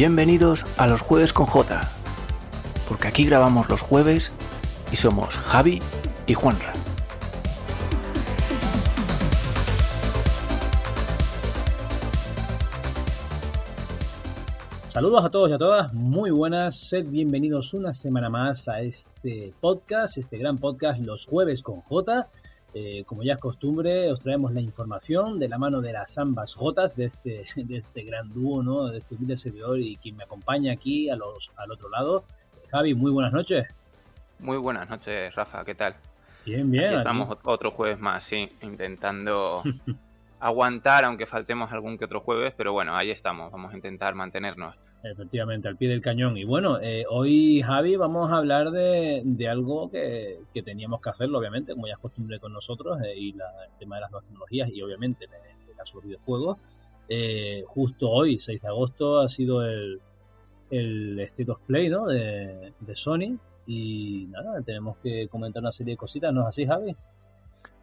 Bienvenidos a los jueves con J, porque aquí grabamos los jueves y somos Javi y Juanra. Saludos a todos y a todas, muy buenas, sed bienvenidos una semana más a este podcast, este gran podcast Los Jueves con J. Eh, como ya es costumbre, os traemos la información de la mano de las ambas Jotas de este, de este gran dúo, ¿no? de este humilde servidor y quien me acompaña aquí a los, al otro lado. Javi, muy buenas noches. Muy buenas noches, Rafa, ¿qué tal? Bien, bien. estamos otro jueves más, sí, intentando aguantar, aunque faltemos algún que otro jueves, pero bueno, ahí estamos, vamos a intentar mantenernos. Efectivamente, al pie del cañón. Y bueno, eh, hoy, Javi, vamos a hablar de, algo que, teníamos que hacerlo, obviamente, como ya con nosotros, eh, y el tema de las nuevas tecnologías y obviamente en este caso los videojuegos. Eh, justo hoy, 6 de agosto, ha sido el, el State of Play ¿no? de, de Sony. Y nada, tenemos que comentar una serie de cositas, ¿no es así, Javi?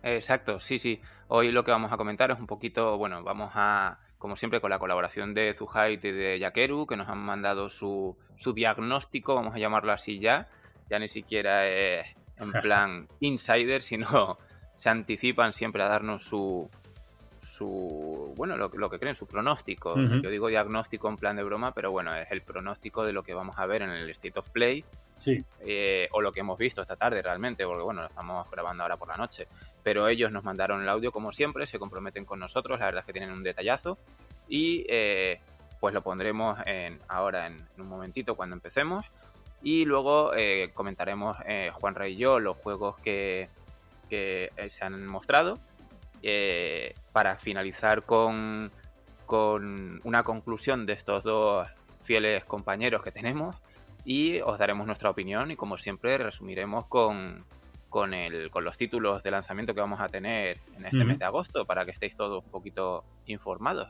Exacto, sí, sí. Hoy lo que vamos a comentar es un poquito, bueno, vamos a como siempre con la colaboración de Zuhait y de Yakeru, que nos han mandado su, su diagnóstico, vamos a llamarlo así ya, ya ni siquiera es en plan insider, sino se anticipan siempre a darnos su, su bueno, lo, lo que creen, su pronóstico. Yo digo diagnóstico en plan de broma, pero bueno, es el pronóstico de lo que vamos a ver en el State of Play. Sí. Eh, o lo que hemos visto esta tarde realmente, porque bueno, lo estamos grabando ahora por la noche. Pero ellos nos mandaron el audio como siempre, se comprometen con nosotros, la verdad es que tienen un detallazo. Y eh, pues lo pondremos en, ahora en, un momentito cuando empecemos. Y luego eh, comentaremos eh, Juan Rey y yo los juegos que, que se han mostrado. Para finalizar con, con una conclusión de estos dos fieles compañeros que tenemos y os daremos nuestra opinión y como siempre resumiremos con, con, el, con los títulos de lanzamiento que vamos a tener en este mes de agosto para que estéis todos un poquito informados.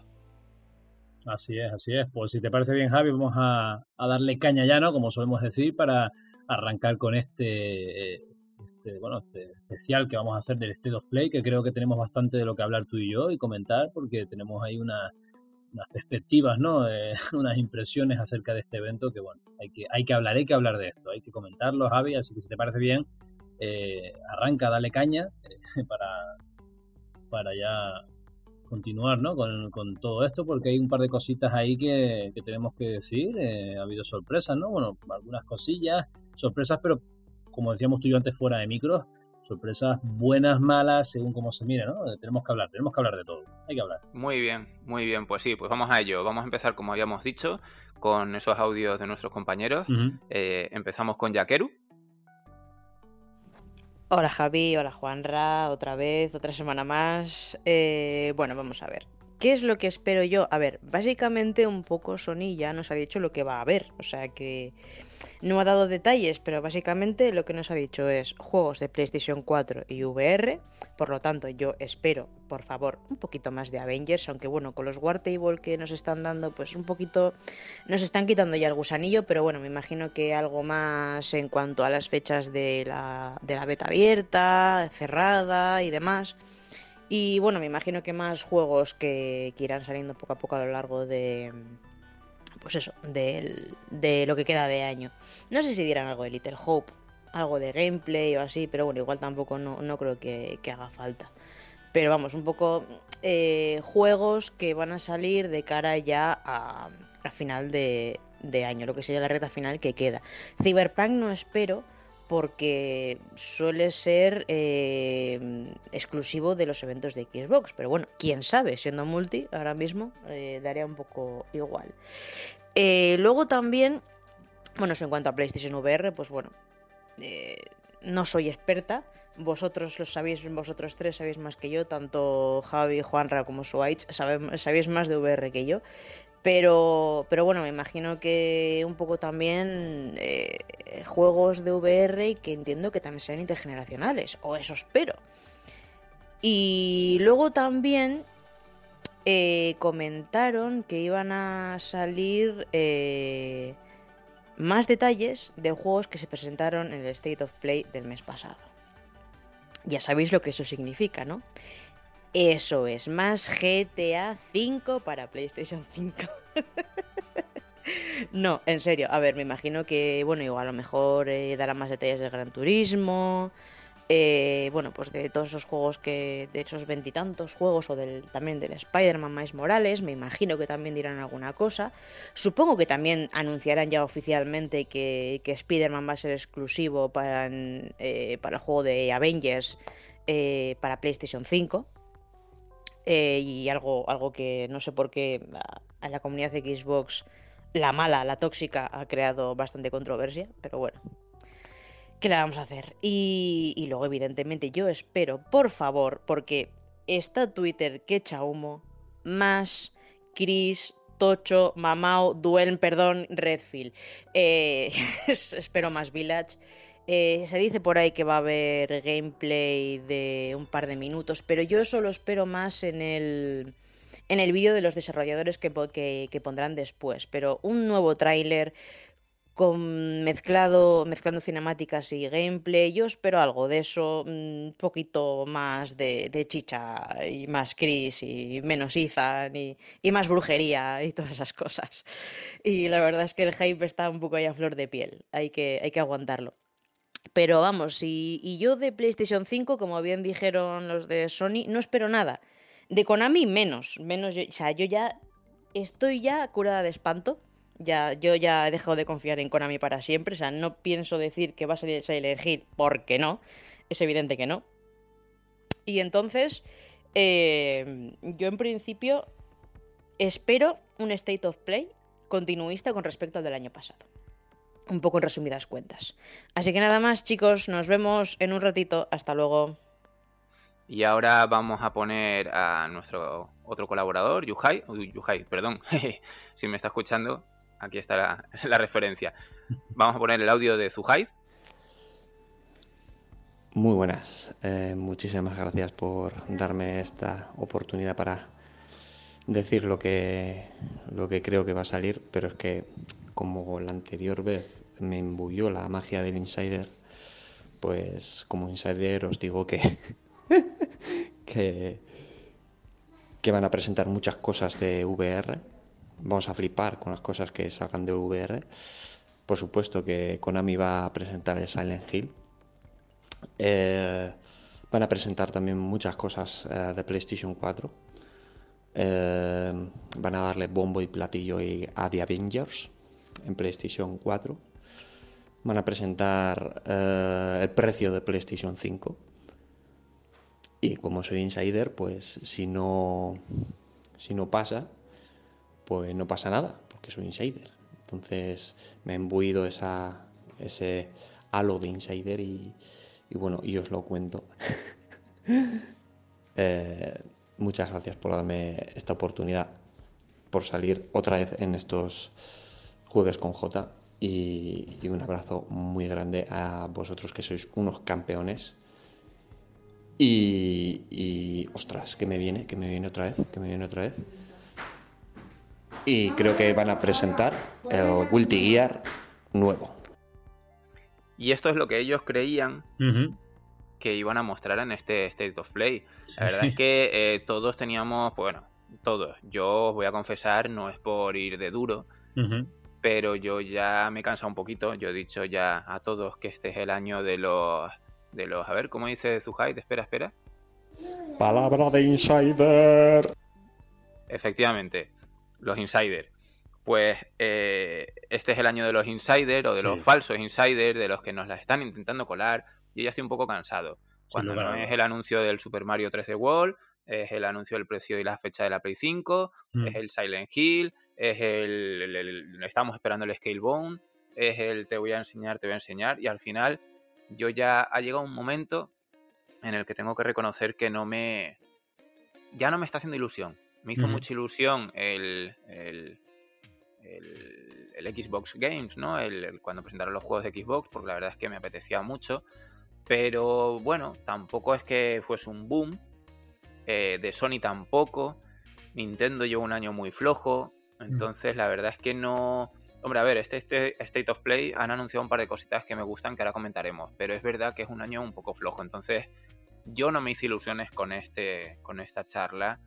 Así es, así es. Pues si te parece bien, Javi, vamos a, darle caña ya, ¿no? Como solemos decir, para arrancar con este, este, bueno, este especial que vamos a hacer del State of Play, que creo que tenemos bastante de lo que hablar tú y yo y comentar, porque tenemos ahí una, unas perspectivas, ¿no? unas impresiones acerca de este evento que, bueno, hay que, hay que hablar, hay que hablar de esto, hay que comentarlo, Javi, así que si te parece bien, eh, arranca, dale caña eh, para, para ya continuar ¿no? con, con, todo esto, porque hay un par de cositas ahí que, tenemos que decir. Eh, ha habido sorpresas, ¿no? Bueno, algunas cosillas, sorpresas, pero como decíamos tú yo antes fuera de micros, sorpresas buenas, malas, según cómo se mire, ¿no? Tenemos que hablar, tenemos que hablar de todo, hay que hablar. Muy bien, muy bien, pues sí, pues vamos a ello. Vamos a empezar, como habíamos dicho, con esos audios de nuestros compañeros. empezamos con Yakeru, Hola Javi, hola Juanra, otra vez, otra semana más. Eh, bueno, vamos a ver. ¿Qué es lo que espero yo? A ver, básicamente un poco Sony ya nos ha dicho lo que va a haber. O sea que no ha dado detalles, pero básicamente lo que nos ha dicho es juegos de PlayStation 4 y VR. Por lo tanto, yo espero, por favor, un poquito más de Avengers. Aunque bueno, con los War Table que nos están dando, pues un poquito nos están quitando ya el gusanillo. Pero bueno, me imagino que algo más en cuanto a las fechas de la, de la beta abierta, cerrada y demás. Y bueno, me imagino que más juegos que, irán saliendo poco a poco a lo largo de. Pues eso, de, de lo que queda de año. No sé si dieran algo de Little Hope, algo de gameplay o así, pero bueno, igual tampoco no, creo que, haga falta. Pero vamos, un poco eh, juegos que van a salir de cara ya a, a final de, de año, lo que sería la reta final que queda. Cyberpunk no espero porque suele ser eh, exclusivo de los eventos de Xbox. Pero bueno, quién sabe, siendo multi, ahora mismo eh, daría un poco igual. Eh, luego también, bueno, en cuanto a PlayStation VR, pues bueno, no soy experta. Vosotros lo sabéis, vosotros tres sabéis más que yo, tanto Javi, Juanra como Switch, sabéis más de VR que yo. Pero, pero bueno, me imagino que un poco también eh, juegos de VR y que entiendo que también sean intergeneracionales, o eso espero. Y luego también eh, comentaron que iban a salir eh, más detalles de juegos que se presentaron en el State of Play del mes pasado. Ya sabéis lo que eso significa, ¿no? Eso es, más GTA 5 para PlayStation 5. no, en serio, a ver, me imagino que, bueno, igual a lo mejor eh, dará más detalles del Gran Turismo, eh, bueno, pues de todos esos juegos que, de esos veintitantos juegos, o del, también del Spider-Man Miles Morales, me imagino que también dirán alguna cosa. Supongo que también anunciarán ya oficialmente que, Spider-Man va a ser exclusivo para, eh, el juego de Avengers eh, para PlayStation 5. Y algo, algo que no sé por qué a la comunidad de Xbox, la mala, la tóxica, ha creado bastante controversia, pero bueno, ¿Qué le vamos a hacer? Y, luego, evidentemente, yo espero, por favor, porque está Twitter que echa humo, más Chris, Tocho, Mamao, Duelm, perdón, Redfield. Eh, espero más Village. Eh, se dice por ahí que va a haber gameplay de un par de minutos, pero yo solo espero más en el, en el vídeo de los desarrolladores que, que, pondrán después. Pero un nuevo tráiler con mezclado, mezclando cinemáticas y gameplay. Yo espero algo de eso, un poquito más de, chicha y más Chris y menos Ethan y, y, más brujería y todas esas cosas. Y la verdad es que el hype está un poco ahí a flor de piel, hay que, hay que aguantarlo. Pero vamos, y, yo de PlayStation 5, como bien dijeron los de Sony, no espero nada. De Konami menos, menos o sea, yo ya estoy ya curada de espanto ya, yo ya he dejado de confiar en Konami para siempre. O sea, no pienso decir que va a salir porque no. Es evidente que no. Y entonces, eh, yo en principio espero un State of Play continuista con respecto al del año pasado. Un poco en resumidas cuentas. Así que nada más, chicos, nos vemos en un ratito. Hasta luego. Y ahora vamos a poner a nuestro otro colaborador, Yuhai, Yuhai, perdón, si me está escuchando, Aquí está la, referencia. Vamos a poner el audio de Zuhaid. Muy buenas. Eh, muchísimas gracias por darme esta oportunidad para decir lo que, lo que creo que va a salir, pero es que como la anterior vez me embuyó la magia del insider, pues como insider os digo que, que, que van a presentar muchas cosas de VR vamos a flipar con las cosas que salgan de VR. Por supuesto que Konami va a presentar el Silent Hill. Eh, van a presentar también muchas cosas eh, de PlayStation 4. Eh, van a darle bombo y platillo a The Avengers en PlayStation 4. Van a presentar el precio de PlayStation 5. Y como soy insider, pues si no, si no pasa, pues no pasa nada, porque soy insider. Entonces me he embuido esa, ese halo de insider y, bueno, y os lo cuento. Eh, muchas gracias por darme esta oportunidad, por salir otra vez en estos jueves con J y, y un abrazo muy grande a vosotros que sois unos campeones. Y, y ostras, que me viene, que me viene otra vez, que me viene otra vez y creo que van a presentar el Guilty Gear nuevo. Y esto es lo que ellos creían que iban a mostrar en este State of Play. La verdad es que eh, todos teníamos, bueno, todos. Yo os voy a confesar, no es por ir de duro, pero yo ya me he cansado un poquito. Yo he dicho ya a todos que este es el año de los. de los. A ver, ¿cómo dice Zuhait? Espera, espera. Palabra de insider. Efectivamente los insiders. Pues eh, este es el año de los insiders o de los falsos insiders, de los que nos la están intentando colar. Y ya estoy un poco cansado. Cuando no es el anuncio del Super Mario 3D World, es el anuncio del precio y la fecha de la Play 5, mm. es el Silent Hill, es el, Estamos esperando el Scalebone, es el Te voy a enseñar, te voy a enseñar. Y al final, yo ya ha llegado un momento en el que tengo que reconocer que no me. Ya no me está haciendo ilusión. Me hizo mucha ilusión el, el, Xbox Games, ¿no? El, cuando presentaron los juegos de Xbox, porque la verdad es que me apetecía mucho. Pero bueno, tampoco es que fuese un boom. Eh, de Sony tampoco. Nintendo lleva un año muy flojo. Mm. Entonces, la verdad es que no. Hombre, a ver, este, este, State of Play han anunciado un par de cositas que me gustan que ahora comentaremos. Pero es verdad que es un año un poco flojo. Entonces, yo no me hice ilusiones con, este, con esta charla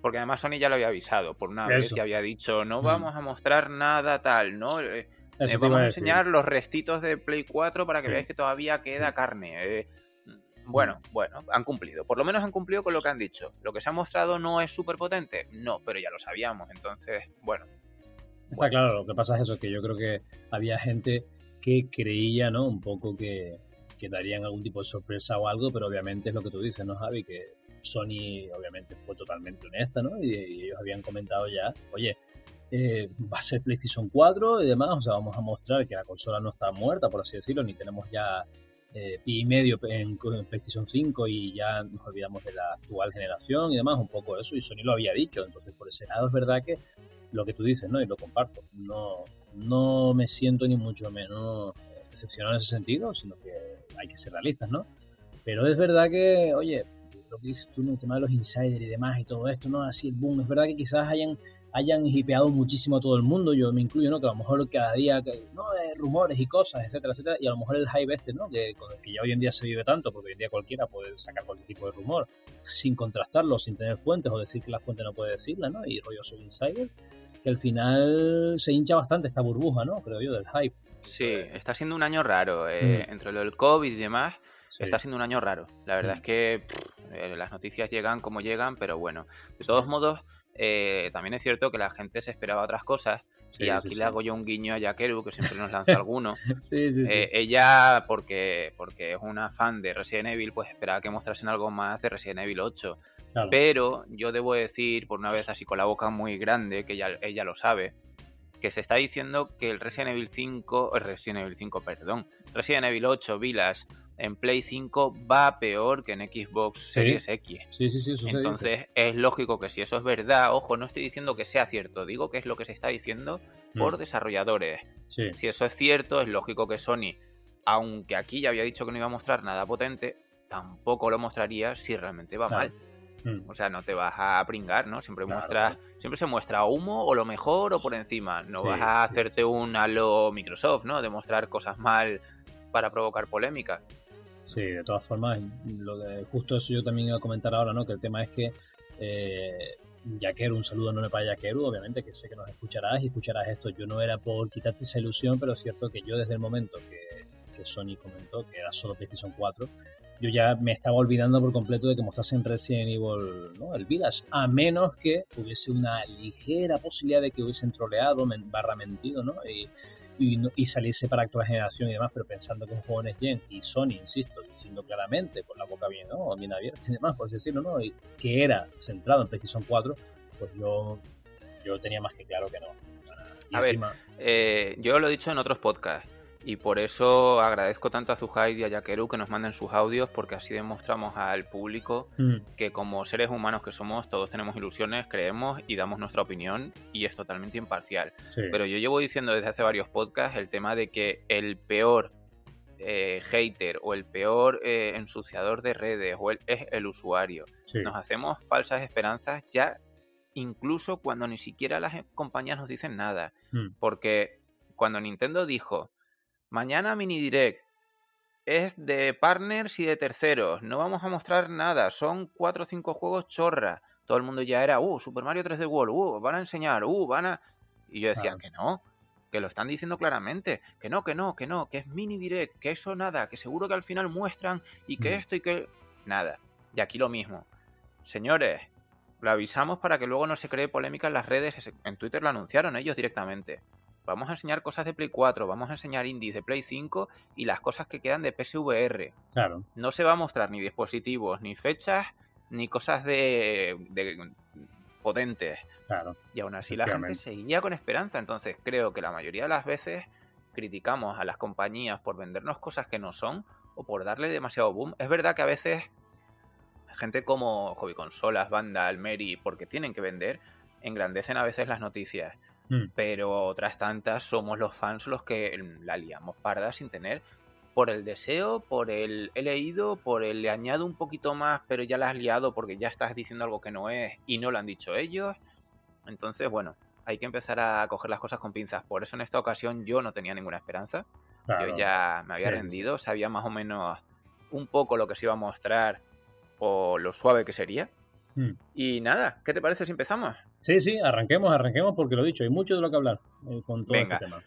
Porque además Sony ya lo había avisado, por una vez ya había dicho, no Mm. vamos a mostrar nada tal, ¿no? Eh, vamos a enseñar los restitos de Play 4 para que Sí. veáis que todavía queda carne. eh. Bueno, bueno, han cumplido. Por lo menos han cumplido con lo que han dicho. Lo que se ha mostrado no es súper potente. No, pero ya lo sabíamos. Entonces, bueno, Está claro, lo que pasa es eso, que yo creo que había gente que creía, ¿no? Un poco que, que darían algún tipo de sorpresa o algo, pero obviamente es lo que tú dices, ¿no, Javi? Que Sony obviamente fue totalmente honesta, ¿no? Y, y ellos habían comentado ya, oye, eh, va a ser PlayStation 4 y demás, o sea, vamos a mostrar que la consola no está muerta, por así decirlo, ni tenemos ya eh, y medio en, en PlayStation 5 y ya nos olvidamos de la actual generación y demás, un poco eso, y Sony lo había dicho, entonces por ese lado es verdad que lo que tú dices, ¿no? Y lo comparto. No, no me siento ni mucho menos decepcionado en ese sentido, sino que hay que ser realistas, ¿no? Pero es verdad que, oye, lo que dices tú, ¿no? el tema de los insiders y demás y todo esto, ¿no? Así el boom, es verdad que quizás hayan, hayan hipeado muchísimo a todo el mundo, yo me incluyo, ¿no? Que a lo mejor cada día, que, no, eh, rumores y cosas, etcétera, etcétera, y a lo mejor el hype este, ¿no? Que, que ya hoy en día se vive tanto, porque hoy en día cualquiera puede sacar cualquier tipo de rumor sin contrastarlo, sin tener fuentes o decir que la fuente no puede decirla, ¿no? Y rollo soy insider, que al final se hincha bastante esta burbuja, ¿no? Creo yo, del hype. sí, está siendo un año raro. eh, Entre lo del COVID y demás, Sí. está siendo un año raro. La verdad Mm. es que pff, eh, las noticias llegan como llegan, pero bueno. De todos modos, eh, también es cierto que la gente se esperaba otras cosas. Sí, y aquí sí, le sí. hago yo un guiño a Yakeru, que siempre nos lanza alguno. Sí, sí, sí. Eh, ella, porque, porque es una fan de Resident Evil, pues esperaba que mostrasen algo más de Resident Evil 8. Claro. Pero yo debo decir, por una vez así con la boca muy grande, que ella, ella lo sabe, que se está diciendo que el Resident Evil 5, eh, Resident Evil 5, perdón, Resident Evil 8 Village en Play 5 va peor que en Xbox Sí. Series X. Sí, sí, sí, eso se dice. Entonces es lógico que si eso es verdad, ojo, no estoy diciendo que sea cierto, digo que es lo que se está diciendo por Mm, desarrolladores. Sí, Si eso es cierto, es lógico que Sony, aunque aquí ya había dicho que no iba a mostrar nada potente, tampoco lo mostraría si realmente va Claro. mal. Mm, O sea, no te vas a pringar, ¿no? Siempre Claro, muestra, siempre se muestra humo o lo mejor o por encima. No Sí, vas a hacerte un halo Microsoft, ¿no? De mostrar cosas mal para provocar polémica. Sí, de todas formas, lo de, justo eso yo también iba a comentar ahora, ¿no? Que el tema es que eh, Yakeru, un saludo enorme para Yakeru, obviamente, que sé que nos escucharás y escucharás esto. Yo no era por quitarte esa ilusión, pero es cierto que yo desde el momento que, Sony comentó que era solo PlayStation 4, yo ya me estaba olvidando por completo de que mostrasen Resident Evil, ¿no? El Village, a menos que hubiese una ligera posibilidad de que hubiesen troleado, barra mentido, ¿no? Y, y, no- y saliese para actual generación y demás, pero pensando que un juego es Gen y Sony, insisto, diciendo claramente, con la boca bien, ¿no? bien abierta y demás, por decirlo, ¿no? Y que era centrado en PlayStation 4, pues yo, yo tenía más que claro que no. Y A ver, Eh, yo lo he dicho en otros podcasts y por eso agradezco tanto a Zuhaid y a Yakeru que nos manden sus audios porque así demostramos al público mm, que como seres humanos que somos todos tenemos ilusiones, creemos y damos nuestra opinión y es totalmente imparcial. sí, Pero yo llevo diciendo desde hace varios podcasts el tema de que el peor eh, hater o el peor eh, ensuciador de redes o el- es el usuario. sí, Nos hacemos falsas esperanzas ya incluso cuando ni siquiera las compañías nos dicen nada. mm, Porque cuando Nintendo dijo, mañana mini direct es de partners y de terceros, no vamos a mostrar nada, son cuatro o cinco juegos chorra. Todo el mundo ya era, uh, Super Mario 3D World, uh, van a enseñar, uh, van a... Y yo decía Claro. que no, que lo están diciendo claramente, que no, que no, que no, que es mini direct, que eso nada, que seguro que al final muestran y que Mm. esto y que... Nada. Y aquí lo mismo. Señores, lo avisamos para que luego no se cree polémica en las redes. En Twitter lo anunciaron ellos directamente. Vamos a enseñar cosas de Play 4, vamos a enseñar indies de Play 5 y las cosas que quedan de PSVR. claro, No se va a mostrar ni dispositivos, ni fechas, ni cosas de, de potentes. claro, Y aún así la gente seguía con esperanza. Entonces creo que la mayoría de las veces criticamos a las compañías por vendernos cosas que no son o por darle demasiado boom. Es verdad que a veces gente como Hobby Consolas, Banda, Almeri, porque tienen que vender, engrandecen a veces las noticias. Mm. Pero otras tantas somos los fans los que la liamos parda sin tener por el deseo, por el he leído, por el le añado un poquito más, pero ya la has liado porque ya estás diciendo algo que no es y no lo han dicho ellos. Entonces, bueno, hay que empezar a coger las cosas con pinzas. Por eso en esta ocasión yo no tenía ninguna esperanza. claro. Yo ya me había Sí, sí, sí. rendido, sabía más o menos un poco lo que se iba a mostrar o lo suave que sería. Hmm. Y nada, ¿qué te parece si empezamos? Sí, sí, arranquemos, arranquemos porque lo dicho, hay mucho de lo que hablar eh, con todo Venga. este tema.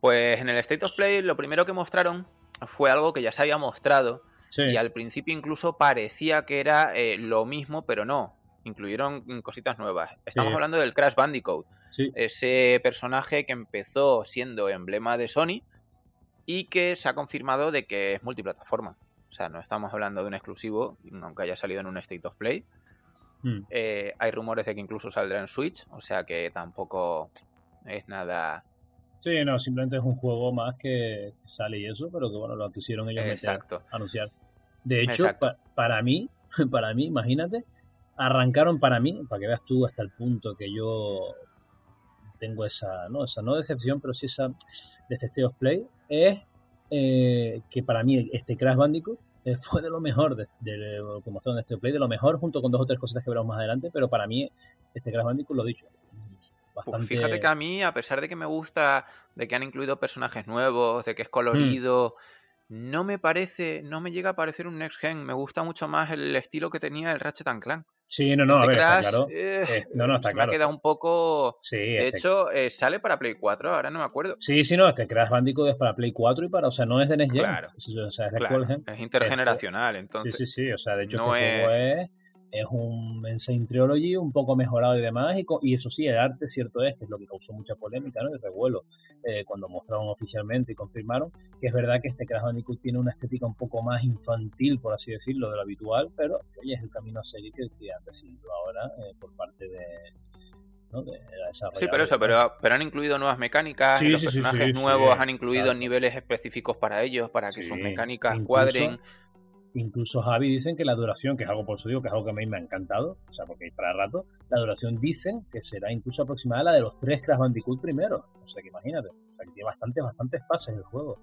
Pues en el State of Play lo primero que mostraron fue algo que ya se había mostrado Sí, y al principio incluso parecía que era eh, lo mismo, pero no. Incluyeron mm, cositas nuevas. Estamos Sí. hablando del Crash Bandicoot, sí, ese personaje que empezó siendo emblema de Sony y que se ha confirmado de que es multiplataforma. O sea, no estamos hablando de un exclusivo, aunque haya salido en un State of Play. Mm. Eh, hay rumores de que incluso saldrá en Switch, o sea que tampoco es nada Sí, no, simplemente es un juego más que sale y eso, pero que bueno, lo quisieron ellos meter, exacto. anunciar. De hecho, pa- para mí, para mí, imagínate, arrancaron para mí, para que veas tú hasta el punto que yo tengo esa, no, esa no decepción, pero sí esa de este Play, es eh, que para mí este Crash Bandicoot eh, fue de lo mejor de, de que mostraron en este Play, de lo mejor, junto con dos o tres cositas que veremos más adelante, pero para mí este Crash Bandicoot, lo dicho, Pues bastante... fíjate que a mí, a pesar de que me gusta, de que han incluido personajes nuevos, de que es colorido, no me parece, no me llega a parecer un Next Gen. Me gusta mucho más el estilo que tenía el Ratchet and Clank. Sí, no, no, Este a ver, está claro. eh, Eh, no, no, está me claro. ha quedado un poco... Sí, De este- hecho, eh, sale para Play 4, ahora no me acuerdo. Sí, sí, no, este Crash Bandicoot es para Play 4 y para, o sea, no es de Next Gen. Claro. Es- o sea, es de Claro, es intergeneracional, Sí, entonces... sí, sí, o sea, de hecho no este es- juego es, es un Insane Trilogy un poco mejorado y demás, y, y eso sí, el arte cierto es, que es lo que causó mucha polémica, ¿no? Y revuelo, eh, cuando mostraron oficialmente y confirmaron, que es verdad que este Crash tiene una estética un poco más infantil, por así decirlo, de lo habitual, pero oye, es el camino a seguir que, que han decidido ahora eh, por parte de, ¿no? de Sí, pero eso, pero, pero han incluido nuevas mecánicas, Sí, los sí, personajes sí, nuevos han incluido claro. niveles específicos para ellos, para que sus mecánicas incluso- cuadren. Incluso Javi dicen que la duración, que es algo por eso digo, que es algo que a mí me ha encantado, o sea, porque hay para rato, la duración dicen que será incluso aproximada a la de los tres Crash Bandicoot primeros. O sea, que imagínate, o sea, que tiene bastantes, bastantes fases el juego.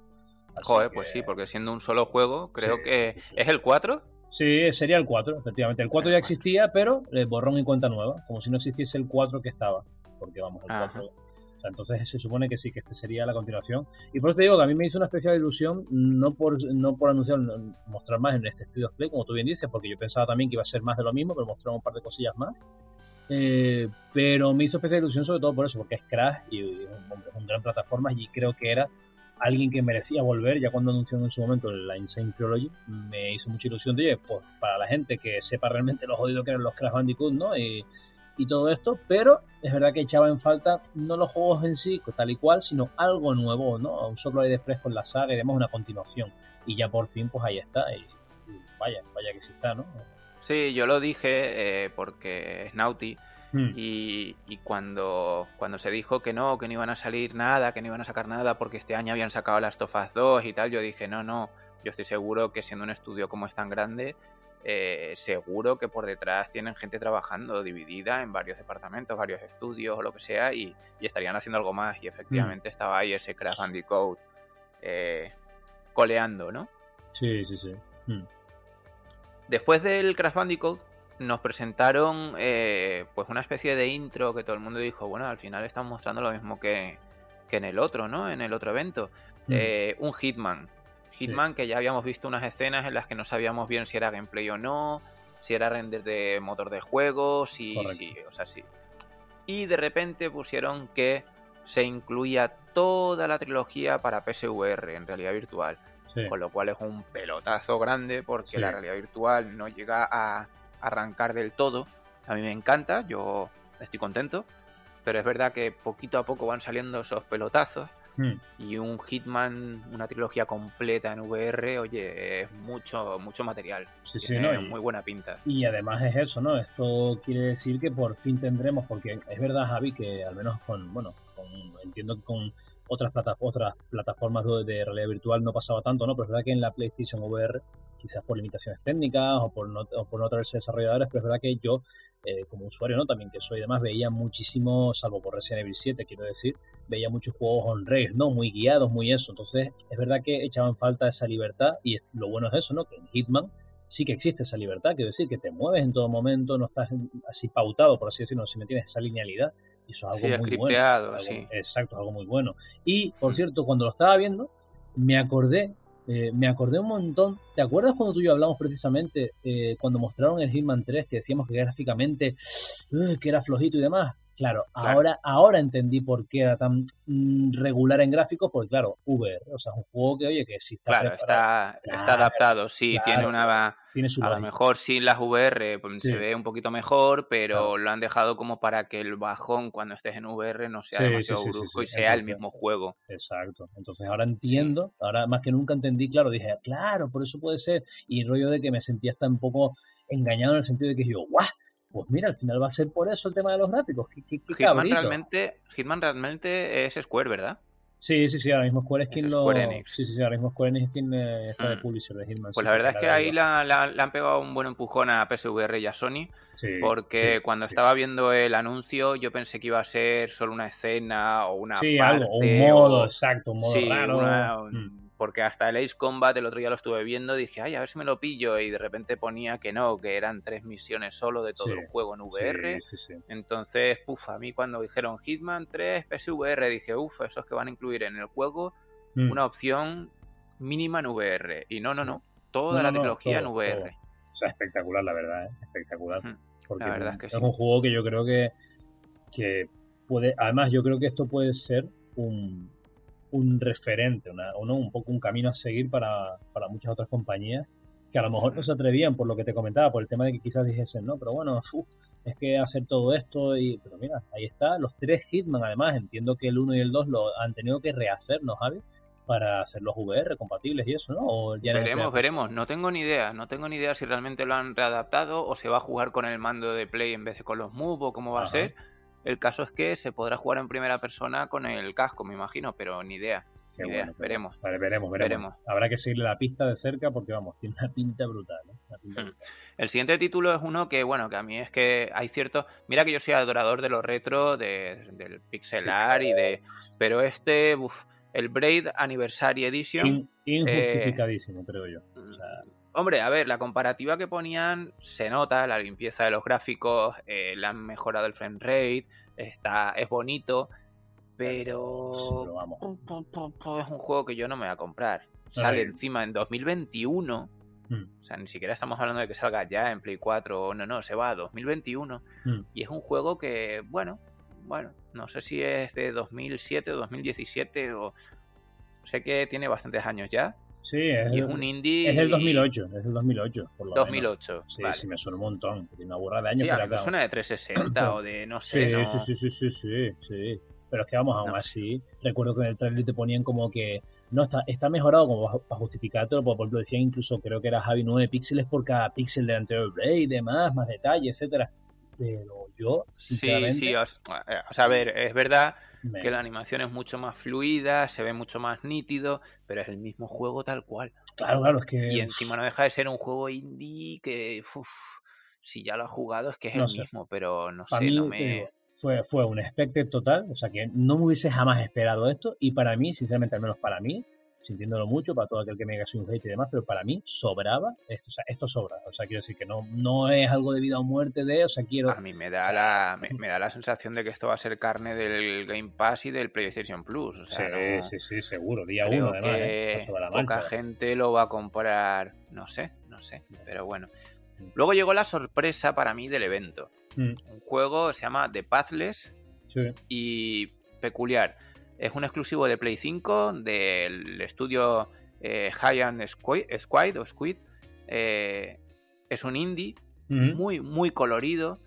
Así Joder, que- pues sí, porque siendo un solo juego, creo Sí, que sí, sí, sí. es el 4. Sí, sería el 4, efectivamente. El 4 ya existía, pero borrón y cuenta nueva, como si no existiese el 4 que estaba. Porque vamos, el Ajá. 4. Sea, entonces se supone que sí, que este sería la continuación. Y por eso te digo que a mí me hizo una especial ilusión, no por, no por anunciar, mostrar más en este of Play, como tú bien dices, porque yo pensaba también que iba a ser más de lo mismo, pero mostraron un par de cosillas más. Eh, pero me hizo especial ilusión sobre todo por eso, porque es Crash y, es un, es un gran plataforma y creo que era alguien que merecía volver, ya cuando anunciaron en su momento la Insane Trilogy, me hizo mucha ilusión de, oye, pues para la gente que sepa realmente lo jodido que eran los Crash Bandicoot, ¿no? Y, y todo esto, pero es verdad que echaba en falta no los juegos en sí, tal y cual, sino algo nuevo, ¿no? Un soplo aire fresco en la saga y demás, una continuación. Y ya por fin, pues ahí está, y, y vaya, vaya que sí está, ¿no? Sí, yo lo dije eh, porque es Naughty. Hmm. Y, y cuando, cuando se dijo que no, que no iban a salir nada, que no iban a sacar nada porque este año habían sacado las Tofas 2 y tal, yo dije, no, no, yo estoy seguro que siendo un estudio como es tan grande, eh, seguro que por detrás tienen gente trabajando dividida en varios departamentos, varios estudios o lo que sea y, y estarían haciendo algo más. Y efectivamente estaba ahí ese Crash Bandicoot eh, coleando, ¿no? Sí, sí, sí. Hmm. Después del Crash Bandicoot nos presentaron eh, pues una especie de intro que todo el mundo dijo, bueno, al final están mostrando lo mismo que, que en el otro, ¿no? En el otro evento. Hmm. Un Hitman. Hitman que ya habíamos visto unas escenas en las que no sabíamos bien si era gameplay o no, si era render de motor de juego, si, o sea, sí. Y de repente pusieron que se incluía toda la trilogía para PSVR en realidad virtual Sí. con lo cual es un pelotazo grande porque Sí. la realidad virtual no llega a arrancar del todo. A mí me encanta, yo estoy contento, pero es verdad que poquito a poco van saliendo esos pelotazos Hmm. y un Hitman, una trilogía completa en VR, oye, es mucho mucho material. Sí, sí, ¿no? Muy buena pinta. Y además es eso, ¿no? Esto quiere decir que por fin tendremos, porque es verdad, Javi, que al menos con, bueno, con, entiendo que con otras, plata- otras plataformas de, de realidad virtual no pasaba tanto, ¿no? Pero es verdad que en la PlayStation VR, quizás por limitaciones técnicas o por no, o por no traerse desarrolladores, pero es verdad que yo, eh, como usuario, ¿no? También que soy demás, veía muchísimo, salvo por Resident Evil 7, quiero decir, veía muchos juegos on rails, ¿no? Muy guiados, muy eso. Entonces, es verdad que echaban falta esa libertad y lo bueno es eso, ¿no? Que en Hitman sí que existe esa libertad, quiero decir, que te mueves en todo momento, no estás así pautado, por así decirlo, si me tienes esa linealidad, y eso es Sí, algo muy bueno. algo- sí. Exacto, algo muy bueno. Y, por Mm. cierto, cuando lo estaba viendo, me acordé eh, me acordé un montón. ¿Te acuerdas cuando tú y yo hablamos precisamente eh, cuando mostraron el Hitman 3 que decíamos que gráficamente que era flojito y demás? Claro, ahora, ahora entendí por qué era tan mm, regular en gráficos, porque claro, VR, o sea, es un juego que, oye, que sí está Claro, está, está adaptado, sí, tiene una... Tiene su a lo mejor sin las VR pues, se ve un poquito mejor, pero lo han dejado como para que el bajón cuando estés en VR no sea demasiado brusco y sea el mismo juego. Exacto. Entonces ahora entiendo, ahora más que nunca entendí, claro, dije, claro, por eso puede ser. Y el rollo de que me sentía hasta un poco engañado en el sentido de que yo, ¡guau! Pues mira, al final va a ser por eso el tema de los gráficos. Hitman, realmente, Hitman realmente es Square, ¿verdad? Sí, sí, sí, ahora mismo Square Skin lo... Square Enix. Sí, sí, sí, ahora mismo Square Enix Skin eh, está de mm. publisher de Hitman. Pues la verdad es que ahí le han pegado un buen empujón a PSVR y a Sony, porque cuando estaba viendo el anuncio yo pensé que iba a ser solo una escena o una Sí, parte, algo, un modo, exacto, un modo raro. Mm porque hasta el Ace Combat el otro día lo estuve viendo, dije, ay, a ver si me lo pillo, y de repente ponía que no, que eran tres misiones solo de todo el juego en VR. Entonces, puf, a mí cuando dijeron Hitman 3 PSVR, dije, uff, esos que van a incluir en el juego mm. una opción mínima en VR. Y no, no, no, toda la tecnología en VR. O sea, espectacular, la verdad, ¿eh? espectacular. Porque la verdad es que es un juego que yo creo que, que puede, además yo creo que esto puede ser un, un referente, una, un poco un camino a seguir para, muchas otras compañías que a lo mejor no se atrevían por lo que te comentaba, por el tema de que quizás dijesen, no, pero bueno, es que hacer todo esto y, pero mira, ahí está, los tres Hitman además, entiendo que el 1 y el 2 lo han tenido que rehacer, ¿no, Javi? Para hacer los VR compatibles y eso, ¿no? veremos, veremos, no tengo ni idea, no tengo ni idea si realmente lo han readaptado o se va a jugar con el mando de Play en vez de con los Move o cómo va a ser el caso es que se podrá jugar en primera persona con el casco, me imagino, pero ni idea. Ni idea. veremos. Vale, veremos, veremos, Habrá que seguirle la pista de cerca porque, vamos, tiene una pinta brutal. Hmm. El siguiente título es uno que, bueno, que a mí es que hay cierto... Mira que yo soy adorador de los retro, del pixel art y de... Pero este, el Braid Anniversary Edition... injustificadísimo, creo yo. Mm, hombre, a ver, la comparativa que ponían se nota, la limpieza de los gráficos, eh, le han mejorado el frame rate, está, es bonito, pero es un juego que yo no me voy a comprar. Sale encima en 2021. Mm. O sea, ni siquiera estamos hablando de que salga ya en Play 4 o no, no, se va a 2021. Mm. Y es un juego que, bueno, bueno, no sé si es de 2007 o 2017 o... Sé que tiene bastantes años ya. Sí, es, y es un indie. Es del 2008, es del 2008. Por lo 2008. Sí, sí, me suena un montón. Tiene una burra de años. Sí, pero me suena de 360 o de no sé. Sí, no... sí, sí, sí, sí, sí, Pero es que vamos, aún así, recuerdo que en el trailer te ponían como que no está, está mejorado como para justificártelo, por ejemplo decían incluso, creo que era Javi 9 píxeles por cada píxel del anterior Blade y demás, más detalle, etcétera. Pero yo, sinceramente... Sí, sí, o, sea, a ver, es verdad que la animación es mucho más fluida, se ve mucho más nítido, pero es el mismo juego tal cual. Claro, claro, es que. Y encima no deja de ser un juego indie que. si ya lo has jugado es que es el mismo, pero no sé, no me. fue, fue un expected total, o sea que no me hubiese jamás esperado esto, y para mí, sinceramente, al menos para mí, sintiéndolo mucho para todo aquel que me haga un hate y demás, pero para mí sobraba esto, o sea, esto sobra, o sea, quiero decir que no, no es algo de vida o muerte de, o sea, quiero... A mí me da la, me, da la sensación de que esto va a ser carne del Game Pass y del PlayStation Plus, o sea, sí, sí, sí, seguro, día uno además, ¿eh? poca gente lo va a comprar, no sé, no sé, pero bueno. Mm. Luego llegó la sorpresa para mí del evento. Mm. Un juego se llama The Pathless y peculiar. Es un exclusivo de Play 5 del estudio eh, High Squid, o Squid. Eh, es un indie muy, muy colorido.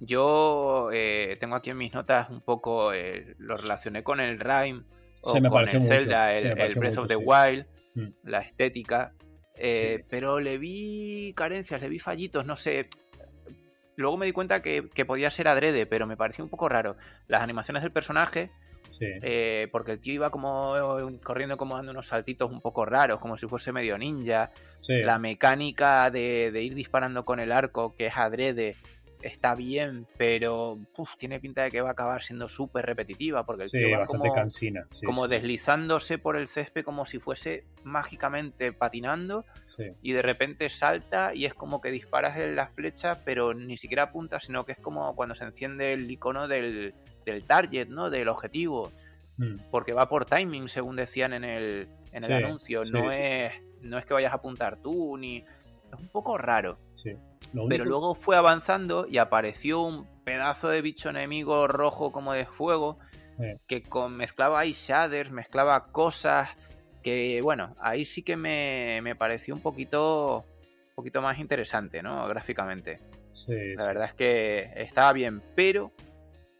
Yo eh, tengo aquí en mis notas un poco, lo relacioné con el Rhyme o con el Zelda, el, Breath of the Wild, mm. la estética. Pero le vi carencias, le vi fallitos, no sé. Luego me di cuenta que, que podía ser adrede, pero me pareció un poco raro. Las animaciones del personaje eh, porque el tío iba como corriendo como dando unos saltitos un poco raros, como si fuese medio ninja. La mecánica de, ir disparando con el arco, que es adrede, está bien, pero tiene pinta de que va a acabar siendo súper repetitiva, porque el tío va como, cansina. como deslizándose por el césped como si fuese mágicamente patinando y de repente salta y es como que disparas en la flecha, pero ni siquiera apunta, sino que es como cuando se enciende el icono del, del target, ¿no? Del objetivo. Mm. Porque va por timing, según decían en el, en el Sí, anuncio, sí, no sí, es no es que vayas a apuntar tú ni es un poco raro. Sí. Lo Pero único- luego fue avanzando y apareció un pedazo de bicho enemigo rojo como de fuego que con, mezclaba ahí shaders, mezclaba cosas que, bueno, ahí sí que me, me pareció un poquito, un poquito más interesante, ¿no? Gráficamente. Sí, La verdad es que estaba bien, pero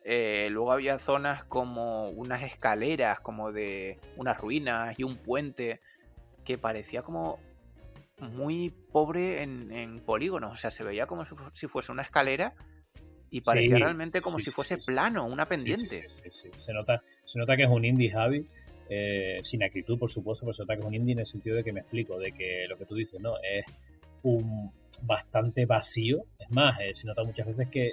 eh, luego había zonas como unas escaleras, como de unas ruinas y un puente que parecía como muy pobre en, en polígonos. O sea, se veía como si fu- si fuese una escalera y parecía Sí, realmente como sí, si fuese sí, plano, una pendiente. Se, nota, se nota que es un indie, Javi. eh, sin acritud, por supuesto, pero se nota que es un indie en el sentido de que me explico, de que lo que tú dices, ¿no? Es un bastante vacío. Es más, eh, se nota muchas veces que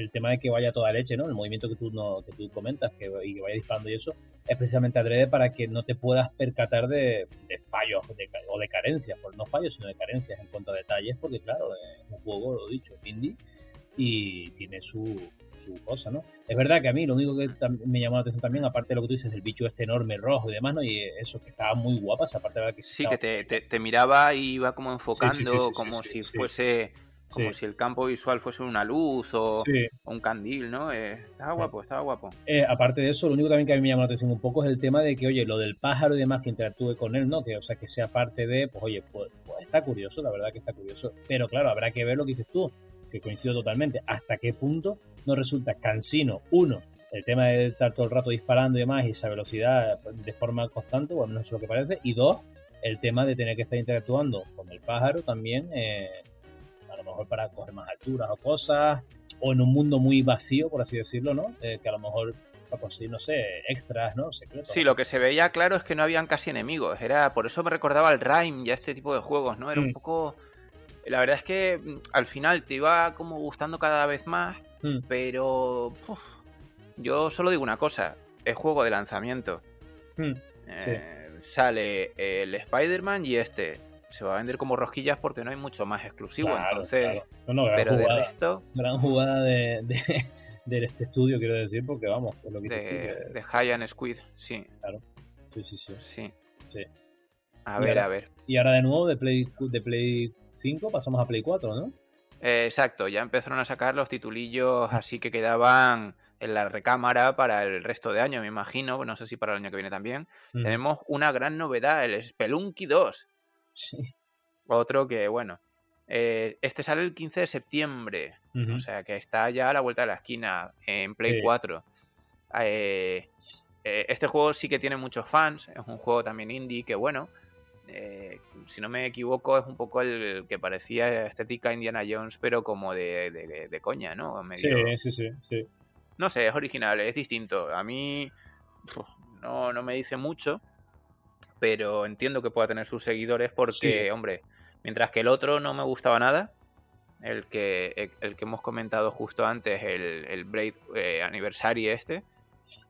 el tema de que vaya toda leche, ¿no? El movimiento que tú, no, que tú comentas que, y que vaya disparando y eso, es precisamente adrede para que no te puedas percatar de, de fallos de o de carencias, pues no fallos, sino de carencias en cuanto a detalles, porque claro, es un juego, lo he dicho, indie y tiene su, su cosa, ¿no? Es verdad que a mí lo único que me llamó la atención también, aparte de lo que tú dices del bicho este enorme rojo y demás, ¿no? Y eso que estaba muy guapas, aparte de la que Sí, estaba- que te, te- te miraba y iba como enfocando, sí, sí, sí, como si fuese, como Sí. si el campo visual fuese una luz o Sí. o un candil, ¿no? Eh, estaba guapo, estaba guapo. Eh, aparte de eso, lo único también que a mí me llama la atención un poco es el tema de que, oye, lo del pájaro y demás que interactúe con él, ¿no? Que, o sea, que sea parte de, pues, oye, pues, pues está curioso, la verdad que está curioso. Pero claro, habrá que ver lo que dices tú, que coincido totalmente. ¿Hasta qué punto no resulta cansino, uno, el tema de estar todo el rato disparando y demás y esa velocidad de forma constante, bueno, no es lo que parece. Y dos, el tema de tener que estar interactuando con el pájaro también, eh, lo mejor para coger más alturas o cosas, o en un mundo muy vacío, por así decirlo, ¿no? Eh, que a lo mejor para conseguir, no sé, extras, ¿no? Secretos. Sí, lo que se veía claro es que no habían casi enemigos. Era, por eso me recordaba al Rime y a este tipo de juegos, ¿no? Era un Mm. poco. La verdad es que mm, al final te iba como gustando cada vez más, Mm. pero. uf, yo solo digo una cosa: es juego de lanzamiento. Mm. Eh, Sale el Spider-Man y este. Se va a vender como rosquillas porque no hay mucho más exclusivo. Claro, entonces. claro. No, no, gran Pero de jugada, resto, gran jugada de, de, de este estudio, quiero decir, porque vamos, es lo que de, que- de High and Squid, sí, sí, sí, sí. sí. Sí. A Y ver, ahora- a ver. Y ahora de nuevo de Play, de Play 5 pasamos a Play 4, ¿no? Eh, exacto, ya empezaron a sacar los titulillos así que quedaban en la recámara para el resto de año, me imagino. No sé si para el año que viene también. Mm. Tenemos una gran novedad, el Spelunky 2. Sí. Otro que, bueno, eh, este sale el 15 de septiembre. O sea que está ya a la vuelta de la esquina en Play Sí. 4. Eh, eh, este juego sí que tiene muchos fans. Es un juego también indie que, bueno, eh, si no me equivoco, es un poco el que parecía estética Indiana Jones, pero como de, de- de coña, ¿no? Medio- Sí, sí, sí, sí. No sé, es original, es distinto. A mí no, no me dice mucho, pero entiendo que pueda tener sus seguidores porque, Sí. hombre, mientras que el otro no me gustaba nada, el que, el, el que hemos comentado justo antes, el, el Braid eh, Anniversary este,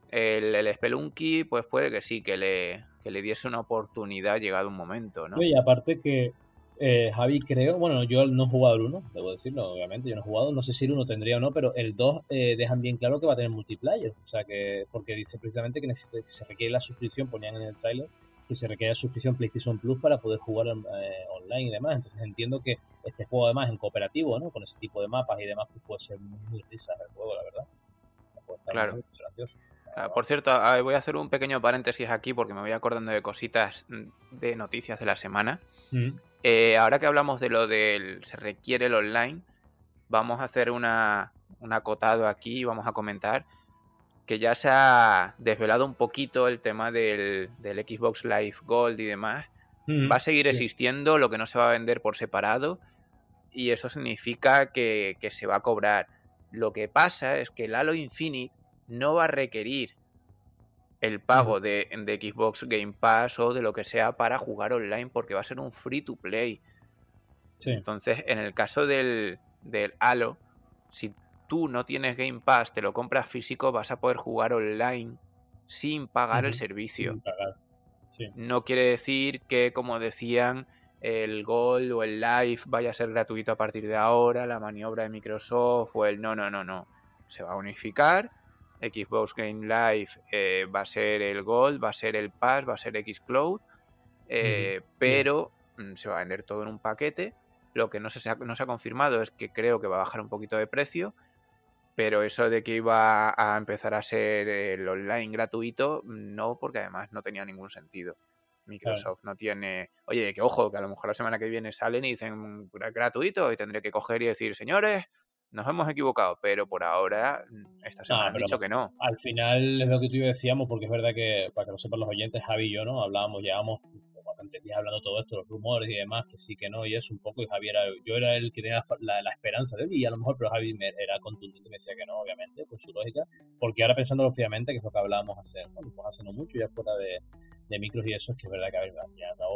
el, el Spelunky, pues puede que sí, que le, que le diese una oportunidad llegado un momento, ¿no? Oye, aparte que eh, Javi creo, bueno, yo no he jugado el 1, debo decirlo, obviamente, yo no he jugado, no sé si el 1 tendría o no, pero el 2 eh, dejan bien claro que va a tener multiplayer, o sea que, porque dice precisamente que, necesita, que se requiere la suscripción, ponían en el tráiler, que se requiere la suscripción PlayStation Plus para poder jugar eh, online y demás, entonces entiendo que este juego además en cooperativo, ¿no? Con ese tipo de mapas y demás, pues puede ser muy, risa el juego, la verdad. Claro. Ah, por cierto, ah, voy a hacer un pequeño paréntesis aquí porque me voy acordando de cositas mm, de noticias de la semana. Mm. Eh, ahora que hablamos de lo del se requiere el online, vamos a hacer una, un acotado aquí y vamos a comentar que ya se ha desvelado un poquito el tema del, del Xbox Live Gold y demás. Mm. Va a seguir sí. existiendo, lo que no se va a vender por separado y eso significa que, que se va a cobrar. Lo que pasa es que el Halo Infinite no va a requerir el pago de, de Xbox Game Pass o de lo que sea para jugar online porque va a ser un free to play. Sí. Entonces, en el caso del, del Halo, si tú no tienes Game Pass, te lo compras físico, vas a poder jugar online sin pagar el servicio. Sin pagar. Sí. No quiere decir que, como decían, el Gold o el Live vaya a ser gratuito a partir de ahora, la maniobra de Microsoft o el no, no, no, no. Se va a unificar. Xbox Game Live eh, va a ser el Gold, va a ser el Pass, va a ser Xcloud. eh, pero mm, se va a vender todo en un paquete. Lo que no se, ha, no se ha confirmado es que creo que va a bajar un poquito de precio, pero eso de que iba a empezar a ser el online gratuito, no, porque además no tenía ningún sentido. Microsoft no tiene. Oye, que ojo, que a lo mejor la semana que viene salen y dicen gratuito y tendré que coger y decir, señores, nos hemos equivocado, pero por ahora mm, esta semana han dicho que no. Al final es lo que tú y yo decíamos, porque es verdad que, para que lo sepan los oyentes, Javi y yo, ¿no? Hablábamos, llevábamos bastantes días hablando todo esto, los rumores y demás, que sí, que no, y eso un poco, y Javi era, yo era el que tenía la, esperanza de él, y a lo mejor, pero Javi me, era contundente y me decía que no, obviamente, por su lógica, porque ahora pensándolo fríamente, que es lo que hablábamos hace, bueno, pues hace no mucho, ya fuera de, de micros y eso, es que es verdad que, a ver,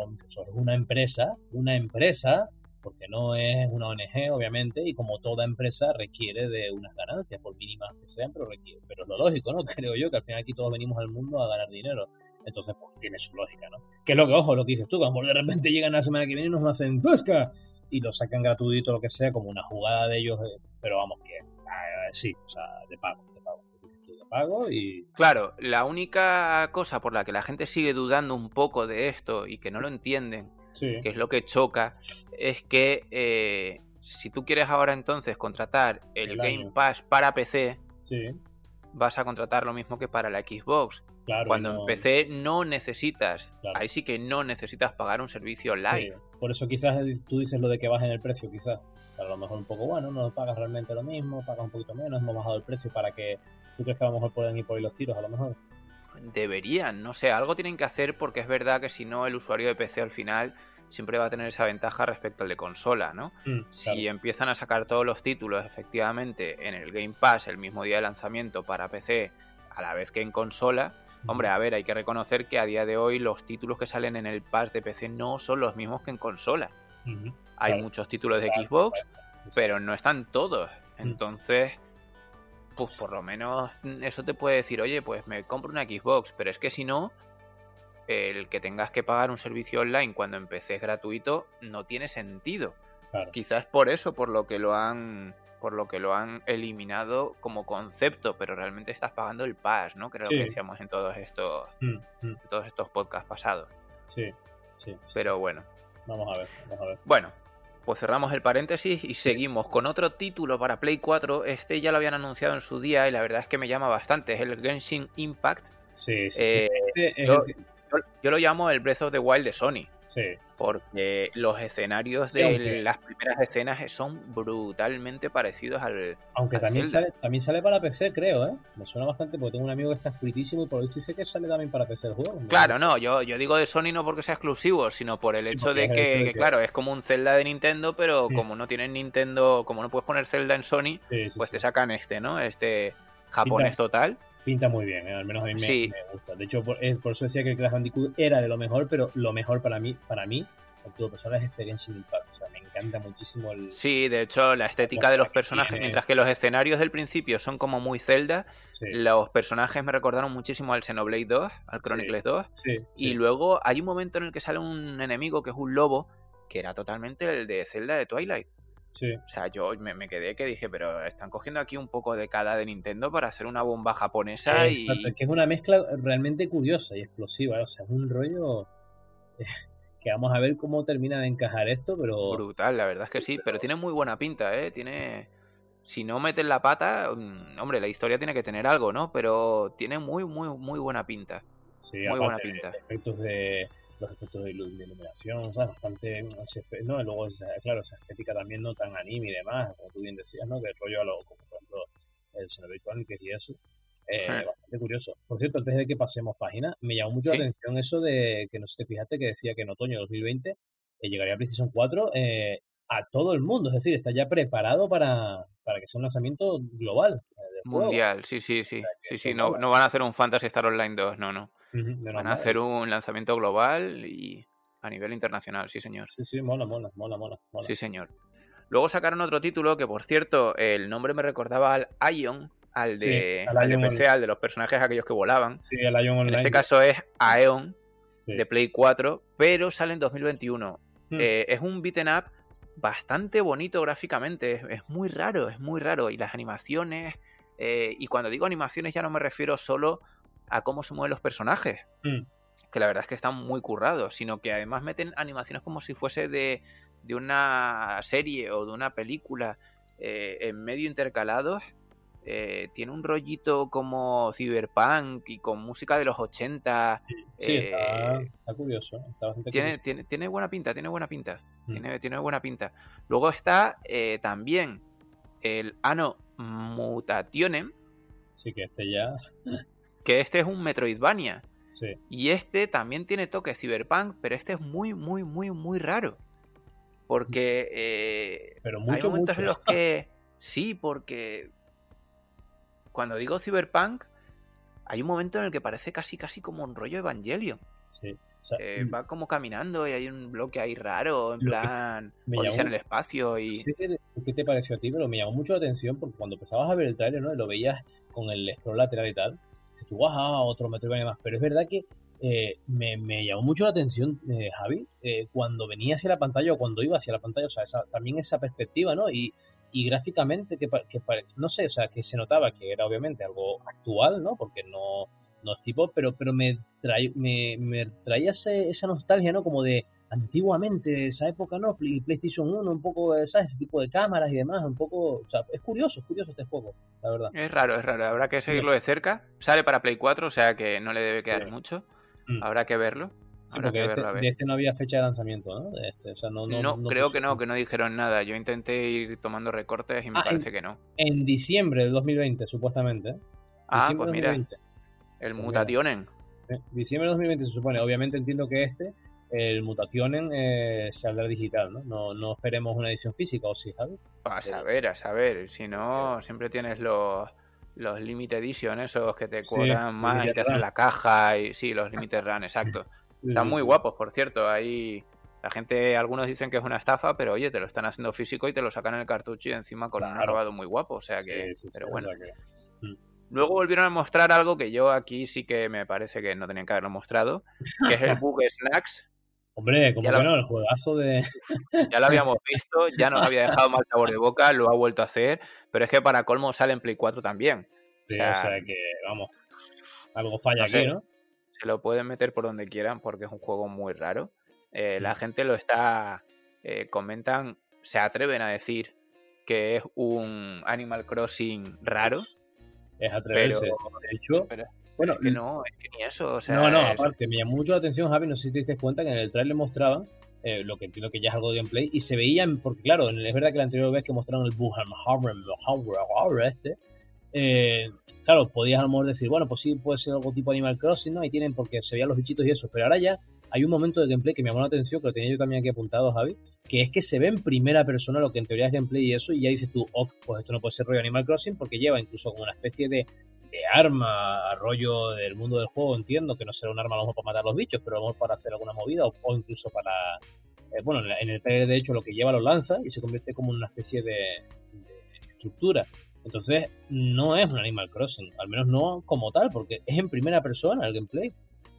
Microsoft es una empresa, una empresa porque no es una ONG, obviamente, y como toda empresa requiere de unas ganancias, por mínimas que sean, pero requiere. Pero es lo lógico, ¿no? Creo yo que al final aquí todos venimos al mundo a ganar dinero. Entonces, pues tiene su lógica, ¿no? Que es lo que, ojo, lo que dices tú, como de repente llegan la semana que viene y nos hacen ¡Fusca! y lo sacan gratuito, lo que sea, como una jugada de ellos, eh, pero vamos, que ah, sí, o sea, de pago, de pago. De pago y... Claro, la única cosa por la que la gente sigue dudando un poco de esto y que no lo entienden que es lo que choca, es que eh, si tú quieres ahora entonces contratar el, Game Pass para PC, vas a contratar lo mismo que para la Xbox. Cuando en PC no necesitas, ahí sí que no necesitas pagar un servicio live. Por eso quizás tú dices lo de que bajen el precio, quizás. A lo mejor un poco, bueno, no pagas realmente lo mismo, pagas un poquito menos, hemos bajado el precio para que tú crees que a lo mejor pueden ir por ahí los tiros, a lo mejor deberían, no sé, algo tienen que hacer porque es verdad que si no el usuario de PC al final siempre va a tener esa ventaja respecto al de consola, ¿no? Mm, si empiezan a sacar todos los títulos efectivamente en el Game Pass el mismo día de lanzamiento para PC a la vez que en consola, hombre, a ver, hay que reconocer que a día de hoy los títulos que salen en el Pass de PC no son los mismos que en consola. Hay muchos títulos de Xbox, pero no están todos. Mm. Entonces, pues por lo menos eso te puede decir, oye, pues me compro una Xbox, pero es que si no, el que tengas que pagar un servicio online cuando empecé gratuito no tiene sentido. Quizás por eso, por lo que lo han por lo que lo han eliminado como concepto, pero realmente estás pagando el pass, ¿no? Creo que decíamos en todos estos mm, mm. todos estos podcasts pasados. Sí, sí. Pero bueno. Vamos a ver, vamos a ver. Bueno, pues cerramos el paréntesis y seguimos con otro título para Play 4. Este ya lo habían anunciado en su día y la verdad es que me llama bastante. Es el Genshin Impact. Sí, sí. Eh, este yo, lo llamo el Breath of the Wild de Sony. Sí. Porque los escenarios de las primeras escenas son brutalmente parecidos al. Aunque también, sale, también sale para PC, creo, ¿eh? Me suena bastante porque tengo un amigo que está fritísimo y por lo visto dice que sale también para PC el juego. Claro, no, yo, yo digo de Sony no porque sea exclusivo, sino por el hecho de que, claro, es como un Zelda de Nintendo, pero como no tienen Nintendo, como no puedes poner Zelda en Sony, pues te sacan este, ¿no? Este japonés total pinta muy bien, ¿eh? al menos a mí me, gusta. De hecho, por, eso decía que Crash Bandicoot era de lo mejor, pero lo mejor para mí, para mí, en todo personal es Experience Impact. O sea, me encanta muchísimo el. Sí, de hecho, la estética de los personajes, mientras que los escenarios del principio son como muy Zelda, los personajes me recordaron muchísimo al Xenoblade 2, al Chronicles 2. y luego hay un momento en el que sale un enemigo que es un lobo, que era totalmente el de Zelda de Twilight. O sea, yo me, quedé que dije, pero están cogiendo aquí un poco de cada de Nintendo para hacer una bomba japonesa y... que es una mezcla realmente curiosa y explosiva, o sea, es un rollo que vamos a ver cómo termina de encajar esto, pero... Brutal, la verdad es que sí, pero tiene muy buena pinta, ¿eh? Tiene... Si no metes la pata, mm, hombre, la historia tiene que tener algo, ¿no? Pero tiene muy, muy, muy buena pinta. Sí, muy buena pinta. Efectos de los efectos de, iluminación, bastante, no, luego, claro, esa estética también no tan anime y demás, como tú bien decías, ¿no? Que el rollo a lo, como por ejemplo, el Xenoblade que y eso, eh, bastante curioso. Por cierto, antes de que pasemos página, me llamó mucho la atención eso de que no sé te fijaste que decía que en otoño de 2020 eh, llegaría PlayStation 4 eh, a todo el mundo, es decir, está ya preparado para, para que sea un lanzamiento global. Mundial, sí, sí, sí. sí, sí, no, no van a hacer un Fantasy Star Online 2, no, no. Van a hacer un lanzamiento global y a nivel internacional, sí, señor. Sí, sí, mola, mola, mola, mola. Sí, señor. Luego sacaron otro título que, por cierto, el nombre me recordaba al Ion, al de, al, de PC, al de los personajes aquellos que volaban. Sí, el Ion Online. En este caso es Aeon, de Play 4, pero sale en 2021. Hmm. Eh, es un beaten up bastante bonito gráficamente, es, muy raro, es muy raro. Y las animaciones, eh, y cuando digo animaciones ya no me refiero solo a cómo se mueven los personajes. Mm. que la verdad es que están muy currados, sino que además meten animaciones como si fuese de, de una serie o de una película eh, en medio intercalados. Eh, tiene un rollito como cyberpunk y con música de los 80. Sí, eh, está, está curioso. Está bastante tiene, curioso. tiene, tiene buena pinta, tiene buena pinta. Mm. Tiene, tiene buena pinta. Luego está eh, también el Ano Mutationen, Sí, que este ya. Que este es un Metroidvania. Sí. Y este también tiene toque cyberpunk, pero este es muy, muy, muy, muy raro. Porque eh, Pero hay mucho, momentos mucho. en los que sí, porque cuando digo cyberpunk, hay un momento en el que parece casi, casi como un rollo Evangelion. Sí. O sea, Eh, va como caminando y hay un bloque ahí raro, en plan, me odisea en llamó- el espacio y... ¿Qué qué te pareció a ti? Pero me llamó mucho la atención porque cuando empezabas a ver el trailer, ¿no? Y lo veías con el scroll lateral y tal, tú, ajá, otro Metroidvania más. Pero es verdad que eh, me, me llamó mucho la atención, eh, Javi, eh, cuando venía hacia la pantalla o cuando iba hacia la pantalla, o sea, esa- también esa perspectiva, ¿no? Y, y gráficamente, que, que no sé, o sea, que se notaba que era obviamente algo actual, ¿no? Porque no, no es tipo, pero, pero me, trae, me, me traía ese- esa nostalgia, ¿no? Como de antiguamente, esa época, ¿no? Play- PlayStation 1, un poco, ¿sabes? Ese tipo de cámaras y demás, un poco, o sea, es curioso, es curioso este juego, la verdad. Es raro, es raro, habrá que seguirlo de cerca. Sale para Play 4, o sea que no le debe quedar mucho. Mm. Habrá que verlo. Sí, Habrá que este- verlo, a ver. de este no había fecha de lanzamiento, ¿no? De este, o sea, no, No, no, creo que no, que no dijeron nada. Yo intenté ir tomando recortes y me Ah, parece que no. En diciembre del 2020, supuestamente. ¿eh? Ah, pues del mira, 2020. el mira. Mutationen. ¿eh? Diciembre de 2020 se supone. Obviamente entiendo que este, el Mutationen, eh, saldrá digital, ¿no? ¿no? No esperemos una edición física, ¿o sí, Javi? A saber, a saber. Si no, siempre tienes los, los Limited Edition, esos que te Sí, cuadran más y te hacen Run. la caja. y Sí, los Limited Run, exacto. Sí, Están sí, muy sí. guapos, por cierto. Ahí la gente, algunos dicen que es una estafa, pero oye, te lo están haciendo físico y te lo sacan en el cartucho y encima con un acabado muy guapo. O sea que, Sí, sí, sí, pero bueno. sea que- Luego volvieron a mostrar algo que yo aquí sí que me parece que no tenían que haberlo mostrado, que es el Bug Snacks. Hombre, como Ya que la- no, el juegazo de. Ya lo habíamos visto, ya nos había dejado mal sabor de boca, lo ha vuelto a hacer, pero es que para colmo sale en Play 4 también. Sí, O sea, o sea que, vamos, algo falla no aquí, sé. ¿no? Se lo pueden meter por donde quieran porque es un juego muy raro. Eh, la Mm. gente lo está, eh, comentan, se atreven a decir que es un Animal Crossing raro, Es atreverse. pero, De hecho, pero bueno, es que no, es que ni eso. O sea, no, no, es- aparte, me llamó mucho la atención, Javi, no sé si te diste cuenta que en el trailer mostraban eh, lo que entiendo que ya es algo de gameplay y se veían, porque claro, es verdad que la anterior vez que mostraron el Buham este, eh, claro, podías a lo mejor decir, bueno, pues sí, puede ser algo tipo Animal Crossing, ¿no? Ahí tienen porque se veían los bichitos y eso, pero ahora ya hay un momento de gameplay que me llamó la atención, que lo tenía yo también aquí apuntado, Javi, que es que se ve en primera persona lo que en teoría es gameplay y eso, y ya dices tú, oh, pues esto no puede ser rollo Animal Crossing porque lleva incluso como una especie de, de arma, rollo del mundo del juego, entiendo que no será un arma a lo mejor para matar a los bichos, pero a lo mejor para hacer alguna movida o, o incluso para... eh, bueno, en el trailer de hecho lo que lleva lo lanza y se convierte como en una especie de, de estructura. Entonces, no es un Animal Crossing, al menos no como tal, porque es en primera persona el gameplay.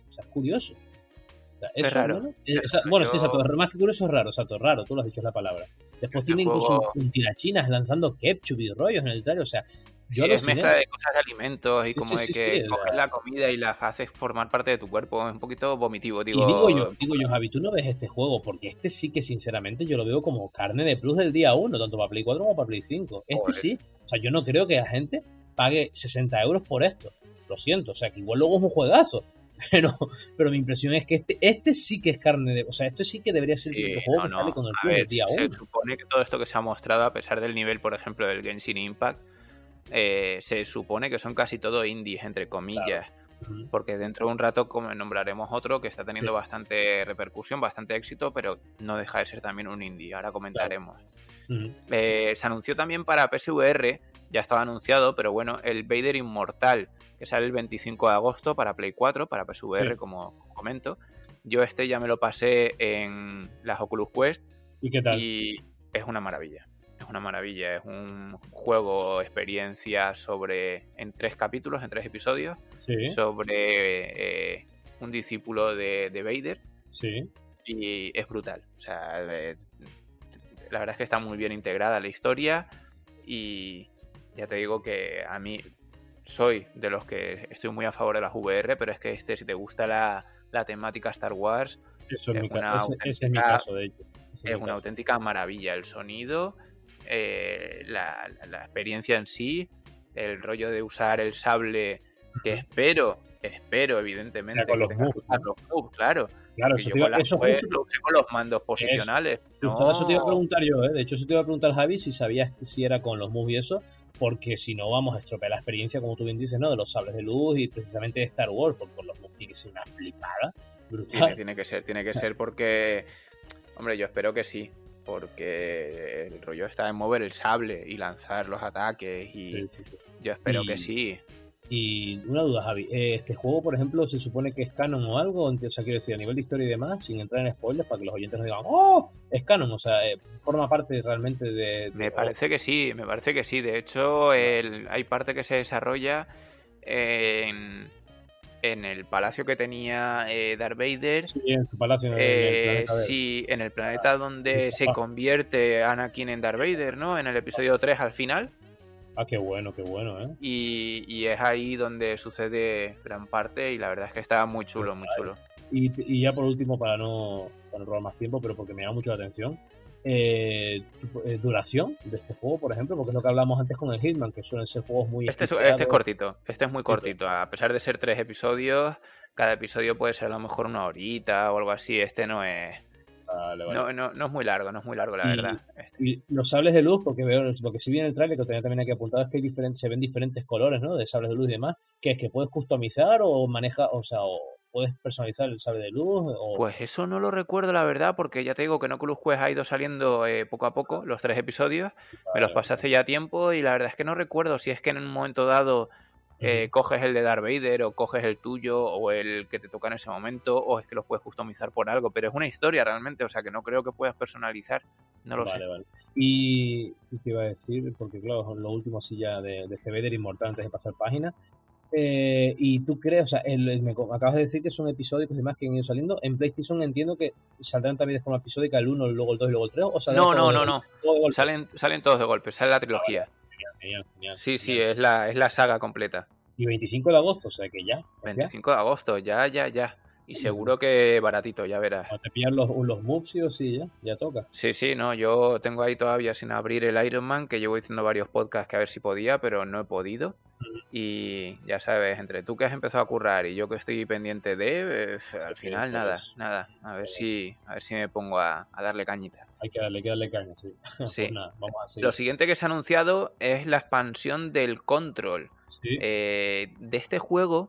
O sea, es curioso. O sea, Es eso, raro. ¿no? Es Esa- raro. bueno, sí, exacto. Más que curioso es raro, exacto, raro, tú lo has dicho es la palabra. Después Este tiene incluso juego- un tirachinas lanzando ketchup y rollos en el trailer, o sea, yo Sí, es mezcla de cosas de alimentos y Sí, como sí, de que coges la- comida y las haces formar parte de tu cuerpo. Es un poquito vomitivo, digo. y digo yo, digo yo, Javi, tú no ves este juego, porque este sí que sinceramente yo lo veo como carne de plus del día 1, tanto para Play 4 como para Play 5. Este sí. O sea, yo no creo que la gente pague 60 euros por esto. Lo siento, o sea, que igual luego es un juegazo. Pero, pero mi impresión es que este, este sí que es carne de. O sea, esto sí que debería ser el juego no, que no. sale con el plus ver, del día se 1. supone que todo esto que se ha mostrado, a pesar del nivel, por ejemplo, del Genshin Impact, eh, se supone que son casi todo indies, entre comillas. Porque dentro de un rato nombraremos otro que está teniendo Sí. bastante repercusión, bastante éxito, pero no deja de ser también un indie. Ahora comentaremos. Eh, se anunció también para PSVR, ya estaba anunciado, pero bueno, el Vader Inmortal, que sale el 25 de agosto para Play 4, para PSVR, Sí. como comento. Yo este ya me lo pasé en las Oculus Quest ¿Y qué tal? y es una maravilla. Es una maravilla, es un juego, experiencia sobre, en tres capítulos, en tres episodios, Sí, sobre eh, un discípulo de, de Vader sí. y es brutal. O sea, eh, la verdad es que está muy bien integrada la historia y ya te digo que a mí soy de los que estoy muy a favor de las VR, pero es que este, si te gusta la, la temática Star Wars Eso es Es mi ca- una ese, ese es mi auténtica- caso, de hecho. Ese es una auténtica maravilla. El sonido, eh, la, la experiencia en sí, el rollo de usar el sable que espero, espero evidentemente con los moves, los moves, claro. Claro, eso yo te iba, con eso justo- lo usé con los mandos posicionales. Justo eso te iba a preguntar yo, ¿eh? De hecho, eso te iba a preguntar, Javi, si sabías si era con los moves y eso, porque si no vamos a estropear la experiencia, como tú bien dices, ¿no? De los sables de luz y precisamente de Star Wars, porque con los moves tiene que ser una flipada Tiene, brutal. tiene que ser, tiene que ser porque, hombre, yo espero que sí, porque el rollo está en mover el sable y lanzar los ataques y Sí, sí, sí. yo espero Y- que sí. Y una duda, Javi, eh, ¿este juego, por ejemplo, se supone que es canon o algo? O sea, quiero decir, a nivel de historia y demás, sin entrar en spoilers, para que los oyentes no digan, ¡oh! Es canon, o sea, eh, forma parte realmente de... de- Me parece que sí, me parece que sí. De hecho, el- hay parte que se desarrolla en, en el palacio que tenía eh, Darth Vader. Sí, en su palacio, en el- en el Eh, sí, en el planeta donde sí, se convierte Anakin en Darth Vader, ¿no? En el episodio 3 al final. Ah, qué bueno, qué bueno, ¿eh? Y, y es ahí donde sucede gran parte y la verdad es que está muy chulo, muy chulo. Y, y ya por último, para no, para no robar más tiempo, pero porque me llama mucho la atención, eh, eh, duración de este juego, por ejemplo, porque es lo que hablamos antes con el Hitman, que suelen ser juegos muy... Este es, este es cortito, este es muy cortito. A pesar de ser tres episodios, cada episodio puede ser a lo mejor una horita o algo así. Este no es, Vale, vale. no, no, no es muy largo, no es muy largo, la Y- verdad. Este. Y los sables de luz, porque veo lo que sí vi en el trailer, que tenía también aquí apuntado, es que hay diferentes, se ven diferentes colores, ¿no? De sables de luz y demás, que es que puedes customizar o maneja, o sea, o puedes personalizar el sable de luz, o... Pues eso no lo recuerdo, la verdad, porque ya te digo que No Oculus Quest ha ido saliendo eh, poco a poco, los tres episodios. Me los pasé hace ya tiempo y la verdad es que no recuerdo si es que en un momento dado eh, coges el de Darth Vader o coges el tuyo o el que te toca en ese momento o es que los puedes customizar por algo, pero es una historia realmente, o sea que no creo que puedas personalizar, no lo vale, sé. vale. Y, y te iba a decir, porque claro, lo último así ya de, de este Vader inmortal antes de pasar página. Eh, y tú crees, o sea, el- el- me acabas de decir que son episódicos y demás que han ido saliendo. En PlayStation entiendo que saldrán también de forma episódica el 1, luego el 2 y luego el 3. O saldrán No, no, no, no, salen, salen todos de golpe, sale la trilogía. Genial, genial, Sí, sí, es la, es la saga completa. Y 25 de agosto, o sea que ya. ya. 25 de agosto, ya, ya, ya. Y seguro que baratito, ya verás. Te pillan los, los moves, sí o sí, ya, ya toca. Sí, sí, no, yo tengo ahí todavía sin abrir el Iron Man, que llevo diciendo varios podcasts que a ver si podía, pero no he podido. Y ya sabes, entre tú que has empezado a currar y yo que estoy pendiente de, eh, al final por nada, nada. A ver Por si, a ver si me pongo a, a darle cañita. Hay que darle, hay que darle caña, sí. Sí. Pues nada, vamos a seguir. Lo siguiente que se ha anunciado es la expansión del Control. Sí. Eh, de este juego,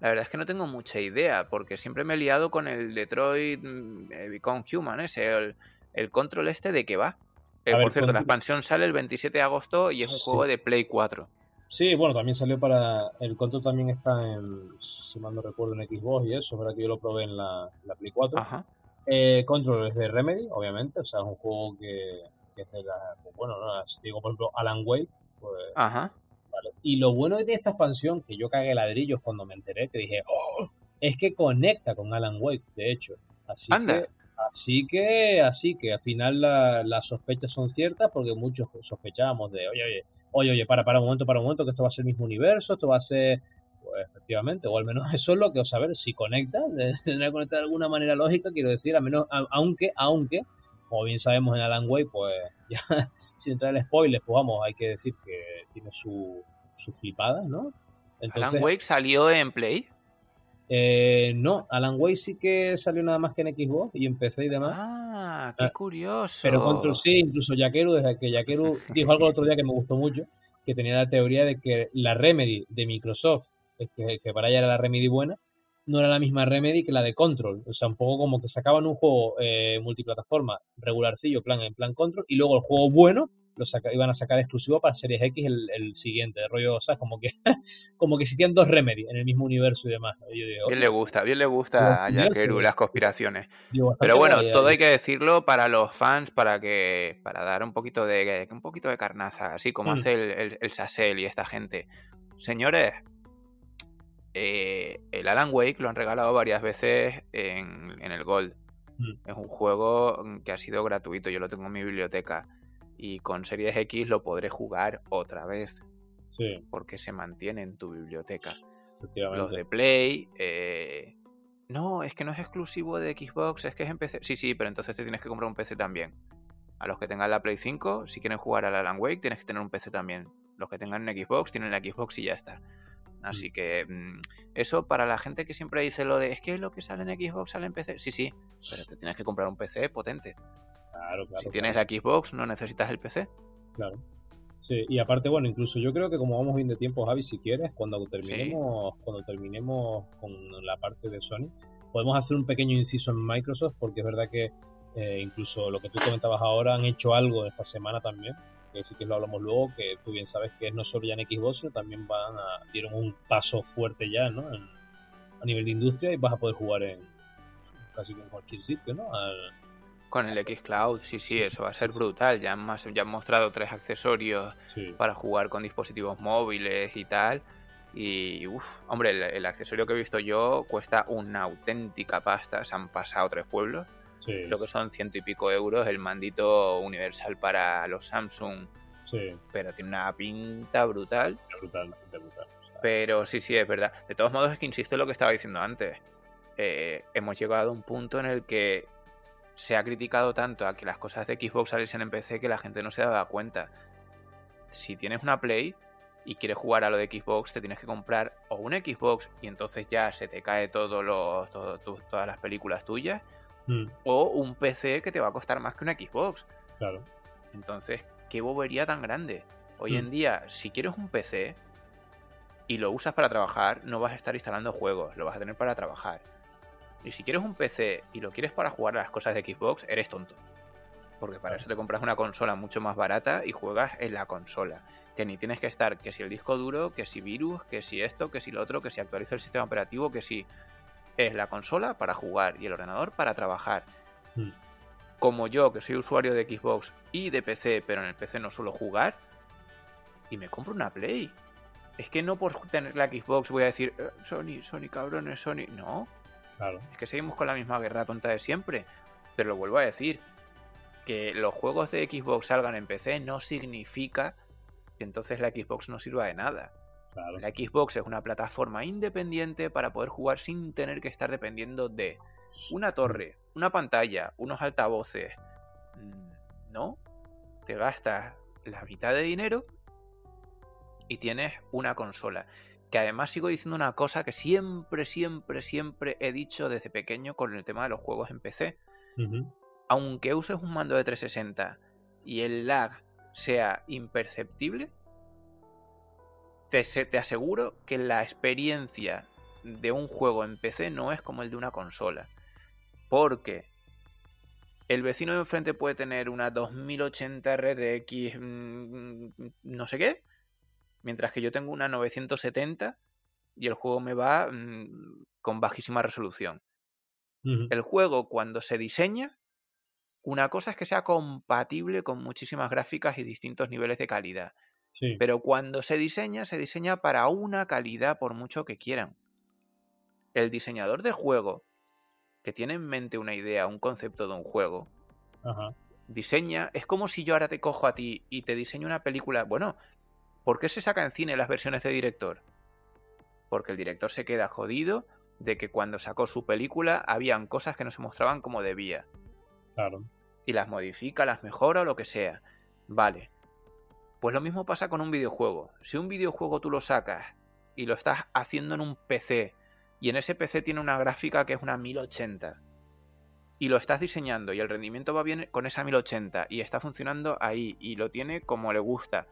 la verdad es que no tengo mucha idea, porque siempre me he liado con el Detroit mm, eh, Become Human, ese, el, el control este de que va. Eh, ver, por cierto, la expansión sale el 27 de agosto y es un Sí. juego de Play 4. Sí, bueno, también salió para. El control también está en. Si mal no recuerdo, en Xbox y eso, es verdad que yo lo probé en la, la Play 4. Ajá. Eh, control es de Remedy, obviamente, o sea, es un juego que, que es de la. pues bueno, ¿no? si te digo, por ejemplo, Alan Wake, pues. Ajá. Vale. Y lo bueno que tiene esta expansión, que yo cagué ladrillos cuando me enteré, que dije, "Oh", es que conecta con Alan Wake, de hecho. Así Anda. que, así que, así que al final la- las sospechas son ciertas, porque muchos sospechábamos de, oye, oye, oye, oye, para, para un momento, para un momento, que esto va a ser el mismo universo, esto va a ser, pues efectivamente, o al menos eso es lo que, o ver, si conecta, tendrá que conectar de alguna manera lógica, quiero decir, al menos, a- aunque, aunque, como bien sabemos en Alan Wake, pues ya, sin entrar en spoilers, pues vamos, hay que decir que tiene su, su flipada, ¿no? Entonces, Alan Wake salió en Play. Eh, no, Alan Wake sí que salió nada más que en Xbox y en PC y demás. Ah, qué Ah, curioso. Pero Control sí, incluso Yakeru, desde que Yakeru dijo algo el otro día que me gustó mucho, que tenía la teoría de que la Remedy de Microsoft, que, que para ella era la Remedy buena, no era la misma Remedy que la de Control. O sea, un poco como que sacaban un juego eh, multiplataforma regularcillo, plan en plan Control, y luego el juego bueno lo saca- iban a sacar exclusivo para Series X el, el siguiente, de rollo, o sea, como que, como que existían dos Remedy en el mismo universo y demás. Yo digo, Bien le gusta, bien le gusta a Yakeru las conspiraciones. digo, Pero bueno, todo hay que decirlo para los fans, para que para dar un poquito de un poquito de carnaza, así como Mm. hace el, el, el Sassel y esta gente. Señores, eh, el Alan Wake lo han regalado varias veces en, en el Gold. Mm. Es un juego que ha sido gratuito, yo lo tengo en mi biblioteca. Y con Series X lo podré jugar otra vez, Sí, porque se mantiene en tu biblioteca. efectivamente. Los de Play, eh, no, es que no es exclusivo de Xbox, es que es en PC. Sí, sí, pero entonces te tienes que comprar un PC también. A los que tengan la Play 5, si quieren jugar al Alan Wake, tienes que tener un PC también. Los que tengan un Xbox, tienen la Xbox y ya está. Así Mm. que mm, eso para la gente que siempre dice lo de es que lo que sale en Xbox sale en PC. Sí, sí, pero te tienes que comprar un PC potente. Claro, claro. si tienes la Xbox, no necesitas el PC. Claro. Sí, y aparte, bueno, incluso yo creo que como vamos bien de tiempo, Javi, si quieres, cuando terminemos, cuando terminemos con la parte de Sony, podemos hacer un pequeño inciso en Microsoft, porque es verdad que eh, incluso lo que tú comentabas ahora han hecho algo esta semana también, que sí que lo hablamos luego, que tú bien sabes que no solo ya en Xbox, sino también van a, dieron un paso fuerte ya, ¿no? En- a nivel de industria y vas a poder jugar en casi en cualquier sitio, ¿no? Al- Con el Xcloud, sí, sí, Sí, eso va a ser brutal. Ya han, ya han mostrado tres accesorios sí. para jugar con dispositivos móviles y tal. Y, uff, hombre, el, el accesorio que he visto yo cuesta una auténtica pasta. Se han pasado tres pueblos. Sí, Creo que son ciento y pico euros el mandito universal para los Samsung. sí, Pero tiene una pinta brutal. brutal, brutal, Pero sí, sí, es verdad. De todos modos, es que insisto en lo que estaba diciendo antes. Eh, hemos llegado a un punto en el que se ha criticado tanto a que las cosas de Xbox saliesen en PC que la gente no se daba cuenta. Si tienes una Play y quieres jugar a lo de Xbox, te tienes que comprar o un Xbox y entonces ya se te cae todo lo, todo- tu- todas las películas tuyas, mm, o un PC que te va a costar más que una Xbox. claro. Entonces, qué bobería tan grande. Hoy Mm. en día, si quieres un PC y lo usas para trabajar, no vas a estar instalando juegos, lo vas a tener para trabajar. Y si quieres un PC y lo quieres para jugar a las cosas de Xbox, eres tonto. Porque para eso te compras una consola mucho más barata y juegas en la consola. Que ni tienes que estar, que si el disco duro, que si virus, que si esto, que si lo otro, que si actualiza el sistema operativo, que si es la consola para jugar y el ordenador para trabajar Mm. como yo, que soy usuario de Xbox y de PC, pero en el PC no suelo jugar, y me compro una Play. Es que no por tener la Xbox voy a decir, "Eh, Sony, Sony, cabrones, Sony. No, Claro. es que seguimos con la misma guerra tonta de siempre. Pero lo vuelvo a decir, que los juegos de Xbox salgan en PC no significa que entonces la Xbox no sirva de nada. Claro. La Xbox es una plataforma independiente para poder jugar sin tener que estar dependiendo de una torre, una pantalla, unos altavoces. Mm, No, te gastas la mitad de dinero y tienes una consola. Que además sigo diciendo una cosa que siempre, siempre, siempre he dicho desde pequeño con el tema de los juegos en PC. Aunque uses un mando de 360 y el lag sea imperceptible, te, te aseguro que la experiencia de un juego en PC no es como el de una consola. Porque el vecino de enfrente puede tener una 2080 RTX mm, no sé qué, mientras que yo tengo una 970 y el juego me va mm, con bajísima resolución. El juego cuando se diseña, una cosa es que sea compatible con muchísimas gráficas y distintos niveles de calidad. Sí. Pero cuando se diseña, se diseña para una calidad por mucho que quieran. El diseñador de juego, que tiene en mente una idea, un concepto de un juego, Ajá. diseña, es como si yo ahora te cojo a ti y te diseño una película. Bueno, ¿por qué se saca en cine las versiones de director? Porque el director se queda jodido de que cuando sacó su película habían cosas que no se mostraban como debía. Claro. y las modifica, las mejora o lo que sea. Vale. Pues lo mismo pasa con un videojuego. Si un videojuego tú lo sacas y lo estás haciendo en un PC y en ese PC tiene una gráfica que es una 1080 y lo estás diseñando y el rendimiento va bien con esa 1080 y está funcionando ahí y lo tiene como le gusta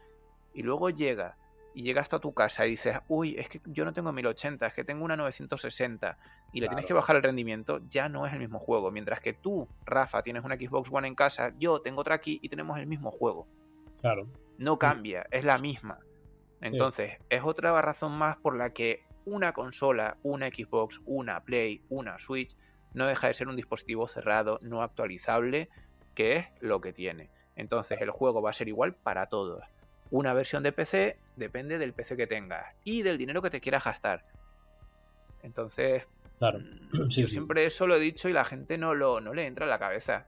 y luego llega y llegas tú a tu casa y dices, uy, es que yo no tengo 1080, es que tengo una 960 y le tienes que bajar el rendimiento, ya no es el mismo juego. Mientras que tú, Rafa, tienes una Xbox One en casa, yo tengo otra aquí y tenemos el mismo juego. Claro. No cambia, es la misma. Entonces, es otra razón más por la que una consola, una Xbox, una Play, una Switch, no deja de ser un dispositivo cerrado, no actualizable, que es lo que tiene. Entonces, el juego va a ser igual para todos. Una versión de PC depende del PC que tengas y del dinero que te quieras gastar. Entonces, Claro. mm, Sí, yo sí. siempre eso lo he dicho y la gente no, lo, no le entra en la cabeza.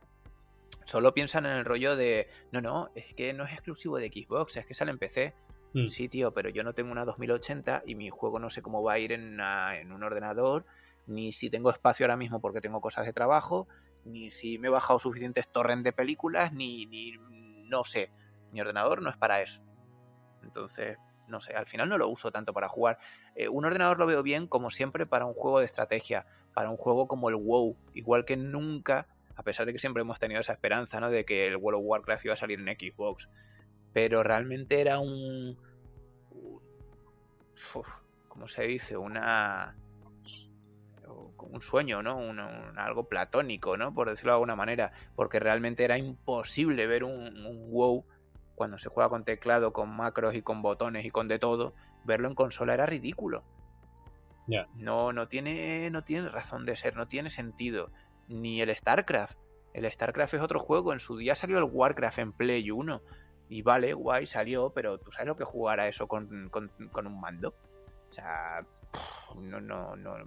Solo piensan en el rollo de, no, no, es que no es exclusivo de Xbox, es que sale en PC. Mm. Sí, tío, pero yo no tengo una 2080 y mi juego no sé cómo va a ir en, una- en un ordenador ni si tengo espacio ahora mismo porque tengo cosas de trabajo, ni si me he bajado suficientes torrents de películas, ni, ni no sé. Mi ordenador no es para eso. Entonces, no sé, al final no lo uso tanto para jugar. Eh, un ordenador lo veo bien, como siempre, para un juego de estrategia, para un juego como el WoW. Igual que nunca, a pesar de que siempre hemos tenido esa esperanza, ¿no? De que el World of Warcraft iba a salir en Xbox. Pero realmente era un. ¿Cómo se dice? Una. Un sueño, ¿no? Un, algo platónico, ¿no? Por decirlo de alguna manera. Porque realmente era imposible ver un, un WoW cuando se juega con teclado, con macros y con botones y con de todo, verlo en consola era ridículo. No, no tiene, no tiene razón de ser, no tiene sentido. Ni el StarCraft. El StarCraft es otro juego. En su día salió el Warcraft en Play 1. Y vale, guay, salió, pero ¿tú sabes lo que jugar a eso con, un mando? O sea, no, no, no.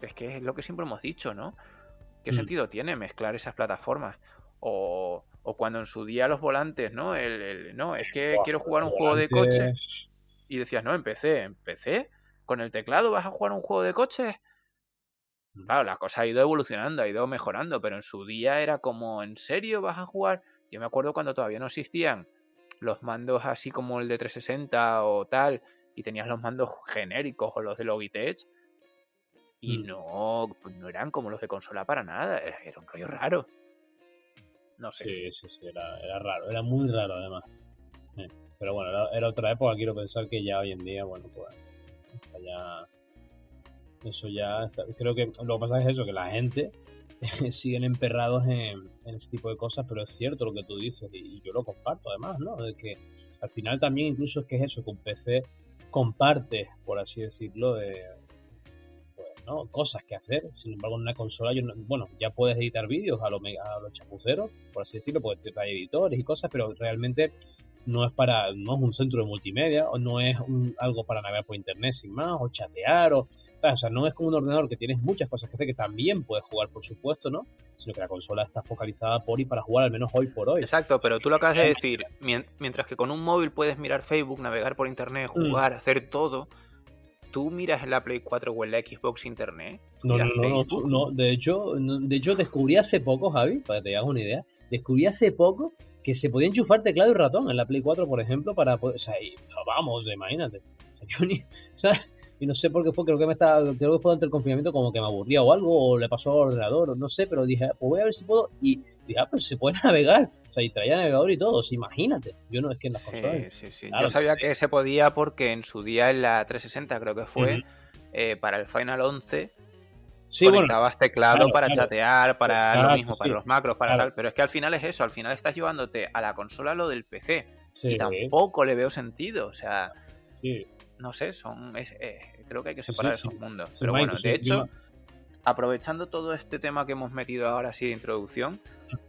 Es que es lo que siempre hemos dicho, ¿no? ¿Qué mm. sentido tiene mezclar esas plataformas? O, o cuando en su día los volantes, ¿no? El, no, es que quiero jugar un juego de coches. Y decías, no, empecé, empecé. ¿Con el teclado vas a jugar un juego de coches? Claro, la cosa ha ido evolucionando, ha ido mejorando, pero en su día era como, ¿en serio vas a jugar? Yo me acuerdo cuando todavía no existían los mandos así como el de 360 o tal, y tenías los mandos genéricos o los de Logitech, y mm. no, pues no eran como los de consola para nada, era un rollo raro. No sé. Sí, sí, sí, era, era raro, era muy raro además. Pero bueno, era, otra época, quiero pensar que ya hoy en día, bueno, pues ya... Eso ya... creo que lo que pasa es eso, que la gente siguen emperrados en, en este tipo de cosas, pero es cierto lo que tú dices y, yo lo comparto además, ¿no? De que al final también incluso es que es eso, que un PC comparte, por así decirlo, de, ¿no? cosas que hacer. Sin embargo, en una consola, yo bueno, ya puedes editar vídeos a los a los chapuceros, por así decirlo, puedes traer editores y cosas, pero realmente no es para no es un centro de multimedia o no es algo para navegar por internet sin más o chatear o, o sea, no es como un ordenador que tienes muchas cosas que hacer que también puedes jugar por supuesto no sino que la consola está focalizada por y para jugar al menos hoy por hoy exacto pero tú lo acabas de decir mientras que con un móvil puedes mirar Facebook navegar por internet mm. jugar hacer todo tú miras en la Play 4 o en la Xbox Internet. No, no, no, no, de hecho, de hecho descubrí hace poco, Javi, para que te hagas una idea, descubrí hace poco que se podía enchufar teclado y ratón en la Play 4, por ejemplo, para poder, o sea, vamos, imagínate. Yo ni, o sea, y no sé por qué fue, creo que me estaba, creo que fue durante el confinamiento como que me aburría o algo, o le pasó al ordenador, o no sé, pero dije, pues voy a ver si puedo, y dije, ah, pues se puede navegar, o sea, y traía navegador y todo, imagínate, yo no es que en las sí, Sí, sí, yo sabía que se podía porque en su día en la 360 creo que fue, eh, para el Final 11, sí, conectabas teclado para chatear, para lo mismo, para los macros, para tal, pero es que al final es eso, al final estás llevándote a la consola lo del PC, y tampoco le veo sentido, o sea no sé, son eh, creo que hay que separar esos mundos. Pero bueno, de hecho, aprovechando todo este tema que hemos metido ahora así de introducción,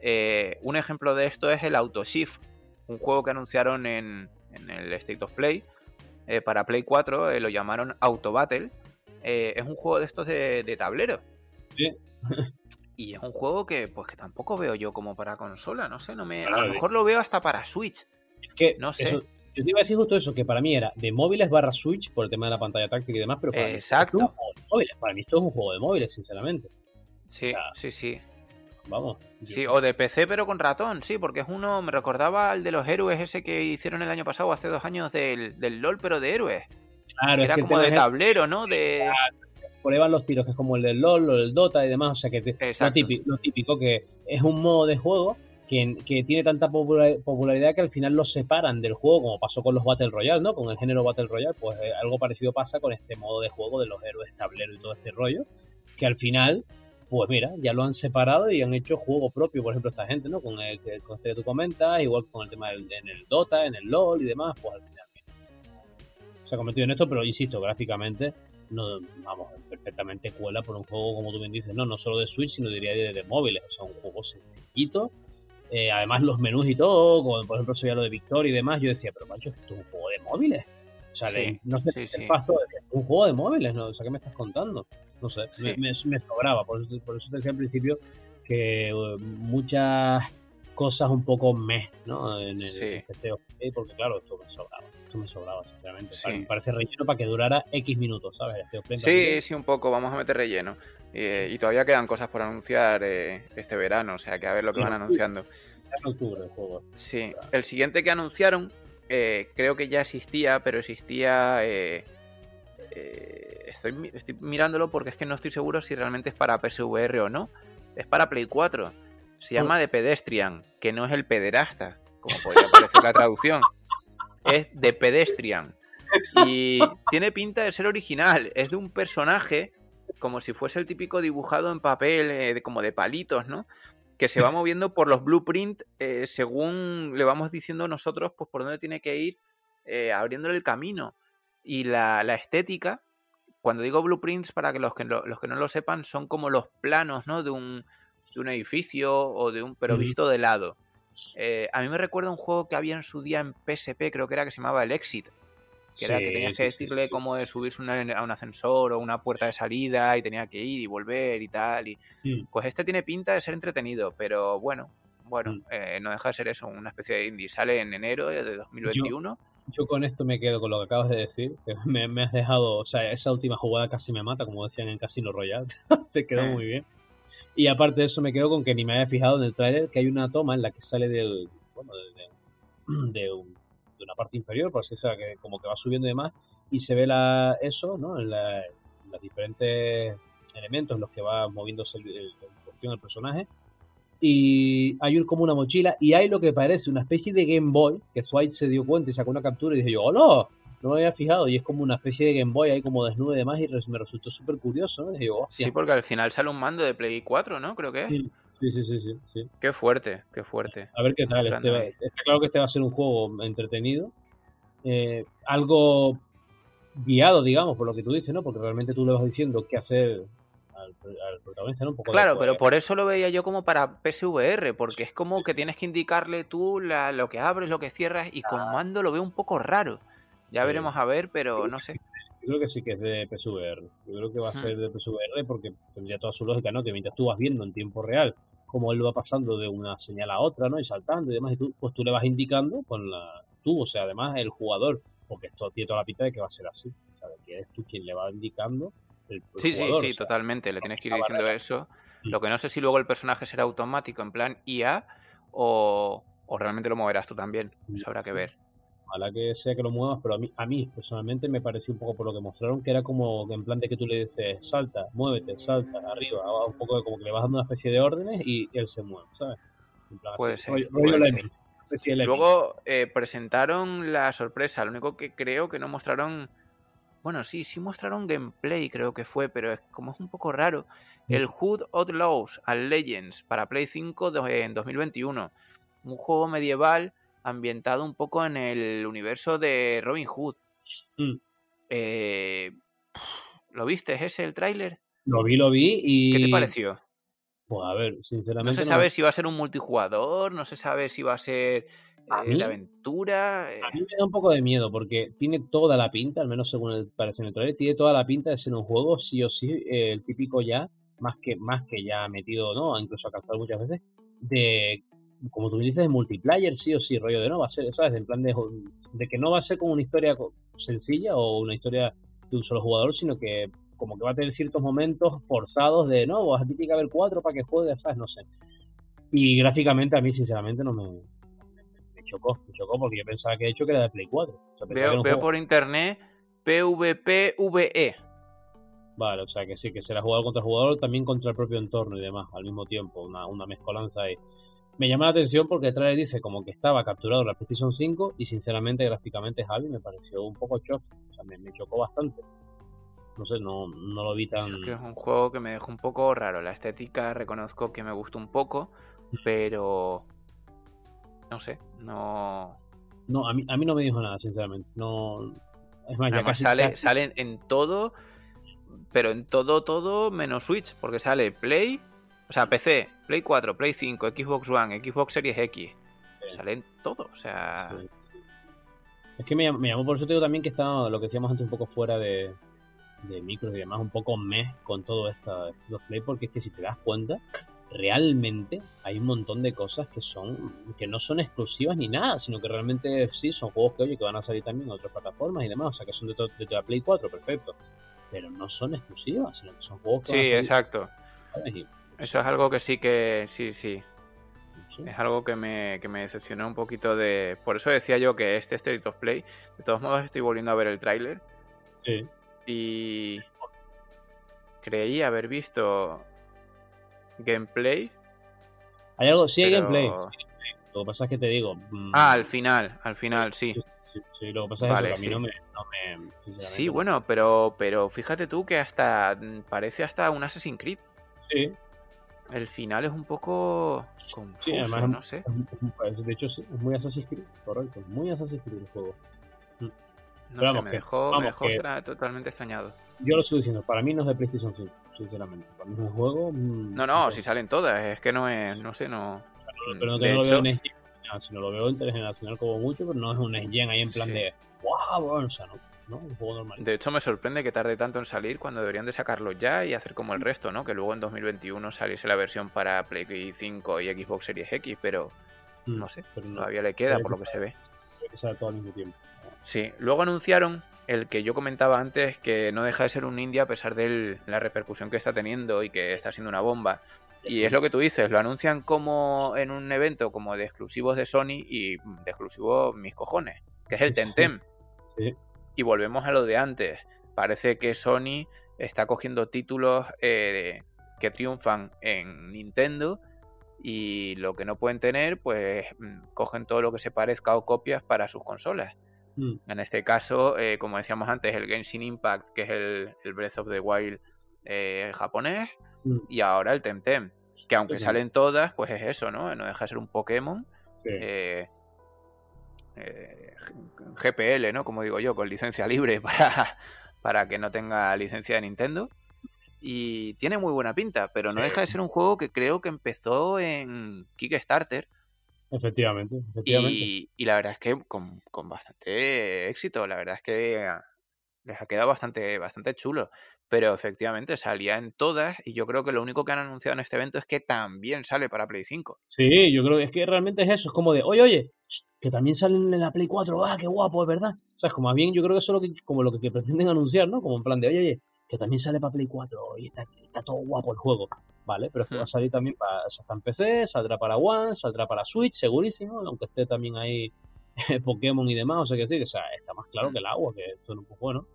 eh, un ejemplo de esto es el Autoshift, un juego que anunciaron en, el State of Play eh, para Play 4, lo llamaron Auto Battle. es un juego de estos de, tablero. y es un juego que pues que tampoco veo yo como para consola, no sé, no me, a lo mejor lo veo hasta para Switch. Es que no sé. Yo te iba a decir justo eso, que para mí era de móviles barra Switch por el tema de la pantalla táctil y demás, pero para Exacto. Mí de móviles. Para mí esto es un juego de móviles, sinceramente. Sí, sí, sí. Vamos. Sí, o de PC pero con ratón, sí, porque es uno, me recordaba al de los héroes ese que hicieron el año pasado, hace dos años, del, del LOL, pero de héroes. Claro, Era como de tablero, ¿no? De... Van los tiros, que es como el del LOL o el Dota y demás, o sea que lo típico, lo típico que es un modo de juego que, tiene tanta popularidad que al final los separan del juego, como pasó con los Battle Royale, ¿no? Con el género Battle Royale, pues eh, algo parecido pasa con este modo de juego de los héroes tablero y todo este rollo, que al final, pues mira, ya lo han separado y han hecho juego propio, por ejemplo, esta gente, ¿no? Con el, con este que tú comentas, igual con el tema del en el Dota, en el LOL y demás, pues al final se ha convertido en esto, pero insisto, gráficamente no, vamos, perfectamente cuela por un juego, como tú bien dices, no, no solo de Switch, sino diría de, de móviles, o sea, un juego sencillito, eh, además los menús y todo, como por ejemplo se veía lo de Victor y demás, yo decía, pero macho, esto es un juego de móviles. O sea, no sé, sí, un juego de móviles, ¿no? O sea, ¿qué me estás contando? No sé, me, me, sobraba, por eso, por eso te decía al principio que uh, muchas cosas un poco meh, ¿no? En el sí. porque claro, esto me sobraba. esto me sobraba, sinceramente. Sí. Me parece relleno para que durara X minutos, ¿sabes? Este Play Sí, sí, un poco, vamos a meter relleno. Eh, y todavía quedan cosas por anunciar eh, este verano, o sea que a ver lo que van anunciando. En octubre el juego. Sí, el siguiente que anunciaron eh, creo que ya existía, pero existía... eh, eh, estoy, estoy mirándolo porque es que no estoy seguro si realmente es para PSVR o no. Es para Play 4. Se llama The Pedestrian, que no es el pederasta, como podría parecer la traducción. Es The Pedestrian. Y tiene pinta de ser original. Es de un personaje como si fuese el típico dibujado en papel, eh, de- como de palitos, ¿no? Que se va moviendo por los blueprints eh, según le vamos diciendo nosotros, pues por dónde tiene que ir, eh, abriéndole el camino. Y la, la estética, cuando digo blueprints, para que los que, no- los que no lo sepan, son como los planos, ¿no? De un, de un edificio o de un. pero visto de lado. Eh, a mí me recuerda un juego que había en su día en PSP, creo que era que se llamaba el Exit. Que era que tenías sí, que decirle cómo de subirse una- a un ascensor o una puerta de salida y tenía que ir y volver y tal. Y... Mm. Pues este tiene pinta de ser entretenido, pero bueno, bueno, Mm. eh, no deja de ser eso, una especie de indie. Sale en enero de 2021. Yo con esto me quedo con lo que acabas de decir, que me, me has dejado, o sea, esa última jugada casi me mata, como decían en Casino Royale, te quedó Eh. muy bien. Y aparte de eso me quedo con que ni me había fijado en el tráiler que hay una toma en la que sale del, bueno, de, de- de un- de una parte inferior, por así sea, que como que va subiendo y demás, y se ve la, eso, ¿no? En, la- en los diferentes elementos en los que va moviéndose el, el- el personaje. Y hay un- como una mochila y hay lo que parece una especie de Game Boy, que Swite se dio cuenta y sacó una captura y dije yo, ¡hola! No me había fijado y es como una especie de Game Boy ahí como desnudo y demás y me resultó súper curioso, ¿no? Hostia. Sí, porque al final sale un mando de Play 4, ¿no? Creo que es. Sí, sí, sí, sí, sí, sí. Qué fuerte, qué fuerte. A ver qué tal. Este va- está claro que este va a ser un juego entretenido. eh, algo guiado, digamos, por lo que tú dices, ¿no? Porque realmente tú le vas diciendo qué hacer al, al protagonista, ¿no? Un poco Claro, pero por eso lo veía yo como para PSVR, porque es como que tienes que indicarle tú la- lo que abres, lo que cierras, y con mando lo veo un poco raro. Ya Sí. veremos a ver, pero no sé. Yo creo que sí que es de PSVR. Yo creo que va a ser de PSVR porque tendría toda su lógica, ¿no? Que mientras tú vas viendo en tiempo real cómo él va pasando de una señal a otra, ¿no? Y saltando y demás, y tú, pues tú le vas indicando con la. Tú, o sea, además el jugador, porque esto tiene toda la pinta de que va a ser así. O sea, de que eres tú quien le va indicando el, el Sí, sí, jugador, sí, sea, totalmente. Le tienes que ir diciendo barrera. eso. Lo que no sé si luego el personaje será automático en plan IA o, o realmente lo moverás tú también. Eso habrá que ver. Ojalá que sea que lo muevas, pero a mí, a mí personalmente me pareció un poco por lo que mostraron que era como en plan de que tú le dices salta, muévete, salta, arriba, abajo, un poco de como que le vas dando una especie de órdenes y él se mueve, ¿sabes? En plan así, Puede ser, rollo- puede rollo ser. Lemming, una especie de Lemming. Luego eh, presentaron la sorpresa. Lo único que creo que no mostraron. Bueno, sí, sí mostraron gameplay, creo que fue, pero es como es un poco raro. El Hood Outlaws and Legends para Play 5 de- en 2021. Un juego medieval ambientado un poco en el universo de Robin Hood. Mm. Eh, ¿Lo viste? ¿Es ese el tráiler? Lo vi, lo vi y... ¿Qué te pareció? Pues a ver, No sinceramente... se sabe si va a ser un multijugador, no se sabe si va a ser A eh, de aventura. eh, A mí me da un poco de miedo porque tiene toda la pinta, al menos según el, parece en el trailer, tiene toda la pinta de ser un juego sí o sí, eh, el típico ya, más que, más que ya metido, ¿no? Incluso alcanzado muchas veces, de, como tú dices, de multiplayer sí o sí, rollo de no, va a ser, ¿sabes? En plan de, de que no va a ser como una historia sencilla o una historia de un solo jugador, sino que como que va a tener ciertos momentos forzados de, no, vas a tiene que haber cuatro para que juegues, ¿sabes? No sé. Y gráficamente a mí, sinceramente, no me, me chocó, me chocó porque yo pensaba que de hecho que era de Play 4. O sea, pensaba que era Veo, por internet PvPVE. Vale, o sea que sí, que será jugador contra jugador, también contra el propio entorno y demás, al mismo tiempo, una, una mezcolanza ahí. Me llama la atención porque el trailer dice como que estaba capturado la PlayStation 5 y sinceramente gráficamente Javi me pareció un poco chof, o sea, me, me chocó bastante. No sé, no, no lo vi tan... Que es un juego que me dejó un poco raro. La estética reconozco que me gustó un poco, pero no sé, no. No, a mí, a mí no me dijo nada, sinceramente. No... Es más, ya Además casi... sale, casi- sale en todo, pero en todo, todo menos Switch, porque sale Play, o sea, PC, Play 4, Play 5, Xbox One, Xbox Series X. Sí. Sale en todo, o sea. Sí. Es que me, me llamó por eso te digo también que está lo que decíamos antes un poco fuera de, de micros y demás, un poco mes con todo esta, estos play, porque es que si te das cuenta, realmente hay un montón de cosas que son que no son exclusivas ni nada, sino que realmente sí son juegos que oye que van a salir también en otras plataformas y demás, o sea que son de, de toda Play 4, perfecto, pero no son exclusivas, sino que son juegos que van a Sí, salir, exacto. Eso es algo que sí que, sí, sí. Es algo que me, que me decepcionó un poquito de... Por eso decía yo que este State of Play, de todos modos estoy volviendo a ver el tráiler Sí. y creí haber visto gameplay. Hay algo, sí hay pero- gameplay, lo que pasa es que te digo, mm, Ah, al final, al final, sí. sí, sí, sí, lo que pasa es Vale, eso, que a mí no me, no me sinceramente, Sí, no- bueno, pero, pero fíjate tú que hasta parece hasta un Assassin's Creed. sí, El final es un poco confuso, Sí, además no sé. de hecho es muy Assassin's Creed, correcto, es muy Assassin's Creed el juego. No pero sé, vamos, me que- dejó, vamos, me dejó que- totalmente extrañado. Yo lo estoy diciendo, para mí no es de PlayStation 5, sinceramente. Para mí es un juego. mm, No, no, si salen todas, es que no es, no sé, no. Pero no, que no lo veo no, sino lo veo intergeneracional como mucho, pero no es un Gen ahí en plan Sí. de. ¡Wow! Bueno, o sea, no, no, un juego normal. De hecho, me sorprende que tarde tanto en salir cuando deberían de sacarlo ya y hacer como el resto, ¿no? Que luego en 2021 saliese la versión para Play 5 y Xbox Series X, pero Mm, no sé, pero no, todavía le queda por lo que se ve. puede que sea todo al mismo tiempo. Sí, luego anunciaron el que yo comentaba antes, que no deja de ser un indie a pesar de la repercusión que está teniendo y que está siendo una bomba. Y es lo que tú dices, lo anuncian como en un evento como de exclusivos de Sony y de exclusivos mis cojones, que es el Sí. Temtem. Sí. Y volvemos a lo de antes. Parece que Sony está cogiendo títulos eh, que triunfan en Nintendo y lo que no pueden tener, pues mm, cogen todo lo que se parezca o copias para sus consolas. Mm, En este caso, eh, como decíamos antes, el Genshin Impact, que es el, el Breath of the Wild eh, japonés, mm, y ahora el Temtem, que aunque Sí. salen todas, pues es eso, ¿no? No deja de ser un Pokémon. sí. eh, eh, GPL, ¿no? Como digo yo, con licencia libre para, para que no tenga licencia de Nintendo. Y tiene muy buena pinta, pero no Sí. deja de ser un juego que creo que empezó en Kickstarter Efectivamente, efectivamente. y, y la verdad es que con, con bastante éxito, la verdad es que les ha quedado bastante, bastante chulo. Pero efectivamente salía en todas y yo creo que lo único que han anunciado en este evento es que también sale para Play 5. Sí, yo creo que es que realmente es eso, es como de, oye, oye, que también salen en la Play 4, ah, qué guapo, es verdad. O sea, es como más bien, yo creo que eso es lo que, como lo que, pretenden anunciar, ¿no? Como en plan de, oye, oye, que también sale para Play 4 y está, está todo guapo el juego, ¿vale? Pero es que va a Hmm. salir también para, o sea, está en PC, saldrá para One, saldrá para Switch, segurísimo, aunque esté también ahí Pokémon y demás, o sea, que sí, o sea, está más claro que el agua, que esto no es bueno.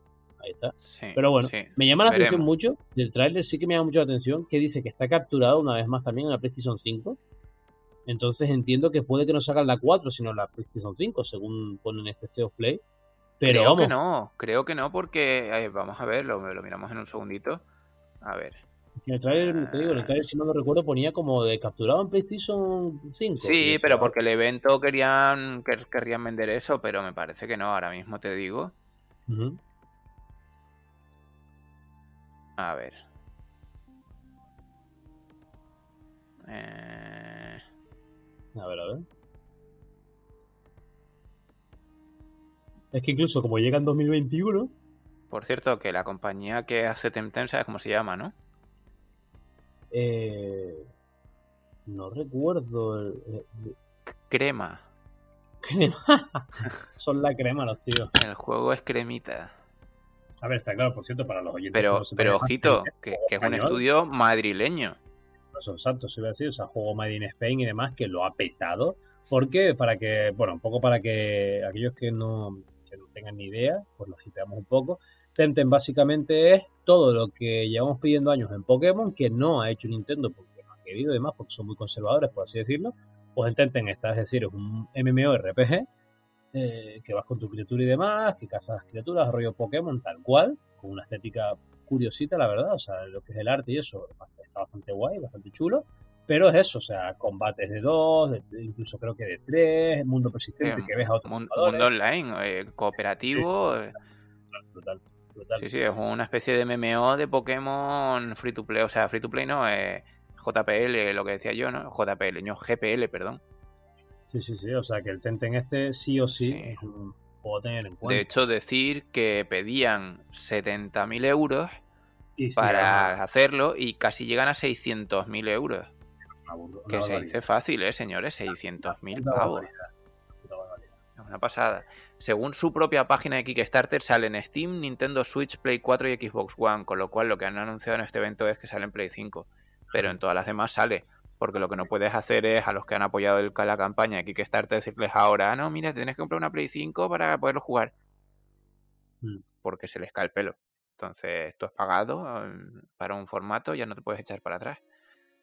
Ahí está. Sí, Pero bueno, sí. me llama la atención mucho del tráiler, sí que me llama mucho la atención, que dice que está capturado una vez más también en la PlayStation 5. Entonces entiendo que puede que no sacan la 4, sino la PlayStation 5, según ponen este State of Play. Pero creo vamos, que no, creo que no, porque eh, vamos a ver, lo, lo miramos en un segundito. A ver. en el tráiler, te digo, el tráiler, si no lo recuerdo, ponía como de capturado en PlayStation 5. Sí, pero porque el evento querían quer- querrían vender eso, pero me parece que no, ahora mismo te digo. Ujú. A ver. Eh, A ver, a ver. Es que incluso como llega en 2021, por cierto, que la compañía que hace Temtem, ¿sabes cómo se llama, no? eh, no recuerdo. el- el- Crema. Son la crema los tíos. El juego es cremita. A ver, está claro, por cierto, para los oyentes. Pero, no ojito, que, que es un estudio madrileño. Eso, exacto, se iba a decir, o sea, juego Made in Spain y demás, que lo ha petado. Porque, para que, bueno, un poco para que aquellos que no, que no tengan ni idea, pues lo hipeamos un poco. Temtem básicamente es todo lo que llevamos pidiendo años en Pokémon, que no ha hecho Nintendo porque no ha querido y demás, porque son muy conservadores, por así decirlo. Pues en Temtem está, es decir, es un MMORPG, eh, que vas con tu criatura y demás, que cazas criaturas, rollo Pokémon, tal cual, con una estética curiosita, la verdad, o sea, lo que es el arte y eso está bastante guay, bastante chulo, pero es eso, o sea, combates de dos, de- incluso creo que de tres, mundo persistente que ves a otros Mun- jugadores, Mundo online, eh, cooperativo. eh, brutal, brutal. Sí, sí, es una especie de MMO de Pokémon free to play. O sea, free to play no, eh, JPL, lo que decía yo, ¿no? JPL, no, GPL, perdón. Sí, sí, sí, o sea, que el Tenten este sí o sí, Sí. es un juego a tener en cuenta. De hecho, decir que pedían 70.000 euros Y para hacerlo y casi llegan a 600.000 euros. que se dice fácil, ¿eh, señores? 600.000 pavos. Es una pasada. Según su propia página de Kickstarter, salen Steam, Nintendo Switch, Play 4 y Xbox One, con lo cual lo que han anunciado en este evento es que sale en Play 5. Pero en todas las demás sale porque lo que no puedes hacer es a los que han apoyado el, la campaña de Kickstarter decirles ahora, ah, no, mira, tienes que comprar una Play 5 para poderlo jugar. Mm. Porque se les cae el pelo. Entonces, tú has pagado mm, para un formato, ya no te puedes echar para atrás.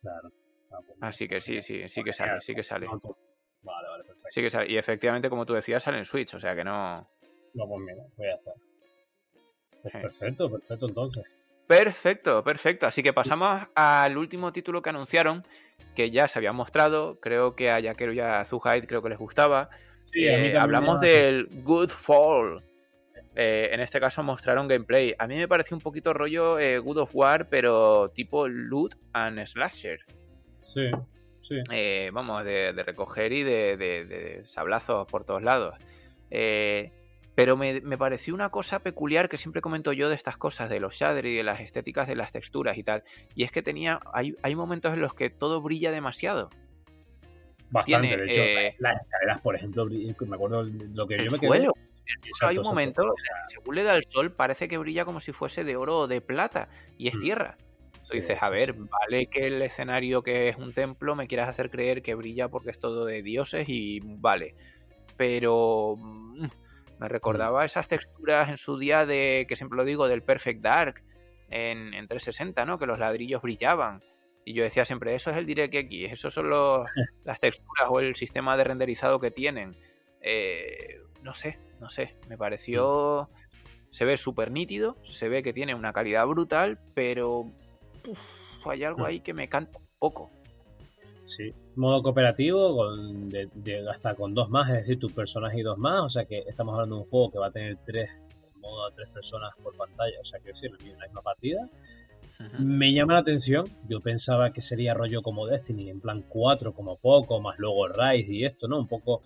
Claro. Ah, pues Así que sí, sí, sí que sale, sí que sale. Vale, vale, perfecto. Sí que sale. Y efectivamente, como tú decías, sale en Switch, o sea que no. No, pues mira, pues ya está. Pues perfecto, perfecto entonces. Perfecto, perfecto. Así que pasamos al último título que anunciaron, que ya se había mostrado. Creo que a Yakeru y a Zuhaid creo que les gustaba. Eh, hablamos del Good Fall. Eh, en este caso mostraron gameplay. A mí me pareció un poquito rollo eh, Good of War, pero tipo loot and slasher. Sí, sí. vamos, de, recoger y de, de, sablazos por todos lados. Pero me, pareció una cosa peculiar que siempre comento yo de estas cosas, de los shader y de las estéticas de las texturas y tal. Y es que tenía. Hay, hay momentos en los que todo brilla demasiado. Bastante, de hecho, las escaleras, por ejemplo, me acuerdo lo que yo me quedé hay un momento, según le da el sol, parece que brilla como si fuese de oro o de plata, y es mm. tierra. Tú dices, a ver, vale que el escenario que es un templo me quieras hacer creer que brilla porque es todo de dioses y vale. Pero mm, me recordaba esas texturas en su día de, que siempre lo digo, del Perfect Dark en, en 360, ¿no? Que los ladrillos brillaban. Y yo decía siempre, eso es el DirectX, eso son los, las texturas o el sistema de renderizado que tienen. Eh, no sé, no sé, me pareció... Se ve súper nítido, se ve que tiene una calidad brutal, pero hay algo mm. ahí que me canta un poco. Sí, modo cooperativo, con, hasta con dos más, es decir, tu personaje y dos más, o sea que estamos hablando de un juego que va a tener tres, modo a tres personas por pantalla, o sea que sí, en la misma partida. Me llama la atención, yo pensaba que sería rollo como Destiny, en plan 4 como poco, más luego Rise y esto, ¿no? Un poco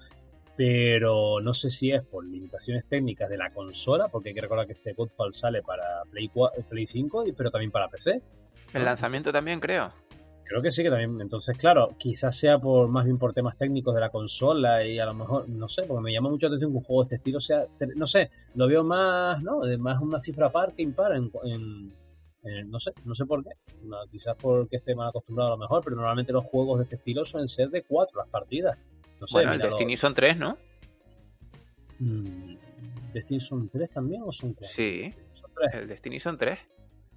pero no sé si es por limitaciones técnicas de la consola, porque hay que recordar que este Godfall sale para Play, 4, Play 5, pero también para PC. El lanzamiento también, creo. Creo que sí, que también. Entonces, claro, quizás sea por más bien por temas técnicos de la consola y a lo mejor, no sé, porque me llama mucho la atención que un juego de este estilo sea, no sé, lo veo más, ¿no? Más una cifra par que impar en, no sé, no sé por qué. quizás porque esté más acostumbrado a lo mejor, pero normalmente los juegos de este estilo suelen ser de cuatro las partidas bueno, el Destiny son tres, ¿no? Mm, ¿Destiny son tres también o son cuatro? Sí. El Destiny son tres.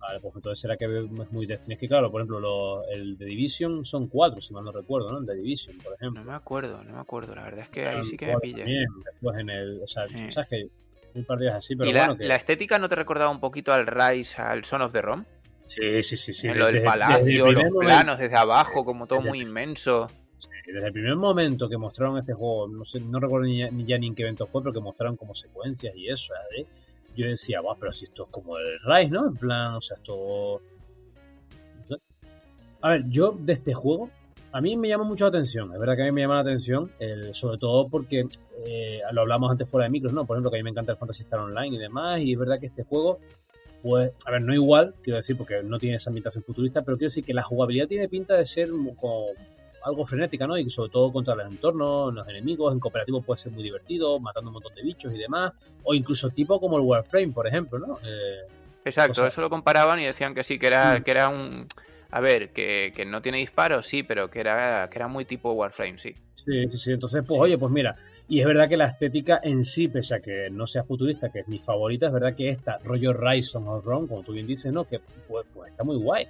Vale, pues entonces será que es muy Destiny. Es que claro, por ejemplo, el de Division son cuatro, si mal no recuerdo, ¿no? El de Division, por ejemplo. No me acuerdo, no me acuerdo. La verdad es que ahí sí que me pilla. después en el. O sea, sabes que hay partidas así, pero ¿Y la, la estética no te recordaba un poquito al Rise, al Son of the Rom? Sí, sí, sí. sí. En lo del palacio, los planos desde abajo, como todo muy inmenso desde el primer momento que mostraron este juego, no sé, no recuerdo ni, ya ni en qué evento fue, pero que mostraron como secuencias y eso, ¿eh? Yo decía, va, pero si esto es como el Rise, ¿no? En plan, o sea, esto... A ver, yo de este juego, a mí me llama mucho la atención, es verdad que a mí me llama la atención, sobre todo porque eh, lo hablamos antes fuera de micros, ¿no? Por ejemplo, que a mí me encanta el Fantasy Star Online y demás, y es verdad que este juego pues, a ver, no igual, quiero decir, porque no tiene esa ambientación futurista, pero quiero decir que la jugabilidad tiene pinta de ser como algo frenética, ¿no? Y sobre todo contra los entornos, los enemigos, en cooperativo puede ser muy divertido, matando un montón de bichos y demás, o incluso tipo como el Warframe, por ejemplo, ¿no? Eh, Exacto, eso lo comparaban y decían que sí, que era, mm. que era un... A ver, que, que, no tiene disparos, sí, pero que era, que era muy tipo Warframe, sí. Sí, sí, sí. Entonces, pues oye, pues mira, y es verdad que la estética en sí, pese a que no sea futurista, que es mi favorita, es verdad que esta, rollo Rise of Rome, como tú bien dices, ¿no? Que pues, pues está muy guay.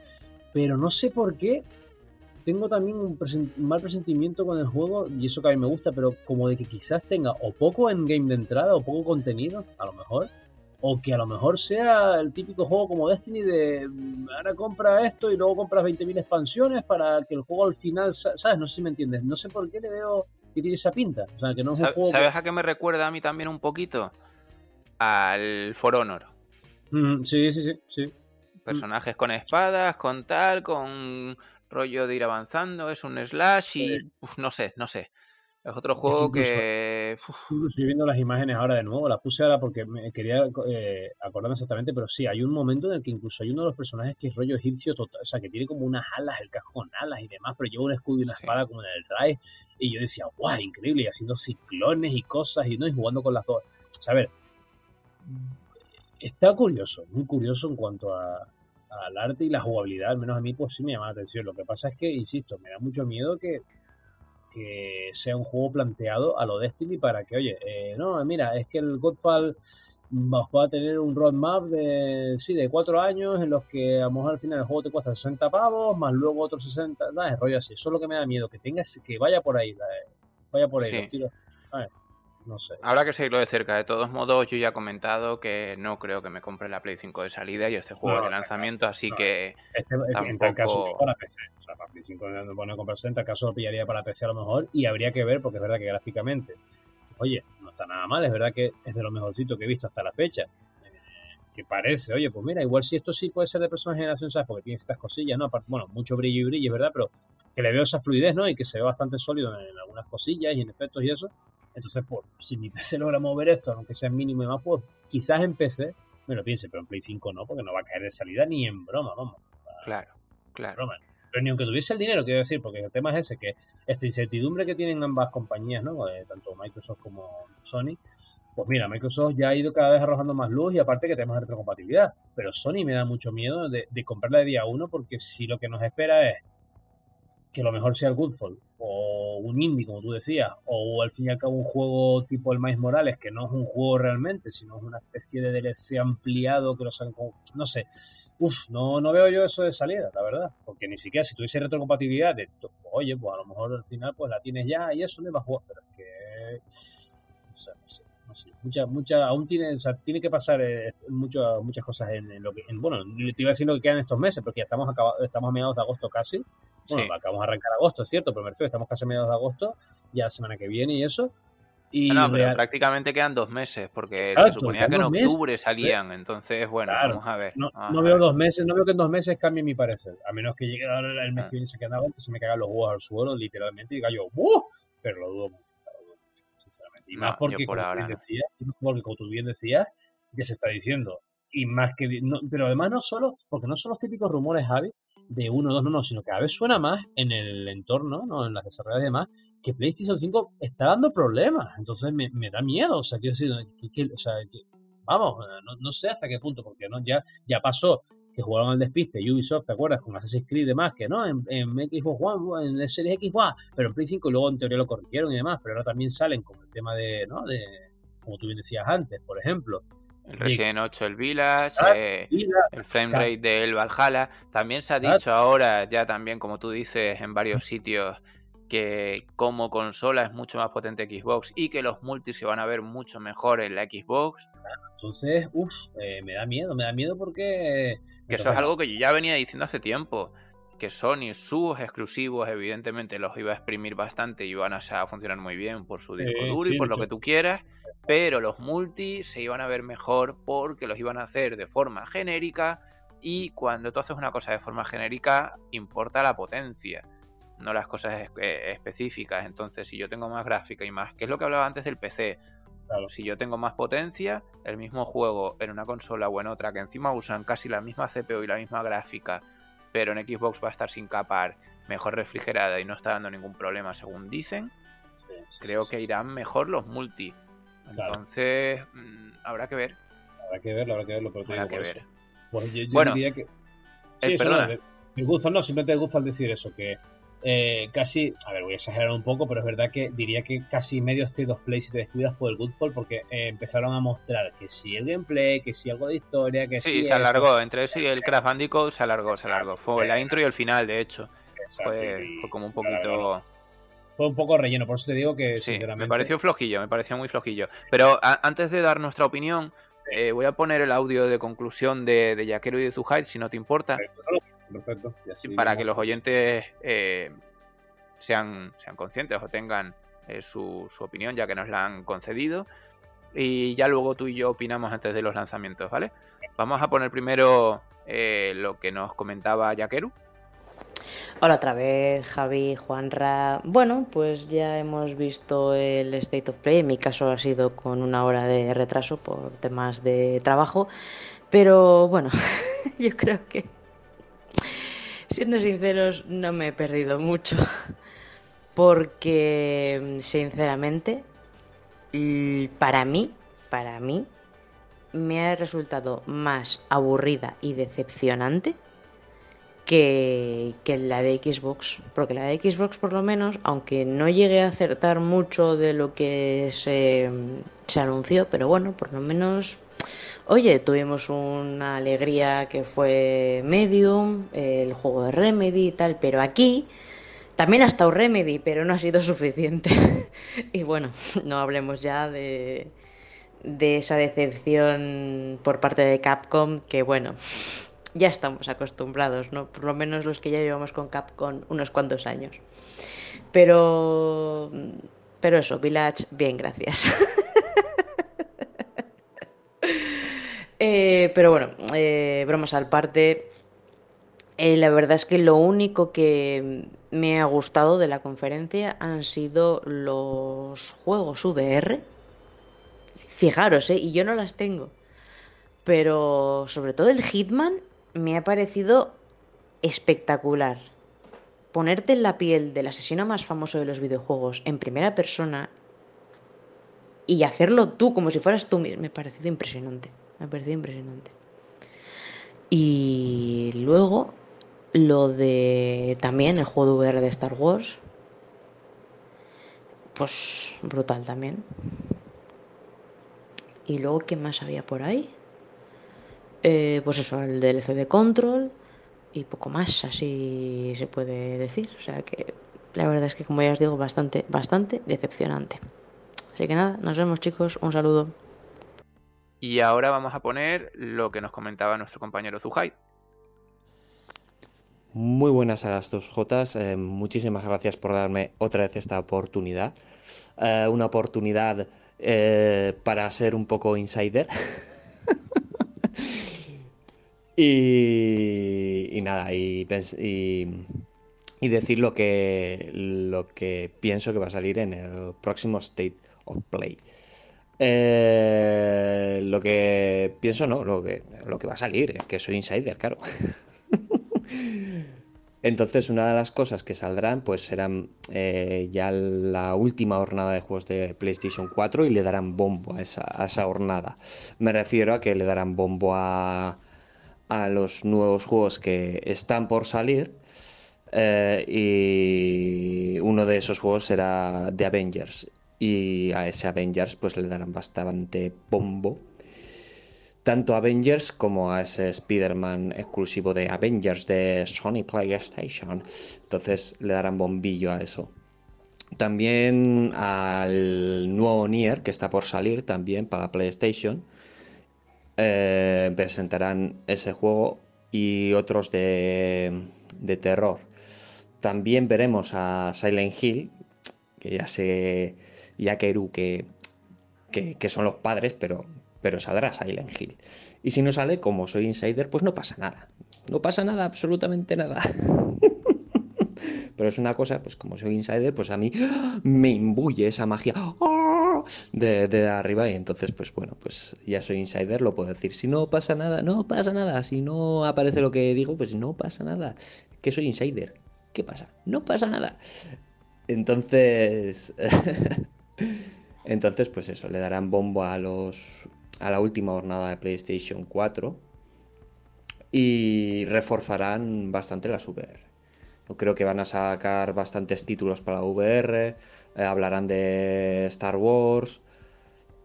Pero no sé por qué tengo también un, mal presentimiento con el juego, y eso que a mí me gusta, pero como de que quizás tenga o poco en game de entrada o poco contenido, a lo mejor, o que a lo mejor sea el típico juego como Destiny de mm, ahora compra esto y luego compras 20.000 expansiones para que el juego al final, ¿sabes? No sé si me entiendes. No sé por qué le veo que tiene esa pinta. O sea, que no es un juego ¿Sabes a qué me recuerda a mí también un poquito? Al For Honor. Mm, sí, sí, sí, sí. Personajes con espadas, con tal, con rollo de ir avanzando, es un slash y no sé, no sé. Es otro juego que. estoy viendo las imágenes ahora de nuevo, las puse ahora porque me quería eh, acordarme exactamente, pero sí, hay un momento en el que incluso hay uno de los personajes que es rollo egipcio total, o sea, que tiene como unas alas, el casco con alas y demás, pero lleva un escudo y una espada como en el Rai. Y yo decía, guau, increíble, y haciendo ciclones y cosas y no, y jugando con las dos. O sea, a ver, está curioso, muy curioso en cuanto a, al arte y la jugabilidad, al menos a mí, pues sí me llama la atención. Lo que pasa es que, insisto, me da mucho miedo que que sea un juego planteado a lo Destiny para que, oye, eh, no, mira, es que el Godfall va a tener un roadmap de, sí, de cuatro años en los que a lo mejor al final el juego te cuesta 60 pavos, más luego otros 60, nada, es rollo así. Eso es lo que me da miedo, que tengas, que vaya por ahí, vaya por ahí, no sé. Habrá que seguirlo de cerca. De todos modos, yo ya he comentado que no creo que me compre la Play 5 de salida y este juego de lanzamiento, así que. Este, En tal caso, para PC. O sea, para Play 5 no pone a comprarse, en tal caso lo pillaría para PC a lo mejor y habría que ver, porque es verdad que gráficamente, oye, no está nada mal, es verdad que es de lo mejorcito que he visto hasta la fecha. Eh, que parece, oye, pues mira, igual si esto sí puede ser de próxima generación, ¿sabes? Porque tiene estas cosillas, ¿no? Bueno, mucho brillo y brillo, es verdad, pero que le veo esa fluidez, ¿no? Y que se ve bastante sólido en algunas cosillas y en efectos y eso. Entonces, pues, si mi PC logra mover esto, aunque sea mínimo y más, pues quizás en PC me lo piense, pero en Play 5 no, porque no va a caer de salida ni en broma, vamos. Claro, claro. Pero ni aunque tuviese el dinero, quiero decir, porque el tema es ese, que esta incertidumbre que tienen ambas compañías, ¿no? Eh, tanto Microsoft como Sony, pues mira, Microsoft ya ha ido cada vez arrojando más luz y aparte que tenemos retrocompatibilidad. Pero Sony me da mucho miedo de, de comprarla de día uno porque si lo que nos espera es que lo mejor sea el Goodfall o un indie, como tú decías, o al fin y al cabo un juego tipo el Miles Morales, que no es un juego realmente, sino es una especie de DLC ampliado que los han... No sé, Uf, no, no veo yo eso de salida, la verdad, porque ni siquiera si tuviese retrocompatibilidad, de, oye, pues a lo mejor al final pues la tienes ya y eso no va a jugar, pero es que... No sé, no sé. No sé, mucha, mucha, aún tiene, o sea, tiene que pasar eh, muchas muchas cosas en, lo que, en, bueno, te iba a decir lo que quedan estos meses, porque ya estamos acabado, estamos a mediados de agosto casi, bueno, acabamos de arrancar agosto, es cierto, pero me refiero, estamos casi a mediados de agosto, ya la semana que viene y eso. Y no, pero prácticamente quedan dos meses, porque se suponía que en octubre salían, entonces, bueno, vamos a ver. No, veo dos meses, no veo que en dos meses cambie mi parecer, a menos que llegue el mes ah. que viene se que se me caigan los huevos al suelo, literalmente, y diga yo, ¡uh! Pero lo dudo mucho, lo dudo mucho, sinceramente. Y más porque, como, ahora, decías, porque, como tú bien decías, ya se está diciendo, y más que, pero además no solo, porque no son los típicos rumores, Javi, de uno o dos, no, no, sino que cada vez suena más en el entorno, ¿no? en las desarrollas y demás, que PlayStation 5 está dando problemas. Entonces me, da miedo, o sea, quiero decir, que, o sea, vamos, no, sé hasta qué punto, porque no ya, ya pasó que jugaron al despiste Ubisoft, ¿te acuerdas? Con Assassin's Creed y demás, que no, en, en Xbox One, en la serie Xbox, pero en Play 5 luego en teoría lo corrigieron y demás, pero ahora también salen con el tema de, ¿no? De, como tú bien decías antes, por ejemplo, el Resident 8, el Village, eh, el frame rate del Valhalla. También se ha dicho ahora, ya también como tú dices en varios sitios, que como consola es mucho más potente Xbox y que los multis se van a ver mucho mejor en la Xbox. Entonces, uff, eh, me da miedo, me da miedo porque... Que eso es algo que yo ya venía diciendo hace tiempo que Sony sus exclusivos evidentemente los iba a exprimir bastante y iban a, funcionar muy bien por su disco duro y por lo que tú quieras, pero los multi se iban a ver mejor porque los iban a hacer de forma genérica y cuando tú haces una cosa de forma genérica importa la potencia, no las cosas eh, específicas. Entonces, si yo tengo más gráfica y más, que es lo que hablaba antes del PC, si yo tengo más potencia, el mismo juego en una consola o en otra que encima usan casi la misma CPU y la misma gráfica pero en Xbox va a estar sin capar, mejor refrigerada y no está dando ningún problema según dicen, creo que irán mejor los multi. Entonces, mm, habrá que ver. Habrá que verlo, habrá que verlo, pero habrá que ver. bueno, diría que... Sí, eh, eso no, me gusta, no, simplemente me gusta decir eso, que eh, casi, a ver, voy a exagerar un poco, pero es verdad que diría que casi medio State of Play si te descuidas fue el Goodfall porque eh, empezaron a mostrar que si el gameplay, que si algo de historia, que sí. Sí, se alargó, entre eso y el Craft Bandicoot se alargó, se alargó. Fue la intro y el final, de hecho. Fue, como un poquito... Fue un poco relleno, por eso te digo que sí, me pareció flojillo, me pareció muy flojillo. Pero antes de dar nuestra opinión, eh, voy a poner el audio de conclusión de, de y de Zuhaid, si no te importa. Perfecto. para que los oyentes eh, sean, sean conscientes o tengan eh, su, opinión, ya que nos la han concedido. Y ya luego tú y yo opinamos antes de los lanzamientos, ¿vale? Vamos a poner primero eh, lo que nos comentaba Yakeru. Hola otra vez, Javi, Juanra. Bueno, pues ya hemos visto el State of Play. En mi caso ha sido con una hora de retraso por temas de trabajo. Pero bueno, yo creo que, siendo sinceros, no me he perdido mucho. Porque, sinceramente, para mí, para mí, me ha resultado más aburrida y decepcionante que, la de Xbox. Porque la de Xbox, por lo menos, aunque no llegué a acertar mucho de lo que se, se anunció, pero bueno, por lo menos Oye, tuvimos una alegría que fue Medium, el juego de Remedy y tal, pero aquí también ha estado Remedy, pero no ha sido suficiente. y bueno, no hablemos ya de, de esa decepción por parte de Capcom, que bueno, ya estamos acostumbrados, ¿no? Por lo menos los que ya llevamos con Capcom unos cuantos años. Pero, pero eso, Village, bien, gracias. Eh, pero bueno, eh, bromas al parte. Eh, la verdad es que lo único que me ha gustado de la conferencia han sido los juegos VR Fijaros, ¿eh? Y yo no las tengo. Pero sobre todo el Hitman me ha parecido espectacular. Ponerte en la piel del asesino más famoso de los videojuegos en primera persona y hacerlo tú como si fueras tú mismo me ha parecido impresionante. Me ha parecido impresionante. Y luego lo de también el juego de VR de Star Wars. Pues brutal también. Y luego, ¿qué más había por ahí? Eh, pues eso, el DLC de Control y poco más, así se puede decir. O sea que la verdad es que, como ya os digo, bastante, bastante decepcionante. Así que nada, nos vemos chicos, un saludo. Y ahora vamos a poner lo que nos comentaba nuestro compañero Zuhai. Muy buenas a las dos Jotas, eh, muchísimas gracias por darme otra vez esta oportunidad. Eh, una oportunidad eh, para ser un poco insider. y, nada, y, y, decir lo que, lo que pienso que va a salir en el próximo State of Play. Eh, lo que pienso, no, lo que, lo que va a salir, es que soy insider, claro. Entonces, una de las cosas que saldrán, pues serán eh, ya la última jornada de juegos de PlayStation 4 y le darán bombo a esa, a jornada. Me refiero a que le darán bombo a, los nuevos juegos que están por salir. Eh, y uno de esos juegos será The Avengers. Y a ese Avengers, pues le darán bastante bombo tanto Avengers como a ese Spider-Man exclusivo de Avengers de Sony PlayStation. Entonces le darán bombillo a eso. También al nuevo Nier que está por salir también para PlayStation. Eh, presentarán ese juego y otros de, de terror. También veremos a Silent Hill, que ya sé, ya que, que, que son los padres, pero pero saldrá Silent Hill. Y si no sale, como soy insider, pues no pasa nada. No pasa nada, absolutamente nada. pero es una cosa, pues como soy insider, pues a mí me imbuye esa magia de, de, arriba y entonces, pues bueno, pues ya soy insider, lo puedo decir. Si no pasa nada, no pasa nada. Si no aparece lo que digo, pues no pasa nada. Que soy insider. ¿Qué pasa? No pasa nada. Entonces... Entonces, pues eso, le darán bombo a los a la última jornada de PlayStation 4 y reforzarán bastante las VR. Yo creo que van a sacar bastantes títulos para la VR, eh, hablarán de Star Wars,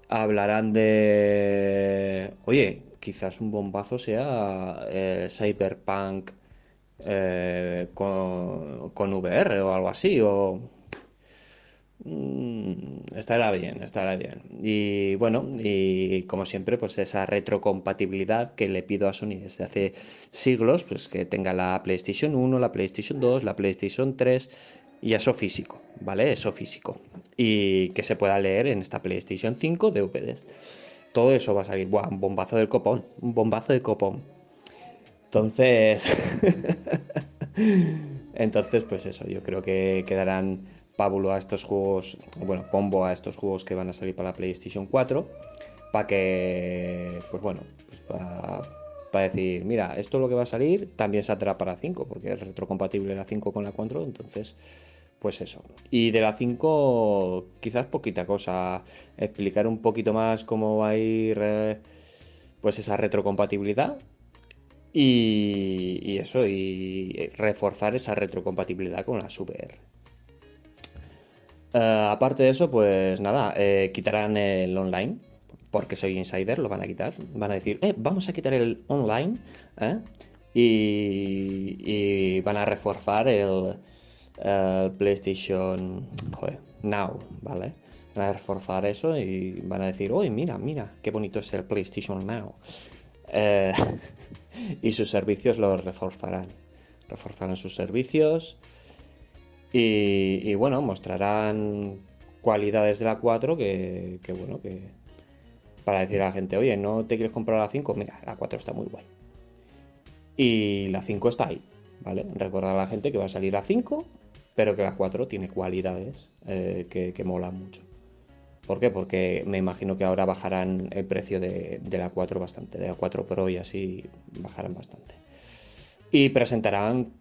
hablarán de... Oye, quizás un bombazo sea eh, Cyberpunk eh, con, con, VR o algo así, o estará bien, estará bien. Y bueno, y como siempre, pues esa retrocompatibilidad que le pido a Sony desde hace siglos, pues que tenga la PlayStation 1, la PlayStation 2, la PlayStation 3 y eso físico, ¿vale? Eso físico. Y que se pueda leer en esta PlayStation 5 DVDs. Todo eso va a salir, ¡buah! Un bombazo del copón, un bombazo de copón. Entonces... Entonces, pues eso, yo creo que quedarán pábulo a estos juegos, bueno, pombo a estos juegos que van a salir para la PlayStation 4, para que, pues bueno, pues para decir, mira, esto es lo que va a salir, también saldrá para 5, porque es retrocompatible la 5 con la 4, entonces, pues eso. Y de la 5, quizás poquita cosa, explicar un poquito más cómo va a ir, eh, pues esa retrocompatibilidad, y, eso, y reforzar esa retrocompatibilidad con la Super. Eh, aparte de eso, pues nada, eh, quitarán el online, porque soy insider, lo van a quitar. Van a decir, eh, vamos a quitar el online, ¿eh? y, van a reforzar el, PlayStation Now, ¿vale? Van a reforzar eso y van a decir, uy, mira, mira, qué bonito es el PlayStation Now. y sus servicios los reforzarán. Reforzarán sus servicios. Y, bueno, mostrarán cualidades de la 4 que, bueno, que para decir a la gente, oye, ¿no te quieres comprar la 5? Mira, la 4 está muy guay. Y la 5 está ahí, ¿vale? Recordar a la gente que va a salir a 5, pero que la 4 tiene cualidades eh, que, que molan mucho. ¿Por qué? Porque me imagino que ahora bajarán el precio de, la 4 bastante, de la 4 Pro y así bajarán bastante. Y presentarán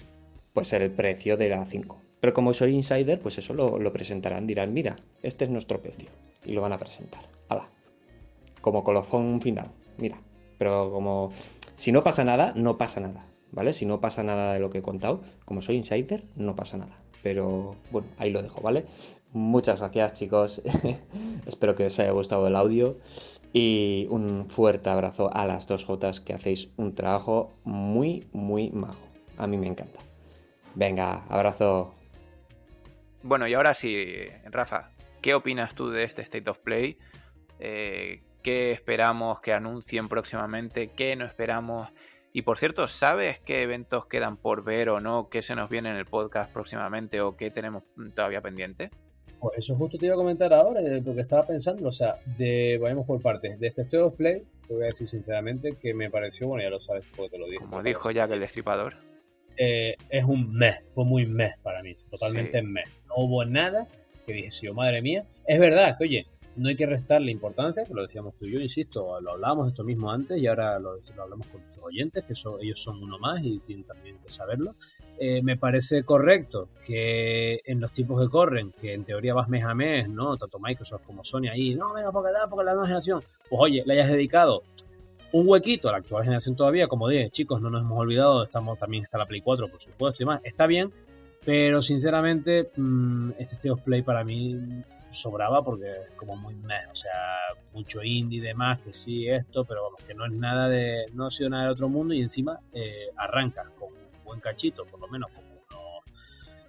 pues el precio de la 5. Pero como soy insider, pues eso lo, presentarán, dirán, mira, este es nuestro precio. Y lo van a presentar. ¡Hala! Como colofón final, mira. Pero como si no pasa nada, no pasa nada. ¿Vale? Si no pasa nada de lo que he contado, como soy insider, no pasa nada. Pero bueno, ahí lo dejo, ¿vale? Muchas gracias chicos, espero que os haya gustado el audio y un fuerte abrazo a las dos Jotas que hacéis un trabajo muy, muy majo. A mí me encanta. Venga, abrazo. Bueno, y ahora sí, Rafa, ¿qué opinas tú de este State of Play? Eh, ¿Qué esperamos que anuncien próximamente? ¿Qué no esperamos? Y por cierto, ¿sabes qué eventos quedan por ver o no? ¿Qué se nos viene en el podcast próximamente o qué tenemos todavía pendiente? Pues eso justo te iba a comentar ahora, eh, porque estaba pensando, o sea, de, vayamos por partes, de este State of Play, te voy a decir sinceramente que me pareció, bueno, ya lo sabes porque te lo dije. Como dijo ya que el destripador. Eh, es un mes, fue muy mes para mí, totalmente mes. No hubo nada que dije, oh, madre mía. Es verdad que, oye, no hay que restarle importancia, que lo decíamos tú y yo, insisto, lo hablábamos esto mismo antes y ahora lo, hablamos con nuestros oyentes, que ellos son uno más y tienen también que saberlo. Eh, me parece correcto que en los tiempos que corren, que en teoría vas mes a mes, ¿no? Tanto Microsoft como Sony ahí, no, venga, porque da, porque la nueva generación. Pues oye, le hayas dedicado un huequito a la actual generación todavía, como dije, chicos, no nos hemos olvidado, estamos también está la Play 4, por supuesto, y más, está bien, pero sinceramente, mm, este State of Play para mí sobraba porque es como muy o sea, mucho indie y demás, que sí, esto, pero vamos, que no es nada de, no ha sido nada de otro mundo y encima eh, arranca con buen cachito, por lo menos como uno,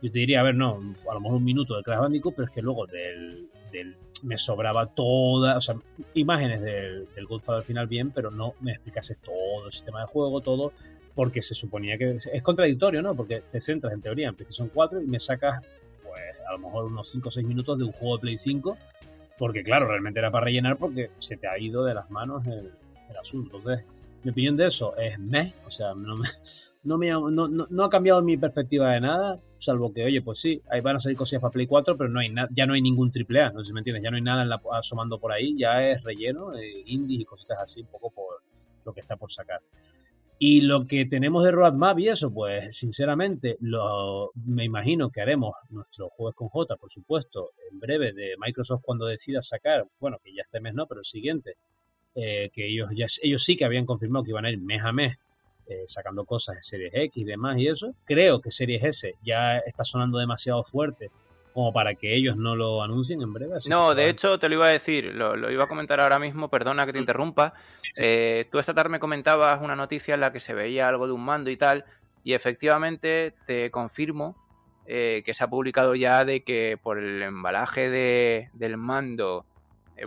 yo te diría, a ver, no, a lo mejor un minuto de Crash Bandicoot, pero es que luego del, del me sobraba toda, o sea, imágenes del, del Godfather final bien, pero no me explicase todo el sistema de juego, todo, porque se suponía que es contradictorio, ¿no? Porque te centras en teoría en PlayStation 4 y me sacas, pues, a lo mejor unos 5 o 6 minutos de un juego de Play 5, porque claro, realmente era para rellenar porque se te ha ido de las manos el, el asunto. Entonces, mi opinión de eso es meh, o sea, no, me, no, me ha, no, no, ha cambiado mi perspectiva de nada, salvo que, oye, pues sí, ahí van a salir cosillas para Play 4, pero no hay ya no hay ningún triple no sé si me entiendes, ya no hay nada en la, asomando por ahí, ya es relleno, eh, indie y cositas así, un poco por lo que está por sacar. Y lo que tenemos de roadmap y eso, pues sinceramente, lo, me imagino que haremos nuestro jueves con J, por supuesto, en breve de Microsoft cuando decida sacar, bueno, que ya este mes no, pero el siguiente, eh, que ellos, ya, ellos sí que habían confirmado que iban a ir mes a mes eh, sacando cosas de Series X y demás y eso. Creo que Series S ya está sonando demasiado fuerte como para que ellos no lo anuncien en breve. no, de hecho te lo iba a decir, lo, iba a comentar ahora mismo, perdona que te mm. interrumpa. Eh, tú esta tarde me comentabas una noticia en la que se veía algo de un mando y tal, y efectivamente te confirmo que se ha publicado ya de que por el embalaje de, del mando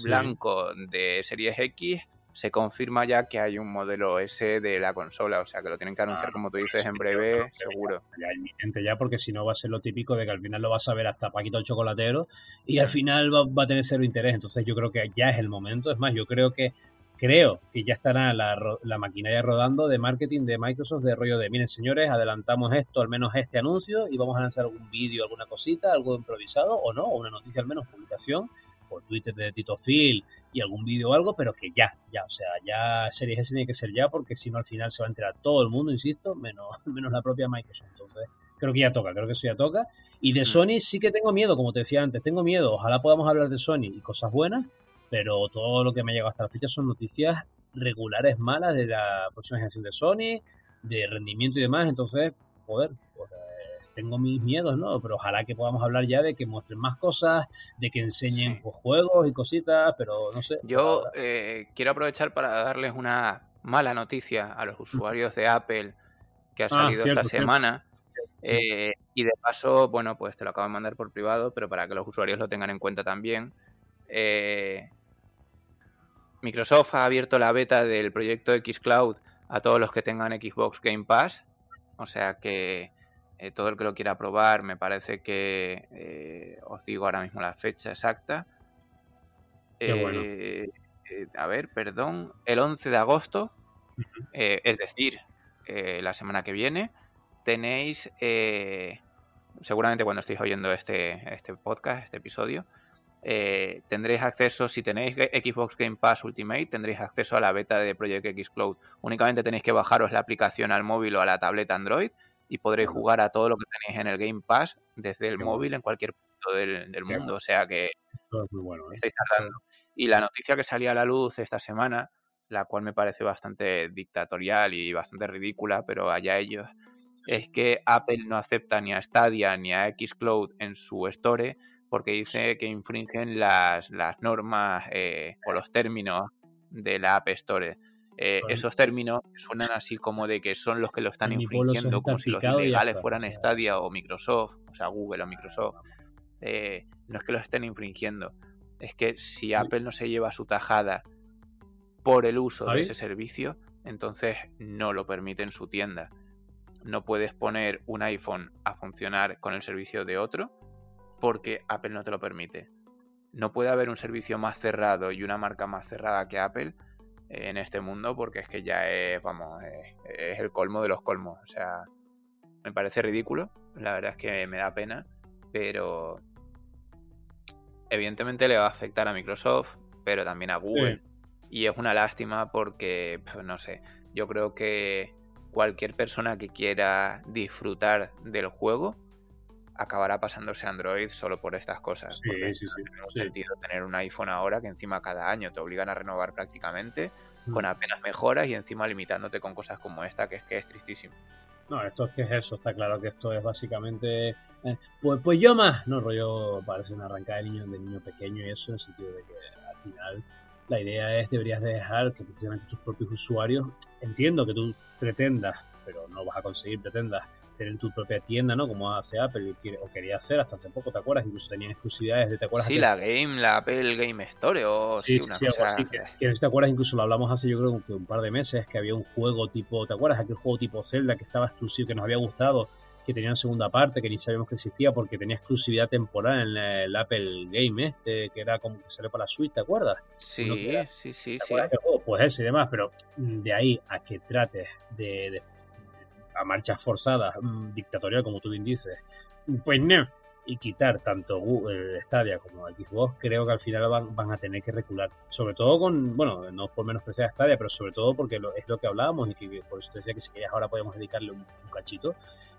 blanco de Series X, se confirma ya que hay un modelo S de la consola, o sea que lo tienen que anunciar, ah, como tú dices, en breve, seguro. Ya, ya, porque si no va a ser lo típico de que al final lo vas a ver hasta Paquito el Chocolatero y al final va, a tener cero interés. Entonces yo creo que ya es el momento. Es más, yo creo que, creo que ya estará la, la, maquinaria rodando de marketing de Microsoft de rollo de, miren señores, adelantamos esto, al menos este anuncio, y vamos a lanzar algún vídeo, alguna cosita, algo improvisado o no, o una noticia al menos, publicación por Twitter de Tito Phil y algún vídeo o algo, pero que ya, ya, o sea, ya Series S tiene que ser ya, porque si no al final se va a enterar todo el mundo, insisto, menos, menos la propia Microsoft. Entonces, creo que ya toca, creo que eso ya toca. Y de mm. Sony sí que tengo miedo, como te decía antes, tengo miedo, ojalá podamos hablar de Sony y cosas buenas, pero todo lo que me ha llegado hasta la fecha son noticias regulares malas de la próxima generación de Sony, de rendimiento y demás. Entonces, joder, pues, eh, tengo mis miedos, ¿no? Pero ojalá que podamos hablar ya de que muestren más cosas, de que enseñen pues, juegos y cositas, pero no sé. Yo eh, quiero aprovechar para darles una mala noticia a los usuarios de Apple que ha ah, salido esta semana. Eh, y de paso, bueno, pues te lo acabo de mandar por privado, pero para que los usuarios lo tengan en cuenta también. Eh, Microsoft ha abierto la beta del proyecto Xcloud a todos los que tengan Xbox Game Pass. O sea que eh, todo el que lo quiera probar, me parece que eh, os digo ahora mismo la fecha exacta. Eh, a ver, perdón, el 11 de agosto, es decir, la semana que viene, tenéis, seguramente cuando estéis oyendo este, este podcast, este episodio, eh, tendréis acceso, si tenéis Xbox Game Pass Ultimate, tendréis acceso a la beta de Project X Cloud. Únicamente tenéis que bajaros la aplicación al móvil o a la tableta Android y podréis jugar a todo lo que tenéis en el Game Pass desde el móvil en cualquier punto del, mundo. O sea que ¿eh? estáis tardando. Y la noticia que salía a la luz esta semana, la cual me parece bastante dictatorial y bastante ridícula, pero allá ellos, es que Apple no acepta ni a Stadia ni a Xcloud en su store porque dice que infringen las, las normas eh, o los términos de la App Store. Eh, esos términos suenan así como de que son los que lo están infringiendo, como si los ilegales fueran Stadia o Microsoft, o sea, Google o Microsoft. Eh, no es que los estén infringiendo, es que si Apple no se lleva su tajada por el uso de ese servicio, entonces no lo permite en su tienda. No puedes poner un iPhone a funcionar con el servicio de otro porque Apple no te lo permite. No puede haber un servicio más cerrado y una marca más cerrada que Apple en este mundo porque es que ya es, vamos, es, el colmo de los colmos. O sea, me parece ridículo, la verdad es que me da pena, pero evidentemente le va a afectar a Microsoft, pero también a Google. Y es una lástima porque, pues, no sé, yo creo que cualquier persona que quiera disfrutar del juego acabará pasándose Android solo por estas cosas. Sí, porque sí, sí, no tiene sentido tener un iPhone ahora que encima cada año te obligan a renovar prácticamente mm. con apenas mejoras y encima limitándote con cosas como esta, que es que es tristísimo. No, esto es que es eso, está claro que esto es básicamente. Eh, pues, pues yo más, no rollo, parece una arrancada de niño, de niño pequeño y eso, en el sentido de que al final la idea es deberías dejar que precisamente tus propios usuarios, entiendo que tú pretendas, pero no vas a conseguir pretendas tener tu propia tienda, ¿no? Como hace Apple o quería hacer hasta hace poco, ¿te acuerdas? Incluso tenían exclusividades de, ¿te acuerdas? Sí, la Game, la Apple Game Store o sí, una cosa... así, que, que, te acuerdas, incluso lo hablamos hace yo creo que un par de meses, que había un juego tipo, ¿te acuerdas? Aquel juego tipo Zelda que estaba exclusivo, que nos había gustado, que tenía una segunda parte, que ni sabíamos que existía porque tenía exclusividad temporal en el Apple Game este, que era como que salió para la Switch, ¿te acuerdas? Sí, sí, sí, sí. Pues ese y demás, pero de ahí a que trates de a marchas forzadas, mm, dictatorial, como tú bien dices, pues no. Y quitar tanto Google, Stadia como Xbox, creo que al final van, a tener que recular. Sobre todo con, bueno, no por menospreciar a Stadia, pero sobre todo porque es lo que hablábamos y que por eso te decía que si querías ahora podemos dedicarle un, cachito.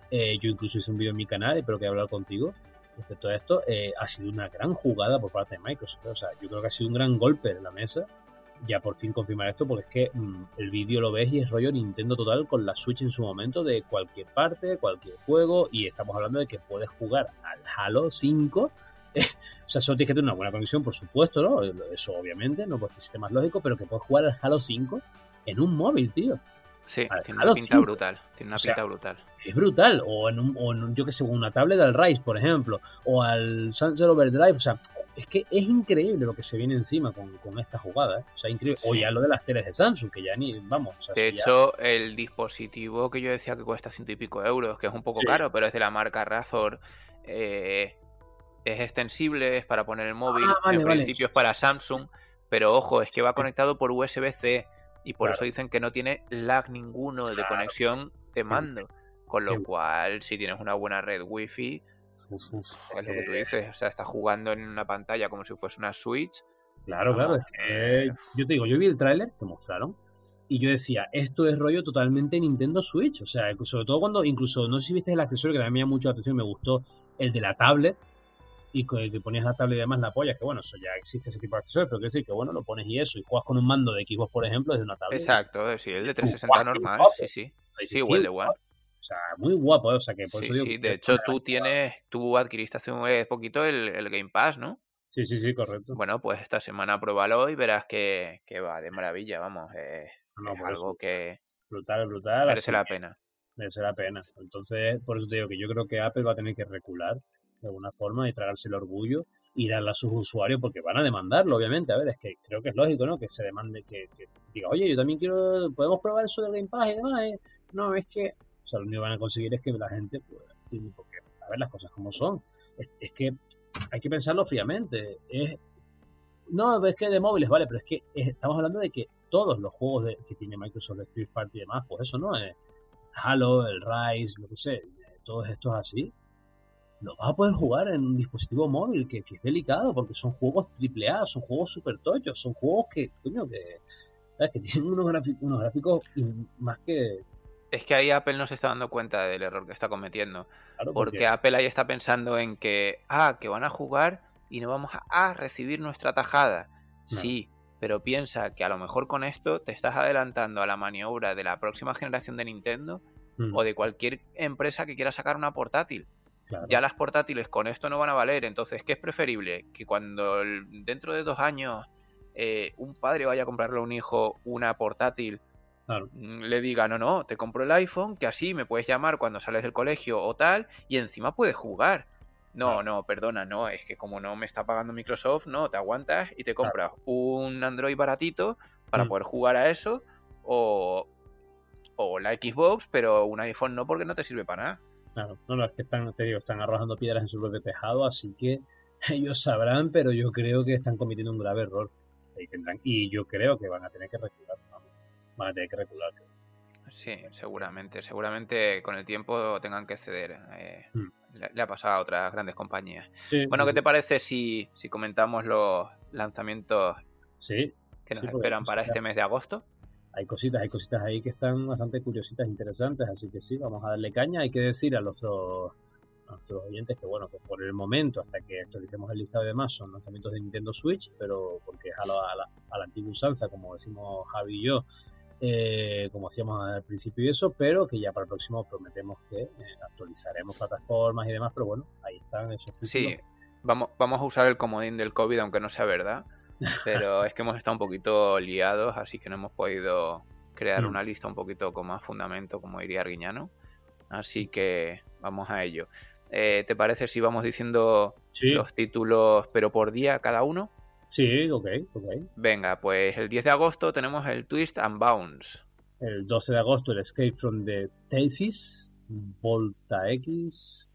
Eh, yo incluso hice un vídeo en mi canal, espero que he hablado contigo respecto a esto. Eh, ha sido una gran jugada por parte de Microsoft. O sea, yo creo que ha sido un gran golpe en la mesa ya por fin confirmar esto, porque es que mm, el vídeo lo ves y es rollo Nintendo total con la Switch en su momento de cualquier parte, cualquier juego, y estamos hablando de que puedes jugar al Halo 5. o sea, solo tienes que tener una buena conexión, por supuesto, ¿no? Eso obviamente, no puede ser más lógico, pero que puedes jugar al Halo 5 en un móvil, tío. Sí, tiene una pinta brutal. Tiene una pinta brutal. Es brutal. O en, un, o en yo que sé, una tablet del Rise, por ejemplo. O al Sunset Overdrive. O sea, es que es increíble lo que se viene encima con, con esta jugada. ¿eh? O sea, increíble. O ya lo de las teles de Samsung, que ya ni. Vamos. de hecho, el dispositivo que yo decía que cuesta ciento y pico euros, que es un poco caro, pero es de la marca Razor. Eh, es extensible, es para poner el móvil. Ah, en principio es para Samsung Pero ojo, es que va conectado por USB-C y por Claro. eso dicen que no tiene lag ninguno de Claro. conexión de mando. Con lo cual, si tienes una buena red wifi, Uf, uf, es lo que tú dices. O sea, estás jugando en una pantalla como si fuese una Switch. Claro, claro. Eh. yo te digo, yo vi el tráiler que mostraron y yo decía, esto es rollo totalmente Nintendo Switch. O sea, sobre todo cuando, incluso, no sé si viste el accesorio que mí me llamó mucho la atención, me gustó el de la tablet y que ponías la tablet y demás la apoyas, que bueno, eso ya existe ese tipo de accesorios, pero que decir que bueno, lo pones y eso, y juegas con un mando de Xbox, por ejemplo, desde una tablet. Exacto, sí, el de Un 360 guapo, normal. guapo. Sí, sí. El de One. O sea, muy guapo, ¿eh? o sea, que por Sí, eso digo sí. De hecho, tú tienes, tú adquiriste hace un poquito el, el Game Pass, ¿no? Sí, sí, sí, correcto. Bueno, pues esta semana pruébalo y verás que, que va de maravilla, vamos. eh, No, es por algo eso, que brutal, brutal. merece la pena. merece la pena. Entonces, por eso te digo que yo creo que Apple va a tener que recular de alguna forma y tragarse el orgullo y darle a sus usuarios porque van a demandarlo, obviamente. A ver, es que creo que es lógico, ¿no? Que se demande, que, que diga, oye, yo también quiero, podemos probar eso del Game Pass y demás. eh?". No, es que, o sea, lo único que van a conseguir es que la gente, pues, a ver las cosas como son. Es, que hay que pensarlo fríamente. Es, no, es que de móviles, vale, pero es que es- estamos hablando de que todos los juegos de- que tiene Microsoft de First Party y demás, pues eso no es Halo, el Rise, lo que sé, eh, todos estos así, lo vas a poder jugar en un dispositivo móvil, que, que es delicado, porque son juegos AAA, son juegos super tochos, son juegos que, coño, que, ¿sabes? que tienen unos, gráficos, unos gráficos más que... Es que ahí Apple no se está dando cuenta del error que está cometiendo. Claro, Porque Apple ahí está pensando en que, ah, que van a jugar y no vamos a, a recibir nuestra tajada. No. Sí, pero piensa que a lo mejor con esto te estás adelantando a la maniobra de la próxima generación de Nintendo Mm, o de cualquier empresa que quiera sacar una portátil. Claro. Ya las portátiles con esto no van a valer. Entonces, ¿qué es preferible? Que cuando el- dentro de dos años eh, un padre vaya a comprarle a un hijo una portátil, Claro. mm, le diga, no, no, te compro el iPhone, que así me puedes llamar cuando sales del colegio o tal, y encima puedes jugar. No, Claro. no, perdona, no, es que como no me está pagando Microsoft, no, te aguantas y te compras un Android baratito para Mm. poder jugar a eso, o, o la Xbox, pero un iPhone no porque no te sirve para nada. Claro, no, no, es que están, te digo, están arrojando piedras en su propio tejado, así que ellos sabrán, pero yo creo que están cometiendo un grave error. Y, tendrán, y yo creo que van a tener que recular, vamos, van a tener que recular. Sí, seguramente. Seguramente con el tiempo tengan que ceder. eh, Mm. le, le ha pasado a otras grandes compañías. Sí, Bueno, sí, ¿qué te parece si, si comentamos los lanzamientos Sí, que nos esperan para este mes de agosto? Hay cositas, hay cositas ahí que están bastante curiositas, interesantes, así que sí, vamos a darle caña. Hay que decir a nuestros, a nuestros oyentes que, bueno, que por el momento, hasta que actualicemos el listado y demás, son lanzamientos de Nintendo Switch, pero porque es a la, a la, a la antigua usanza, como decimos Javi y yo, eh, como hacíamos al principio y eso, pero que ya para el próximo prometemos que eh, actualizaremos plataformas y demás, pero bueno, ahí están esos títulos. Sí, vamos, vamos a usar el comodín del COVID, aunque no sea verdad. Pero es que hemos estado un poquito liados, así que no hemos podido crear Mm. una lista un poquito con más fundamento, como diría Arguiñano. Así que vamos a ello. Eh, ¿Te parece si vamos diciendo Sí, los títulos, pero por día cada uno? sí, ok, ok. Venga, pues el 10 de agosto tenemos el Twist and Bounce. El 12 de agosto, el Escape from the Tethys, Volta X.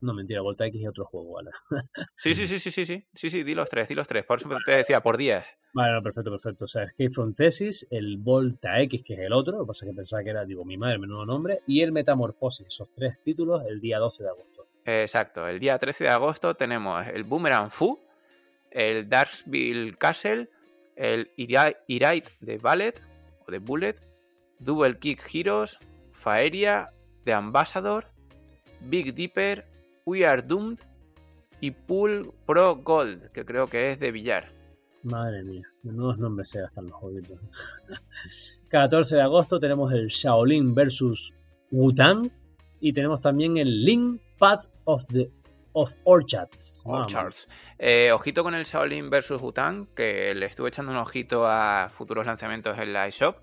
No, mentira, Volta X es otro juego, ¿vale? Sí, sí, sí, sí, sí, sí, sí, sí, di los tres, di los tres. Por eso te decía, por días. Vale, no, perfecto, perfecto. O sea, Escape from Thesis, el Volta X, que es el otro, lo que pasa es que pensaba que era, digo, mi madre, menudo nombre, y el Metamorfosis, esos tres títulos, el día 12 de agosto. Exacto, el día 13 de agosto tenemos el Boomerang Fu, el Darksville Castle, el Irite de Ballet o de Bullet, Double Kick Heroes, Faeria, The Ambassador, Big Dipper, We Are Doomed y Pool Pro Gold, que creo que es de billar. Madre mía, menudos nombres se gastan los jueguitos. 14 de agosto tenemos el Shaolin versus Wutan y tenemos también el Link Path of the of Orchards. Orchards. Eh, ojito con el Shaolin vs Bután, que le estuve echando un ojito a futuros lanzamientos en la eShop.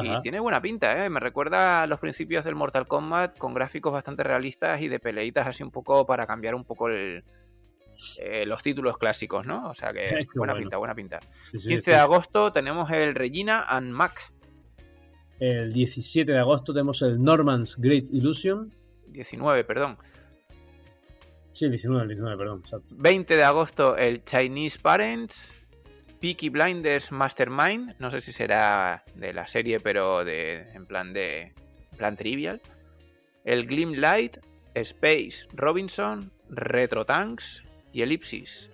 Ajá. Y tiene buena pinta, ¿eh? Me recuerda a los principios del Mortal Kombat con gráficos bastante realistas y de peleitas así un poco para cambiar un poco el, eh, los títulos clásicos, ¿no? O sea que Qué buena bueno. pinta, buena pinta. Sí, sí, 15 sí. de agosto tenemos el Regina and Mac. El 17 de agosto tenemos el Norman's Great Illusion. 19, perdón. Sí, el 19, el 19, perdón. Exacto. 20 de agosto el Chinese Parents, Peaky Blinders Mastermind, no sé si será de la serie, pero de en plan de en plan trivial. El Glim Light, Space, Robinson, Retro Tanks y Ellipsis.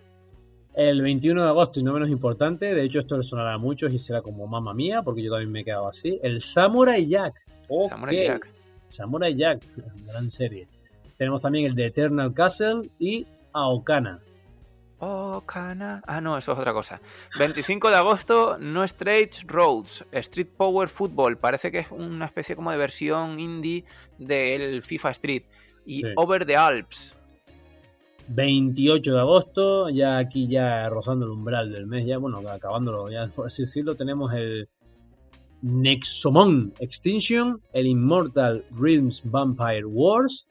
El 21 de agosto, y no menos importante, de hecho esto le sonará a muchos y será como mamá mía, porque yo también me he quedado así, el Samurai Jack. Samurai. Jack. Samurai Jack, gran serie. Tenemos también el de Eternal Castle y Aokana. Oh, Cana. Ah, no, eso es otra cosa. 25 de agosto, No Straight Roads, Street Power Football. Parece que es una especie como de versión indie del FIFA Street. Y Sí. Over the Alps. 28 de agosto, ya aquí ya rozando el umbral del mes, ya bueno, acabándolo, ya por así decirlo, tenemos el Nexomon Extinction, el Immortal Realms Vampire Wars,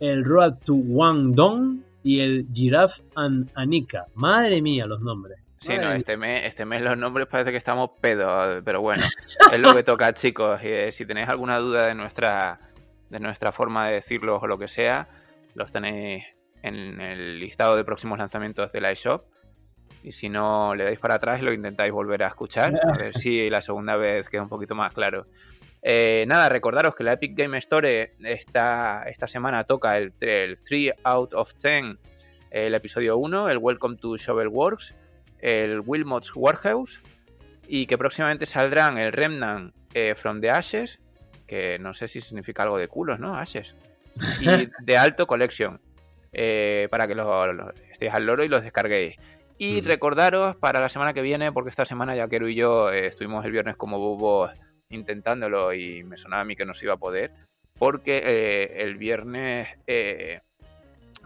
el Road to Wangdong y el Giraffe and Anika. Madre mía, los nombres. Sí, no, este mes, este mes los nombres parece que estamos pedos, pero bueno, es lo que toca, chicos. Y, eh, si tenéis alguna duda de nuestra, de nuestra forma de decirlo o lo que sea, los tenéis en el listado de próximos lanzamientos de la eShop. Y si no le dais para atrás y lo intentáis volver a escuchar, a ver si la segunda vez queda un poquito más claro. Eh, nada, recordaros que la Epic Game Store esta, esta semana toca el, el 3 out of 10, el episodio 1, el Welcome to Shovelworks, el Wilmot's Warehouse y que próximamente saldrán el Remnant eh, from the Ashes, que no sé si significa algo de culos, ¿no? Ashes. Y de Alto Collection, eh, para que lo, lo- estéis al loro y los descarguéis. Y recordaros para la semana que viene, porque esta semana Yaquero y yo eh, estuvimos el viernes como bobos intentándolo y me sonaba a mí que no se iba a poder, porque eh, el viernes, eh,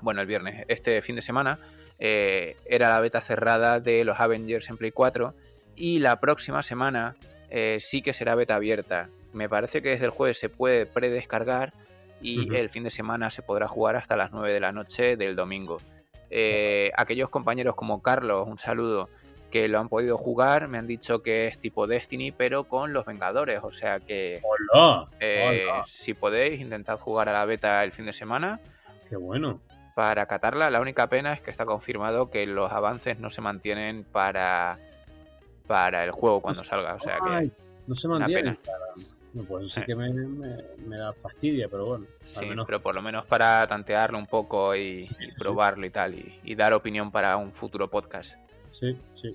bueno, el viernes, este fin de semana, eh, era la beta cerrada de los Avengers en Play 4 y la próxima semana eh, sí que será beta abierta. Me parece que desde el jueves se puede predescargar y el fin de semana se podrá jugar hasta las 9 de la noche del domingo. Aquellos compañeros como Carlos, un saludo, que lo han podido jugar, me han dicho que es tipo Destiny, pero con los Vengadores. O sea que ¡Hola! eh, Hola. si podéis, intentad jugar a la beta el fin de semana ¡Qué bueno! para catarla. La única pena es que está confirmado que los avances no se mantienen para, para el juego cuando salga. O sea que no se una mantiene. pena. caramba. No, pues sí que me, me- me da fastidia, pero bueno, al sí, menos pero por lo menos para tantearlo un poco y, y sí. probarlo y tal, y, y dar opinión para un futuro podcast. Sí, sí,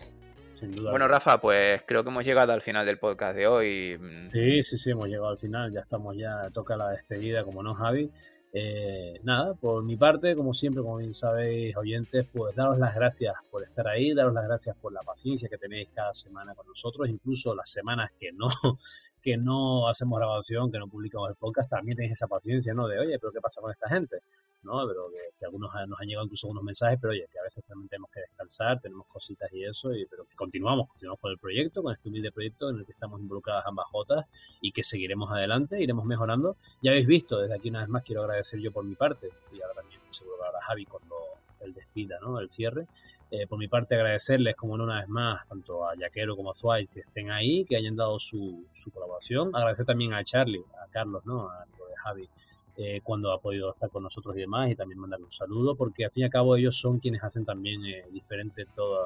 sin duda. Bueno, Rafa, pues creo que hemos llegado al final del podcast de hoy. Sí, sí, sí, hemos llegado al final, ya estamos, ya toca la despedida, como no, Javi. Eh, nada, por mi parte, como siempre, como bien sabéis, oyentes, pues daros las gracias por estar ahí, daros las gracias por la paciencia que tenéis cada semana con nosotros, incluso las semanas que no, que no hacemos grabación, que no publicamos el podcast, también tenéis esa paciencia, ¿no? De, oye, pero ¿qué pasa con esta gente? ¿No? Pero que, algunos nos han llegado incluso unos mensajes, pero oye, que a veces también tenemos que descansar, tenemos cositas y eso, y, pero continuamos, continuamos con el proyecto, con este humilde proyecto en el que estamos involucradas ambas jotas y que seguiremos adelante, iremos mejorando. Ya habéis visto, desde aquí una vez más quiero agradecer yo por mi parte, y ahora también seguro que ahora Javi cuando el despida, ¿no? El cierre. Eh, por mi parte agradecerles como no una vez más, tanto a Yaquero como a Suárez que estén ahí, que hayan dado su, su colaboración. Agradecer también a Charlie, a Carlos, ¿no? A lo de Javi, eh, cuando ha podido estar con nosotros y demás, y también mandarle un saludo, porque al fin y al cabo ellos son quienes hacen también eh, diferente todo,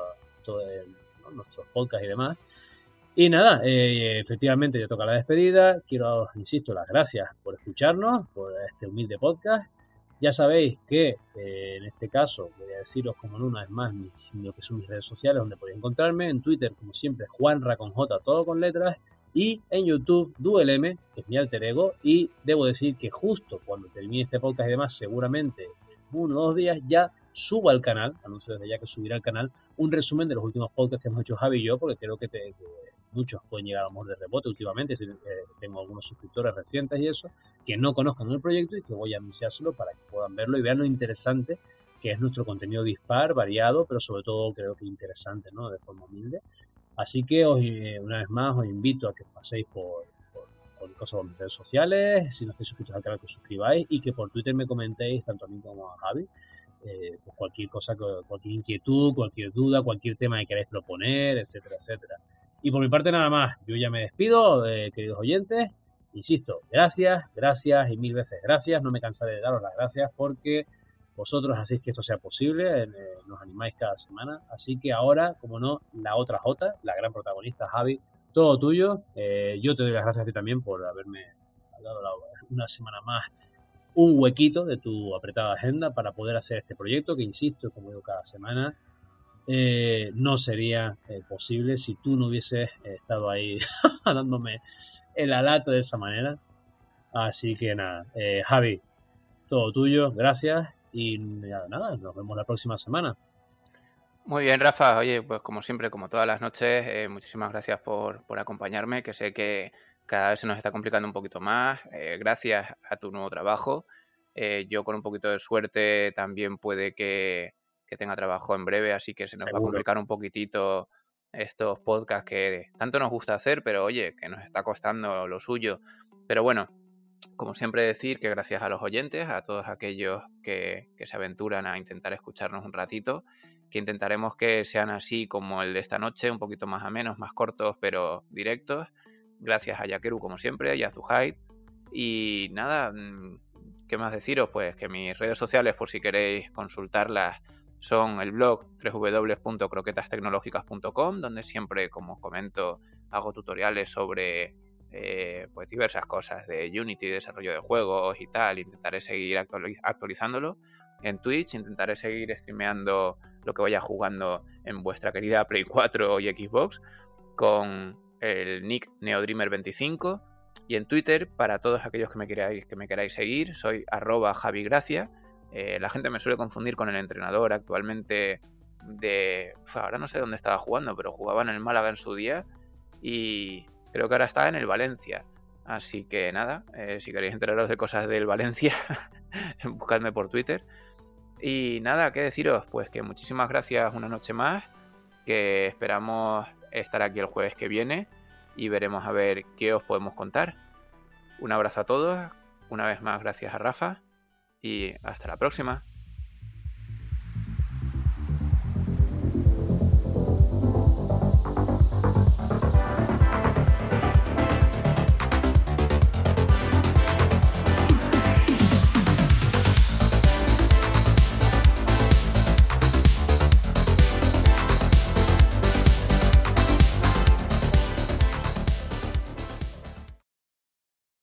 todo ¿no? nuestros podcasts y demás. Y nada, eh, efectivamente ya toca la despedida. Quiero daros, insisto, las gracias por escucharnos, por este humilde podcast. Ya sabéis que eh, en este caso voy a deciros como no una vez más mis, lo que son mis redes sociales donde podéis encontrarme. En Twitter, como siempre, Juanra con J, todo con letras. Y en YouTube, DuelM, que es mi alter ego. Y debo decir que justo cuando termine este podcast y demás, seguramente en uno o dos días ya subo al canal, anuncio desde ya que subirá al canal, un resumen de los últimos podcasts que hemos hecho Javi y yo, porque creo que, te- que muchos pueden llegar a mejor de rebote últimamente, si, eh, tengo algunos suscriptores recientes y eso, que no conozcan el proyecto y que voy a anunciárselo para que puedan verlo y vean lo interesante que es nuestro contenido dispar, variado, pero sobre todo creo que interesante, ¿no? De forma humilde. Así que os, eh, una vez más os invito a que paséis por, por, por cosas por mis redes sociales, si no estáis suscritos al canal que os suscribáis y que por Twitter me comentéis tanto a mí como a Javi eh, pues cualquier cosa, cualquier inquietud, cualquier duda, cualquier tema que queráis proponer, etcétera, etcétera. Y por mi parte nada más, yo ya me despido, eh, queridos oyentes. Insisto, gracias, gracias y mil veces gracias. No me cansaré de daros las gracias porque vosotros hacéis que esto sea posible, eh, nos animáis cada semana. Así que ahora, como no, la otra J, la gran protagonista, Javi, todo tuyo. Eh, yo te doy las gracias a ti también por haberme dado una semana más un huequito de tu apretada agenda para poder hacer este proyecto que, insisto, como digo cada semana, eh, no sería posible si tú no hubieses estado ahí dándome el alato de esa manera. Así que nada, Javi, todo tuyo, gracias y nada, nos vemos la próxima semana. Muy bien, Rafa. Oye, pues como siempre, como todas las noches, eh, muchísimas gracias por, acompañarme, que sé que cada vez se nos está complicando un poquito más. Eh, gracias a tu nuevo trabajo. Eh, yo con un poquito de suerte también puede que, tenga trabajo en breve, así que se nos va a complicar un poquitito estos podcasts que tanto nos gusta hacer, pero oye, que nos está costando lo suyo. Pero bueno, como siempre decir que gracias a los oyentes, a todos aquellos que, se aventuran a intentar escucharnos un ratito, que intentaremos que sean así como el de esta noche, un poquito más a menos, más cortos, pero directos. Gracias a Yakeru, como siempre, y a Zuhaid. Y nada, mm, ¿qué más deciros? Pues que mis redes sociales, por si queréis consultarlas, son el blog www.croquetastecnológicas.com, donde siempre, como os comento, hago tutoriales sobre eh, pues diversas cosas de Unity, desarrollo de juegos y tal. Intentaré seguir actualizándolo. En Twitch intentaré seguir streameando lo que vaya jugando en vuestra querida Play 4 y Xbox con el nick neodreamer25 y en Twitter para todos aquellos que me queráis, que me queráis seguir soy arroba javigracia eh, la gente me suele confundir con el entrenador actualmente de ahora no sé dónde estaba jugando pero jugaba en el Málaga en su día y Creo que ahora está en el Valencia. Así que nada, eh, si queréis enteraros de cosas del Valencia, buscadme por Twitter. Y nada, ¿qué deciros? Pues que muchísimas gracias una noche más, que esperamos estar aquí el jueves que viene y veremos a ver qué os podemos contar. Un abrazo a todos, una vez más gracias a Rafa y hasta la próxima.